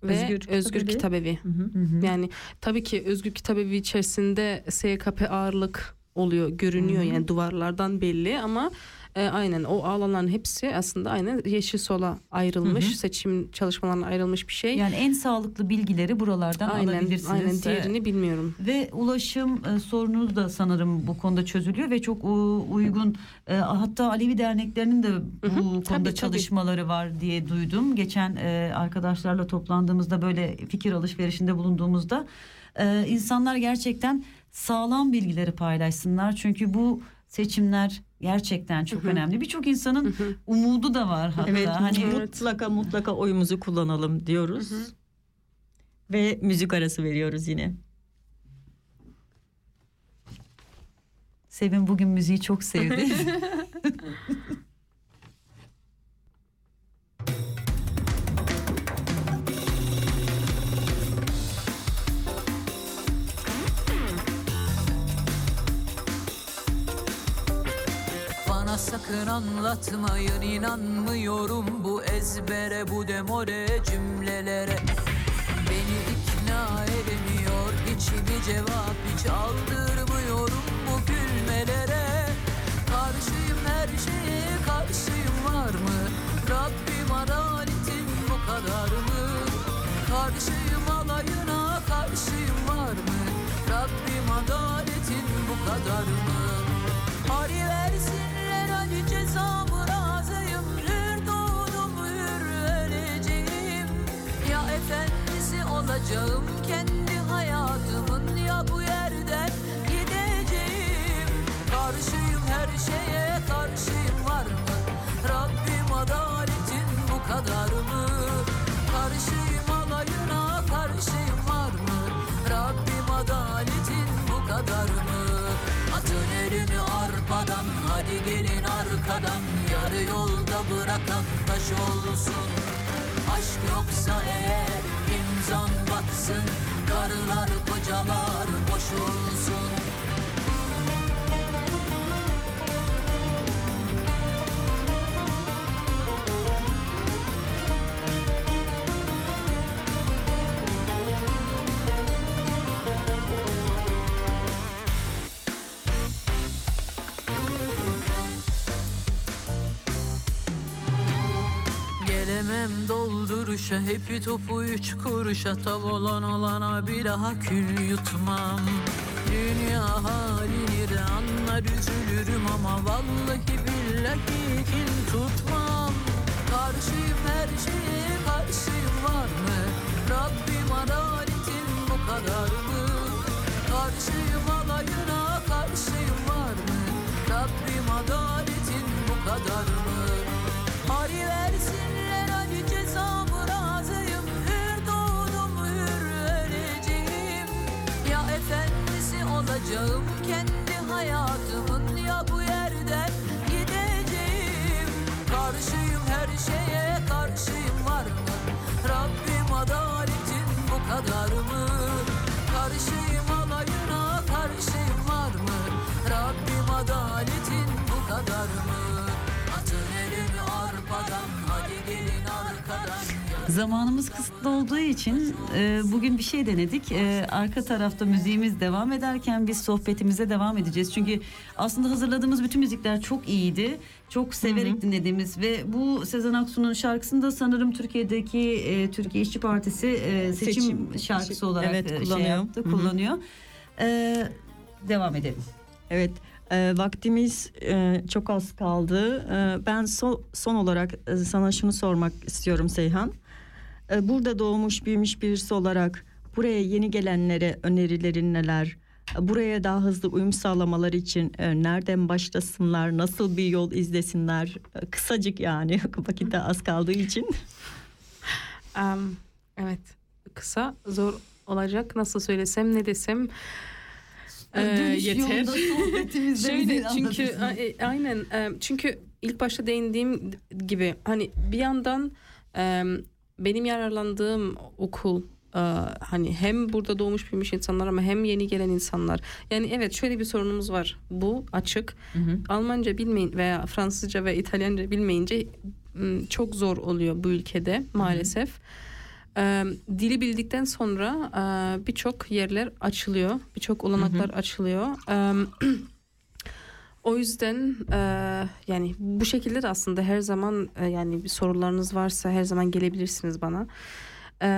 ve Özgür Özgür, Kitap Evi. Kitap Evi. Hı hı. Yani tabii ki Özgür Kitap Evi içerisinde SKP ağırlık oluyor, görünüyor Hı hı. yani duvarlardan belli ama e, aynen o alanların hepsi aslında aynen yeşil sola ayrılmış, Hı hı. seçim çalışmalarına ayrılmış bir şey. Yani en sağlıklı bilgileri buralardan aynen, alabilirsiniz. aynen diğerini bilmiyorum. Ve ulaşım e, sorununuz da sanırım bu konuda çözülüyor ve çok u- uygun e, hatta Alevi derneklerinin de bu Hı hı, konuda tabii, tabii. çalışmaları var diye duydum. Geçen e, arkadaşlarla toplandığımızda böyle fikir alışverişinde bulunduğumuzda e, insanlar gerçekten sağlam bilgileri paylaşsınlar. Çünkü bu seçimler gerçekten çok Hı hı. önemli. Birçok insanın umudu da var hatta. Evet, hani mutlaka mutlaka oyumuzu kullanalım diyoruz. Ve müzik arası veriyoruz yine. Sevin bugün müziği çok sevdi. *laughs* *laughs* sakın anlatmayın inanmıyorum bu ezbere bu demore cümlelere. Beni ikna edemiyor hiçbir cevap hiç aldırmıyorum bu gülmelere. Karşıyım her şeye karşıyım var mı? Rabbim adaletin bu kadar mı? Karşıyım alayına karşıyım var mı? Rabbim adaletin bu kadar mı? Hari versinler cezamı razıyım Hür doğdum hür öleceğim. Ya efendisi olacağım kendi hayatımın Ya bu yerden gideceğim. Karşıyım her şeye karşıyım var mı? Rabbim adaletin bu kadar mı Elini arpadan hadi gelin arkadan. Yarı yolda bırakan taş olsun. Aşk yoksa eğer imzan batsın. Karılar kocalar boşulsun Gelemem dolduruşa hepi topu üç kuruşa. Tav olan olana bir daha kül yutmam. Dünya halini de anlar üzülürüm ama Vallahi billahi kin tutmam. Karşıyım her şeye karşıyım var mı? Rabbim adaletin bu kadar mı? Karşıyım kadar mı? Karşıyım alayına karşıyım var mı? Rabbim adaletin bu kadar mı? Atın elini arpadan hadi gelin arkadan zamanımız kısıtlı olduğu için e, bugün bir şey denedik. E, arka tarafta müziğimiz devam ederken biz sohbetimize devam edeceğiz. Çünkü aslında hazırladığımız bütün müzikler çok iyiydi. Çok severek dinlediğimiz ve bu Sezen Aksu'nun şarkısını da sanırım Türkiye'deki e, Türkiye İşçi Partisi e, seçim, Seçim- şarkısı olarak Evet, e, şey kullanıyor. yaptı, Hı hı. kullanıyor. E, devam edelim. Evet, e, vaktimiz e, çok az kaldı. E, ben so- son olarak e, sana şunu sormak istiyorum Seyhan. E, burada doğmuş büyümüş birisi olarak buraya yeni gelenlere önerilerin neler? E, Buraya daha hızlı uyum sağlamaları için e, nereden başlasınlar? Nasıl bir yol izlesinler? E, kısacık yani *laughs* vakit de az kaldığı için. *laughs* Em, evet kısa zor olacak nasıl söylesem ne desem e, Dönüş yeter. *laughs* Şöyle çünkü e, aynen e, çünkü ilk başta değindiğim gibi hani bir yandan e, benim yararlandığım okul e, hani hem burada doğmuş büyümüş insanlar ama hem yeni gelen insanlar. Yani evet şöyle bir sorunumuz var. Bu açık. Almanca bilmeyin veya Fransızca ve İtalyanca bilmeyince çok zor oluyor bu ülkede maalesef. E, dili bildikten sonra e, birçok yerler açılıyor, birçok olanaklar açılıyor. E, o yüzden e, yani bu şekilde de aslında her zaman e, yani bir sorularınız varsa her zaman gelebilirsiniz bana. E,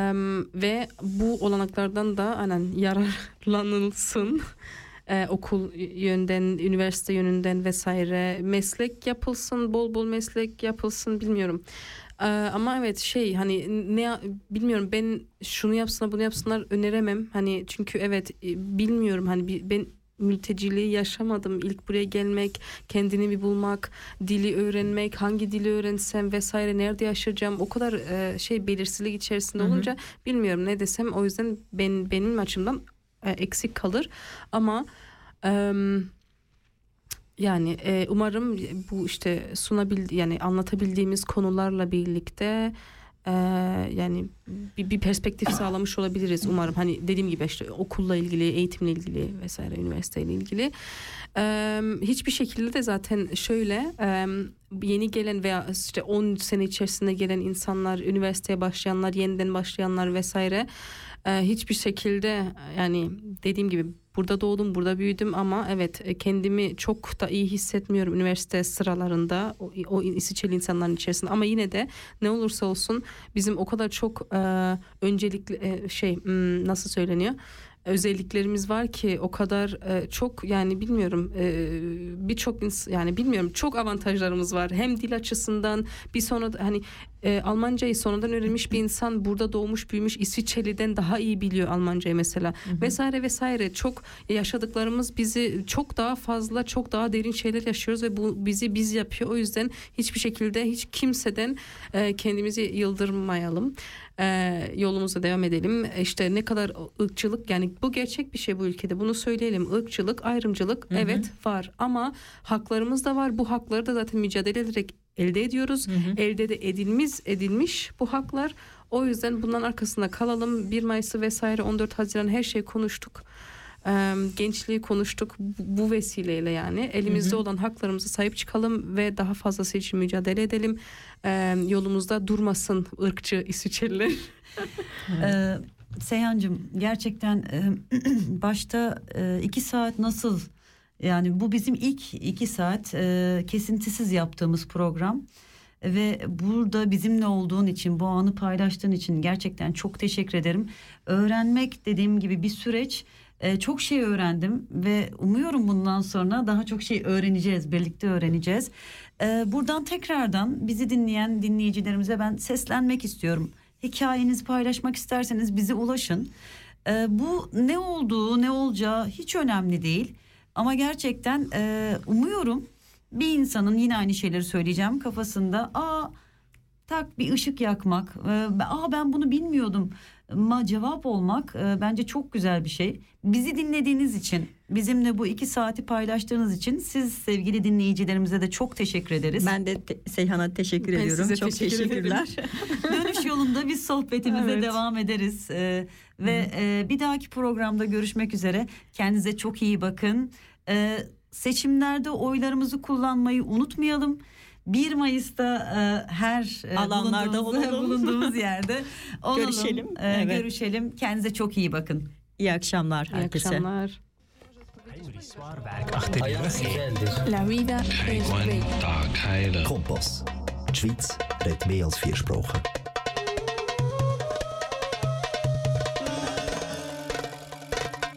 ve bu olanaklardan da aynen yararlanılsın. *laughs* E, okul yönden, üniversite yönünden vesaire meslek yapılsın, bol bol meslek yapılsın bilmiyorum. Ee, ama evet şey hani ne bilmiyorum ben şunu yapsınlar bunu yapsınlar öneremem hani çünkü evet bilmiyorum hani ben mülteciliği yaşamadım. İlk buraya gelmek kendini bir bulmak dili öğrenmek hangi dili öğrensem vesaire nerede yaşayacağım o kadar e, şey belirsizlik içerisinde Hı hı. olunca bilmiyorum ne desem. O yüzden ben benim açımdan e, eksik kalır. Ama em, yani e, umarım bu işte sunabildi yani anlatabildiğimiz konularla birlikte e, yani bir, bir perspektif sağlamış olabiliriz umarım. Hani dediğim gibi işte okulla ilgili, eğitimle ilgili vesaire üniversiteyle ilgili. E, hiçbir şekilde de zaten şöyle e, yeni gelen veya işte 10 sene içerisinde gelen insanlar, üniversiteye başlayanlar, yeniden başlayanlar vesaire e, hiçbir şekilde yani dediğim gibi burada doğdum, burada büyüdüm ama evet e, kendimi çok da iyi hissetmiyorum üniversite sıralarında o, o İsviçreli insanların içerisinde. Ama yine de ne olursa olsun bizim o kadar çok e, öncelikli e, şey hmm, nasıl söyleniyor özelliklerimiz var ki o kadar e, çok yani bilmiyorum e, birçok yani bilmiyorum çok avantajlarımız var. Hem dil açısından bir sonra hani e, Almancayı sonradan öğrenmiş bir insan burada doğmuş büyümüş İsviçreli'den daha iyi biliyor Almancayı mesela. Vesaire vesaire. Çok yaşadıklarımız bizi çok daha fazla çok daha derin şeyler yaşıyoruz ve bu bizi biz yapıyor. O yüzden hiçbir şekilde hiç kimseden e, kendimizi yıldırmayalım e, yolumuza devam edelim. İşte ne kadar ırkçılık yani bu gerçek bir şey bu ülkede. Bunu söyleyelim. Irkçılık ayrımcılık Hı hı. evet var. Ama haklarımız da var. Bu hakları da zaten mücadele ederek elde ediyoruz. Elde de edilmiş edilmiş bu haklar. O yüzden bundan arkasında kalalım. 1 Mayıs'ı vesaire 14 Haziran her şeyi konuştuk Gençliği konuştuk bu vesileyle yani elimizde Hı hı. olan haklarımıza sahip çıkalım ve daha fazlası için mücadele edelim yolumuzda durmasın ırkçı İsviçreliler *laughs* Ee, Seyhancığım gerçekten e, *clears throat* başta e, iki saat nasıl yani bu bizim ilk iki saat e, kesintisiz yaptığımız program ve burada bizimle olduğun için bu anı paylaştığın için gerçekten çok teşekkür ederim. Öğrenmek dediğim gibi bir süreç. E, çok şey öğrendim ve umuyorum bundan sonra daha çok şey öğreneceğiz, birlikte öğreneceğiz. E, buradan tekrardan bizi dinleyen dinleyicilerimize ben seslenmek istiyorum. Hikayenizi paylaşmak isterseniz bize ulaşın. E, bu ne olduğu, ne olacağı hiç önemli değil. Ama gerçekten e, umuyorum bir insanın yine aynı şeyleri söyleyeceğim kafasında. Aa tak bir ışık yakmak. e, Aa ben bunu bilmiyordum. Ma cevap olmak e, bence çok güzel bir şey. Bizi dinlediğiniz için, bizimle bu iki saati paylaştığınız için siz sevgili dinleyicilerimize de çok teşekkür ederiz. Ben de te- Seyhan'a teşekkür Ben ediyorum. size Çok teşekkür teşekkürler. *laughs* Dönüş yolunda biz sohbetimize Evet. devam ederiz. Ee, ve e, bir dahaki programda görüşmek üzere. Kendinize çok iyi bakın. Ee, seçimlerde oylarımızı kullanmayı unutmayalım. 1 Mayıs'ta e, her e, alanlarda bulunduğumuz, *laughs* bulunduğumuz yerde *laughs* olalım. Görüşelim. E, evet. Görüşelim. Kendinize çok iyi bakın. İyi akşamlar herkese. İyi akşamlar. La vida es. Kompass. Die Schweiz redet mehr als vier Sprachen.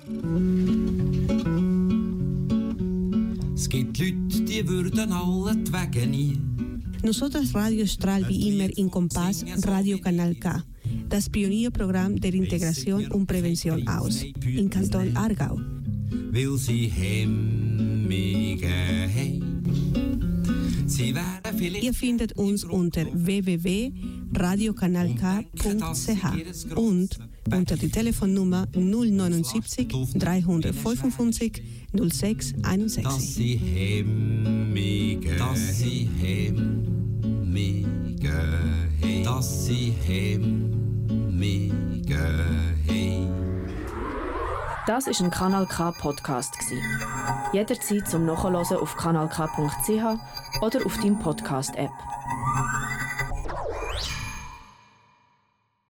Mm. Die würden alle die Wege nie. Nosotras Radio strahlt wie immer in Kompass Radio Kanal K, das Pionierprogramm der Integration und Prävention aus, in Kanton Aargau. Weil sie hemmige Ihr findet uns unter www.radiokanalk.ch und unter die Telefonnummer 079 355 06 dass 61. sie hemmige dass sie hemmige. Dass sie hemmige. Das ist ein Kanal K Podcast gsi. Jederzeit zum Nachhören auf kanalk.ch oder auf deinem Podcast App.